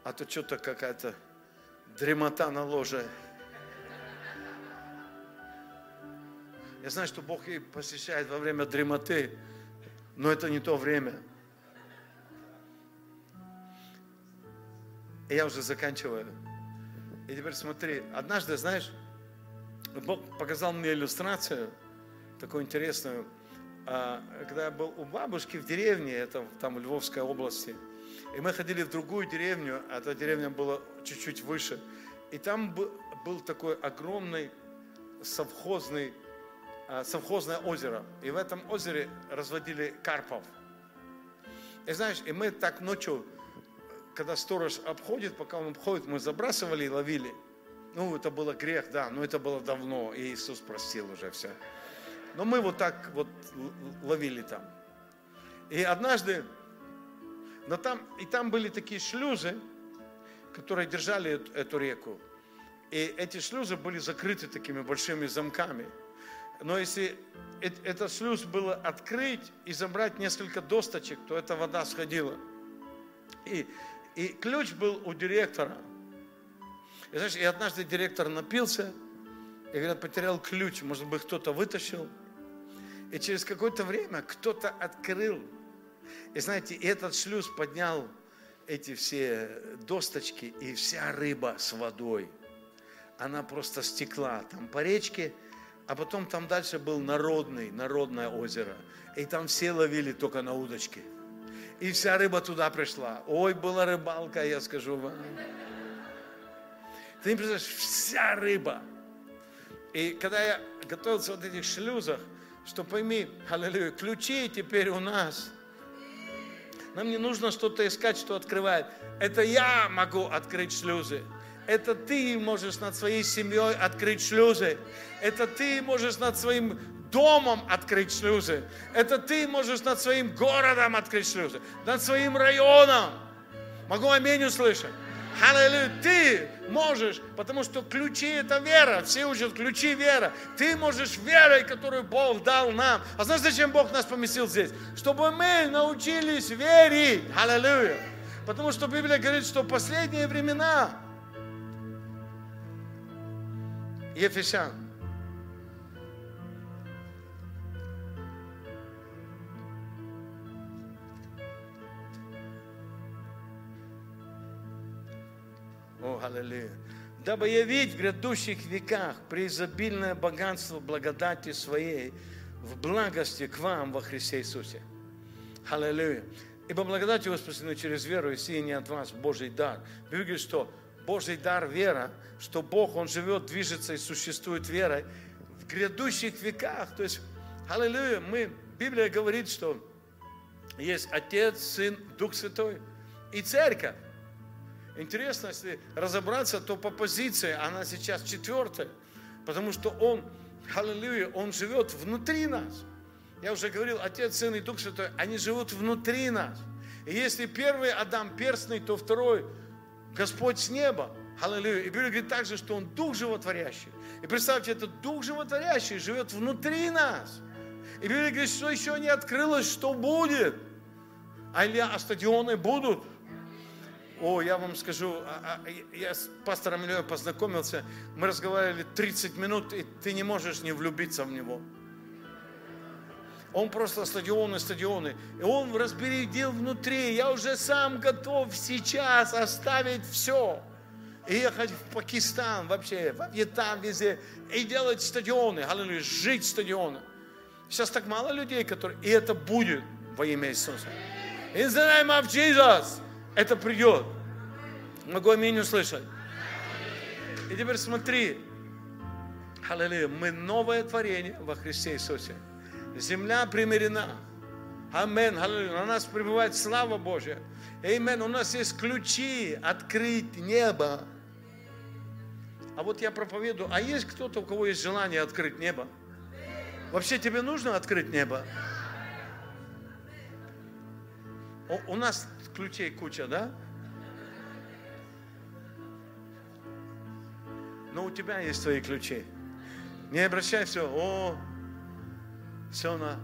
А то что-то какая-то дремота на ложе. Я знаю, что Бог и посещает во время дремоты, но это не то время. И я уже заканчиваю. И теперь смотри, однажды, знаешь, Бог показал мне иллюстрацию, такую интересную, а, когда я был у бабушки в деревне, это там в Львовской области, и мы ходили в другую деревню, а эта деревня была чуть-чуть выше, и там был такой огромный совхозный, а, совхозное озеро, и в этом озере разводили карпов. И знаешь, и мы так ночью, когда сторож обходит, пока он обходит, мы забрасывали и ловили – ну, это было грех, да, но это было давно, и Иисус простил уже все. Но мы вот так вот ловили там. И однажды, но там, и там были такие шлюзы, которые держали эту, эту реку. И эти шлюзы были закрыты такими большими замками. Но если этот шлюз было открыть и забрать несколько досточек, то эта вода сходила. И, и ключ был у директора – и знаешь, и однажды директор напился, и говорят, потерял ключ, может быть, кто-то вытащил. И через какое-то время кто-то открыл. И знаете, этот шлюз поднял эти все досточки, и вся рыба с водой, она просто стекла там по речке, а потом там дальше был народный, народное озеро. И там все ловили только на удочке. И вся рыба туда пришла. Ой, была рыбалка, я скажу вам. Ты не представляешь, вся рыба. И когда я готовился вот этих шлюзах, что пойми, аллилуйя, ключи теперь у нас. Нам не нужно что-то искать, что открывает. Это я могу открыть шлюзы. Это ты можешь над своей семьей открыть шлюзы. Это ты можешь над своим домом открыть шлюзы. Это ты можешь над своим городом открыть шлюзы. Над своим районом. Могу аминь услышать. Аллилуйя, ты можешь, потому что ключи это вера, все учат ключи вера. Ты можешь верой, которую Бог дал нам. А знаешь, зачем Бог нас поместил здесь? Чтобы мы научились верить. Аллилуйя. Потому что Библия говорит, что последние времена Ефесян О, аллилуйя. Дабы явить в грядущих веках преизобильное богатство благодати Своей в благости к вам во Христе Иисусе. Аллилуйя. Ибо благодать его спасены через веру, и сие не от вас, Божий дар. Библия что Божий дар – вера, что Бог, Он живет, движется и существует верой в грядущих веках. То есть, аллилуйя, мы, Библия говорит, что есть Отец, Сын, Дух Святой и Церковь. Интересно, если разобраться, то по позиции она сейчас четвертая, потому что Он, аллилуйя, Он живет внутри нас. Я уже говорил, Отец, Сын и Дух Святой, они живут внутри нас. И если первый Адам перстный, то второй Господь с неба. Аллилуйя. И Библия говорит также, что Он Дух животворящий. И представьте, этот Дух животворящий живет внутри нас. И Библия говорит, что еще не открылось, что будет. А, или, а стадионы будут. О, я вам скажу, а, а, я с пастором Ильей познакомился, мы разговаривали 30 минут, и ты не можешь не влюбиться в него. Он просто стадионы, стадионы. И он разбередил внутри. Я уже сам готов сейчас оставить все. И ехать в Пакистан вообще, в Вьетнам, везде. И делать стадионы, аллилуйя, жить стадионы. Сейчас так мало людей, которые... И это будет во имя Иисуса. In the name of Jesus это придет. Могу аминь услышать. И теперь смотри. Аллилуйя. Мы новое творение во Христе Иисусе. Земля примирена. Амин. Аллилуйя. На нас пребывает слава Божья. Амин. У нас есть ключи открыть небо. А вот я проповедую. А есть кто-то, у кого есть желание открыть небо? Вообще тебе нужно открыть небо? У, у нас ключей куча, да? Но у тебя есть твои ключи. Не обращайся. о, все на,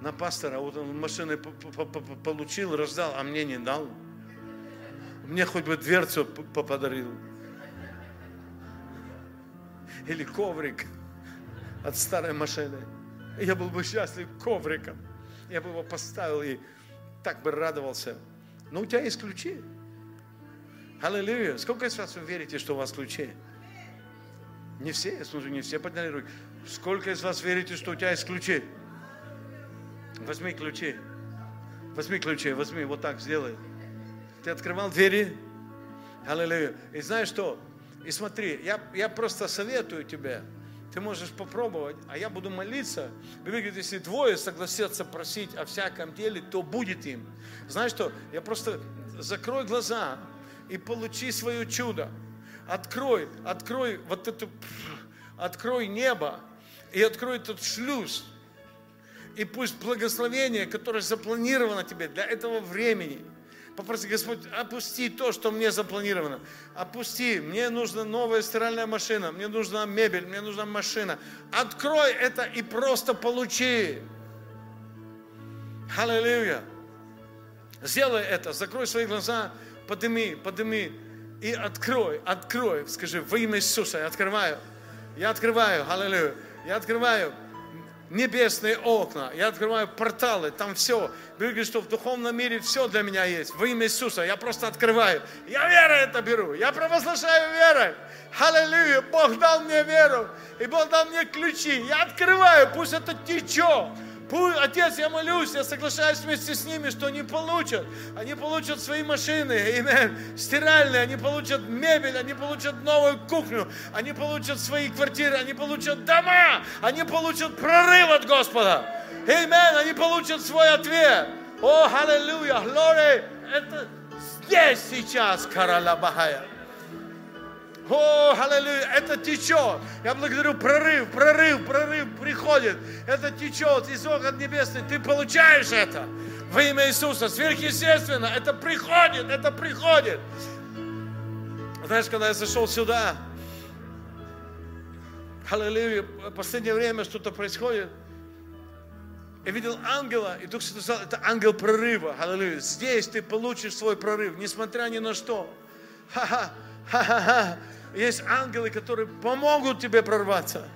на пастора. Вот он машины получил, раздал, а мне не дал. Мне хоть бы дверцу подарил. Или коврик от старой машины. Я был бы счастлив ковриком. Я бы его поставил и так бы радовался. Но у тебя есть ключи. Аллилуйя. Сколько из вас вы верите, что у вас ключи? Не все, я слушаю, не все подняли руки. Сколько из вас верите, что у тебя есть ключи? Возьми ключи. Возьми ключи, возьми, вот так сделай. Ты открывал двери? Аллилуйя. И знаешь что? И смотри, я, я просто советую тебе, ты можешь попробовать, а я буду молиться. Библия говорит, если двое согласятся просить о всяком деле, то будет им. Знаешь что, я просто закрой глаза и получи свое чудо. Открой, открой вот эту, открой небо и открой этот шлюз. И пусть благословение, которое запланировано тебе для этого времени – Попроси, Господь, опусти то, что мне запланировано. Опусти. Мне нужна новая стиральная машина, мне нужна мебель, мне нужна машина. Открой это и просто получи. Аллилуйя. Сделай это, закрой свои глаза, подними, подними и открой, открой. Скажи, во имя Иисуса я открываю. Я открываю, аллилуйя. Я открываю небесные окна, я открываю порталы, там все. Библия говорит, что в духовном мире все для меня есть. Во имя Иисуса я просто открываю. Я верой это беру, я провозглашаю верой. Аллилуйя, Бог дал мне веру, и Бог дал мне ключи. Я открываю, пусть это течет. Отец, я молюсь, я соглашаюсь вместе с ними, что они получат. Они получат свои машины, amen, стиральные, они получат мебель, они получат новую кухню, они получат свои квартиры, они получат дома, они получат прорыв от Господа. Amen, они получат свой ответ. О, аллилуйя, глория, это здесь сейчас, Карала Бахая. О, аллилуйя, это течет. Я благодарю, прорыв, прорыв, прорыв приходит. Это течет из окон небесных. Ты получаешь это во имя Иисуса. Сверхъестественно, это приходит, это приходит. Знаешь, когда я зашел сюда, аллилуйя, в последнее время что-то происходит. Я видел ангела, и Дух Святой сказал, это ангел прорыва. Аллилуйя. Здесь ты получишь свой прорыв, несмотря ни на что. Ха-ха, ха-ха-ха. Есть ангелы, которые помогут тебе прорваться.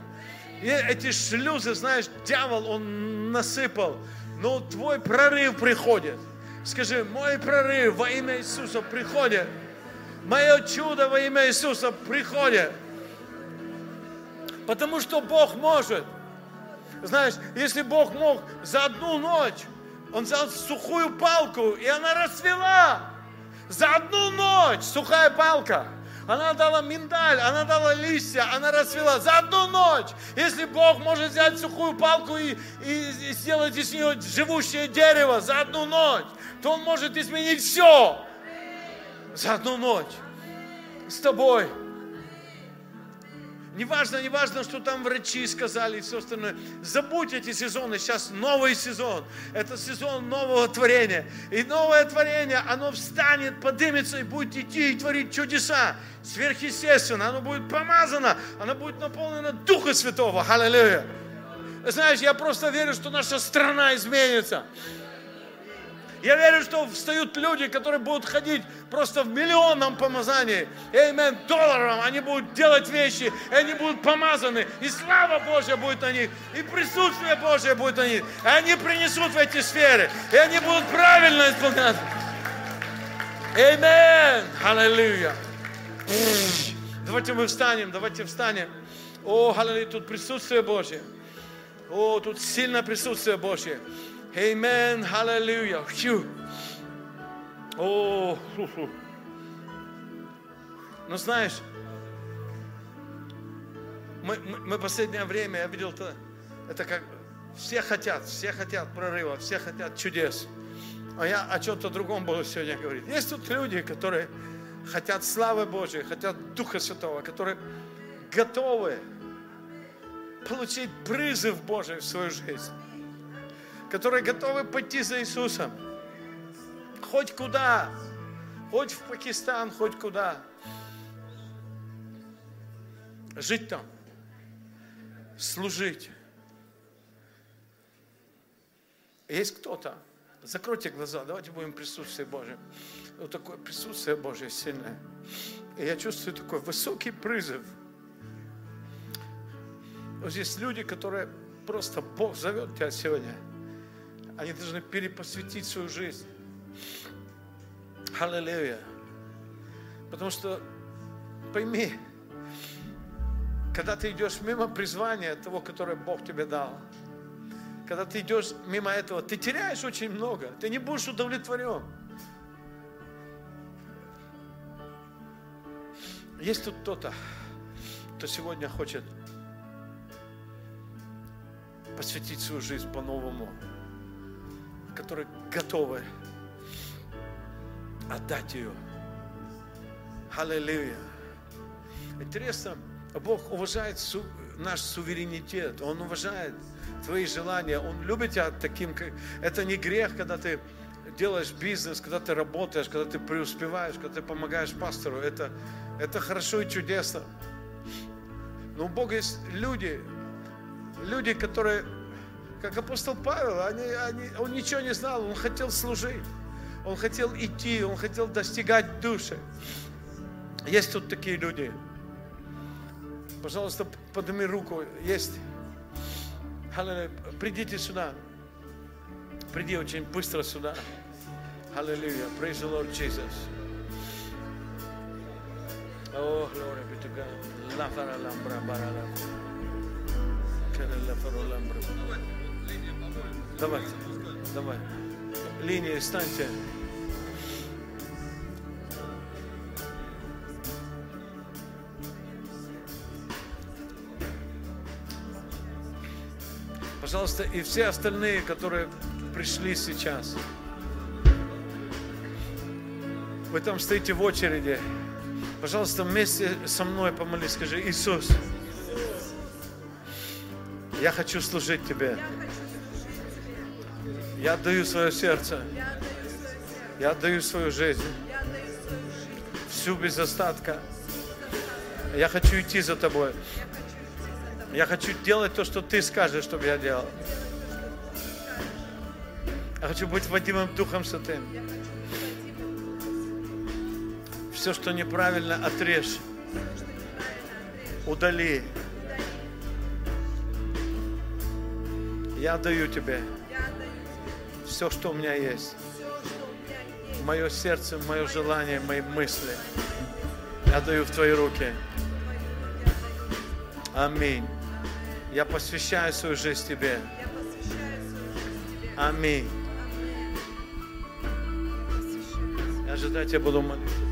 И эти шлюзы, знаешь, дьявол, он насыпал. Но твой прорыв приходит. Скажи, мой прорыв во имя Иисуса приходит. Мое чудо во имя Иисуса приходит. Потому что Бог может. Знаешь, если Бог мог за одну ночь, Он взял сухую палку, и она расцвела. За одну ночь сухая палка – она дала миндаль, она дала листья, она расцвела за одну ночь. Если Бог может взять сухую палку и, и, и сделать из нее живущее дерево за одну ночь, то Он может изменить все за одну ночь с тобой. Неважно, неважно, что там врачи сказали и все остальное. Забудь эти сезоны. Сейчас новый сезон. Это сезон нового творения. И новое творение, оно встанет, поднимется и будет идти и творить чудеса. Сверхъестественно. Оно будет помазано. Оно будет наполнено Духа Святого. Аллилуйя. Знаешь, я просто верю, что наша страна изменится. Я верю, что встают люди, которые будут ходить просто в миллионном помазании. Эймен, долларом. Они будут делать вещи, и они будут помазаны. И слава Божья будет на них. И присутствие Божье будет на них. И они принесут в эти сферы. И они будут правильно исполнять. Эймен. Аллилуйя. Давайте мы встанем, давайте встанем. О, аллилуйя, тут присутствие Божье. О, тут сильное присутствие Божье. Amen. Phew. О, фу -фу. ну знаешь, мы, мы, мы последнее время, я видел это, это как все хотят, все хотят прорыва, все хотят чудес. А я о чем-то другом буду сегодня говорить. Есть тут люди, которые хотят славы Божьей, хотят Духа Святого, которые готовы получить призыв Божий в свою жизнь которые готовы пойти за Иисусом. Хоть куда, хоть в Пакистан, хоть куда. жить там, служить. Есть кто-то, закройте глаза, давайте будем присутствие Божье. Вот такое присутствие Божье сильное. И я чувствую такой высокий призыв. Вот здесь люди, которые просто Бог зовет тебя сегодня. Они должны перепосвятить свою жизнь. Аллилуйя. Потому что пойми, когда ты идешь мимо призвания того, которое Бог тебе дал, когда ты идешь мимо этого, ты теряешь очень много, ты не будешь удовлетворен. Есть тут кто-то, кто сегодня хочет посвятить свою жизнь по-новому, которые готовы отдать ее. Аллилуйя. Интересно, Бог уважает су, наш суверенитет, Он уважает твои желания, Он любит тебя таким, как... Это не грех, когда ты делаешь бизнес, когда ты работаешь, когда ты преуспеваешь, когда ты помогаешь пастору. Это, это хорошо и чудесно. Но у Бога есть люди, люди, которые, как апостол Павел, они, они, он ничего не знал, он хотел служить, он хотел идти, он хотел достигать души. Есть тут такие люди. Пожалуйста, подними руку. Есть. Придите сюда. Приди очень быстро сюда. Hallelujah. Praise the Lord Jesus. Oh, glory be to God. Давайте, давай. Линии станьте. Пожалуйста, и все остальные, которые пришли сейчас. Вы там стоите в очереди. Пожалуйста, вместе со мной помолись, скажи, Иисус, я хочу служить Тебе. Я отдаю свое сердце. Я отдаю свою жизнь. Всю без остатка. Я хочу идти за Тобой. Я хочу делать то, что Ты скажешь, чтобы я делал. Я хочу быть Вадимом Духом Святым. Все, что неправильно, отрежь. Удали. Я даю тебе все, что у меня есть. Мое сердце, мое желание, мои мысли. Я даю в Твои руки. Аминь. Я посвящаю свою жизнь Тебе. Аминь. Я ожидать я буду молиться.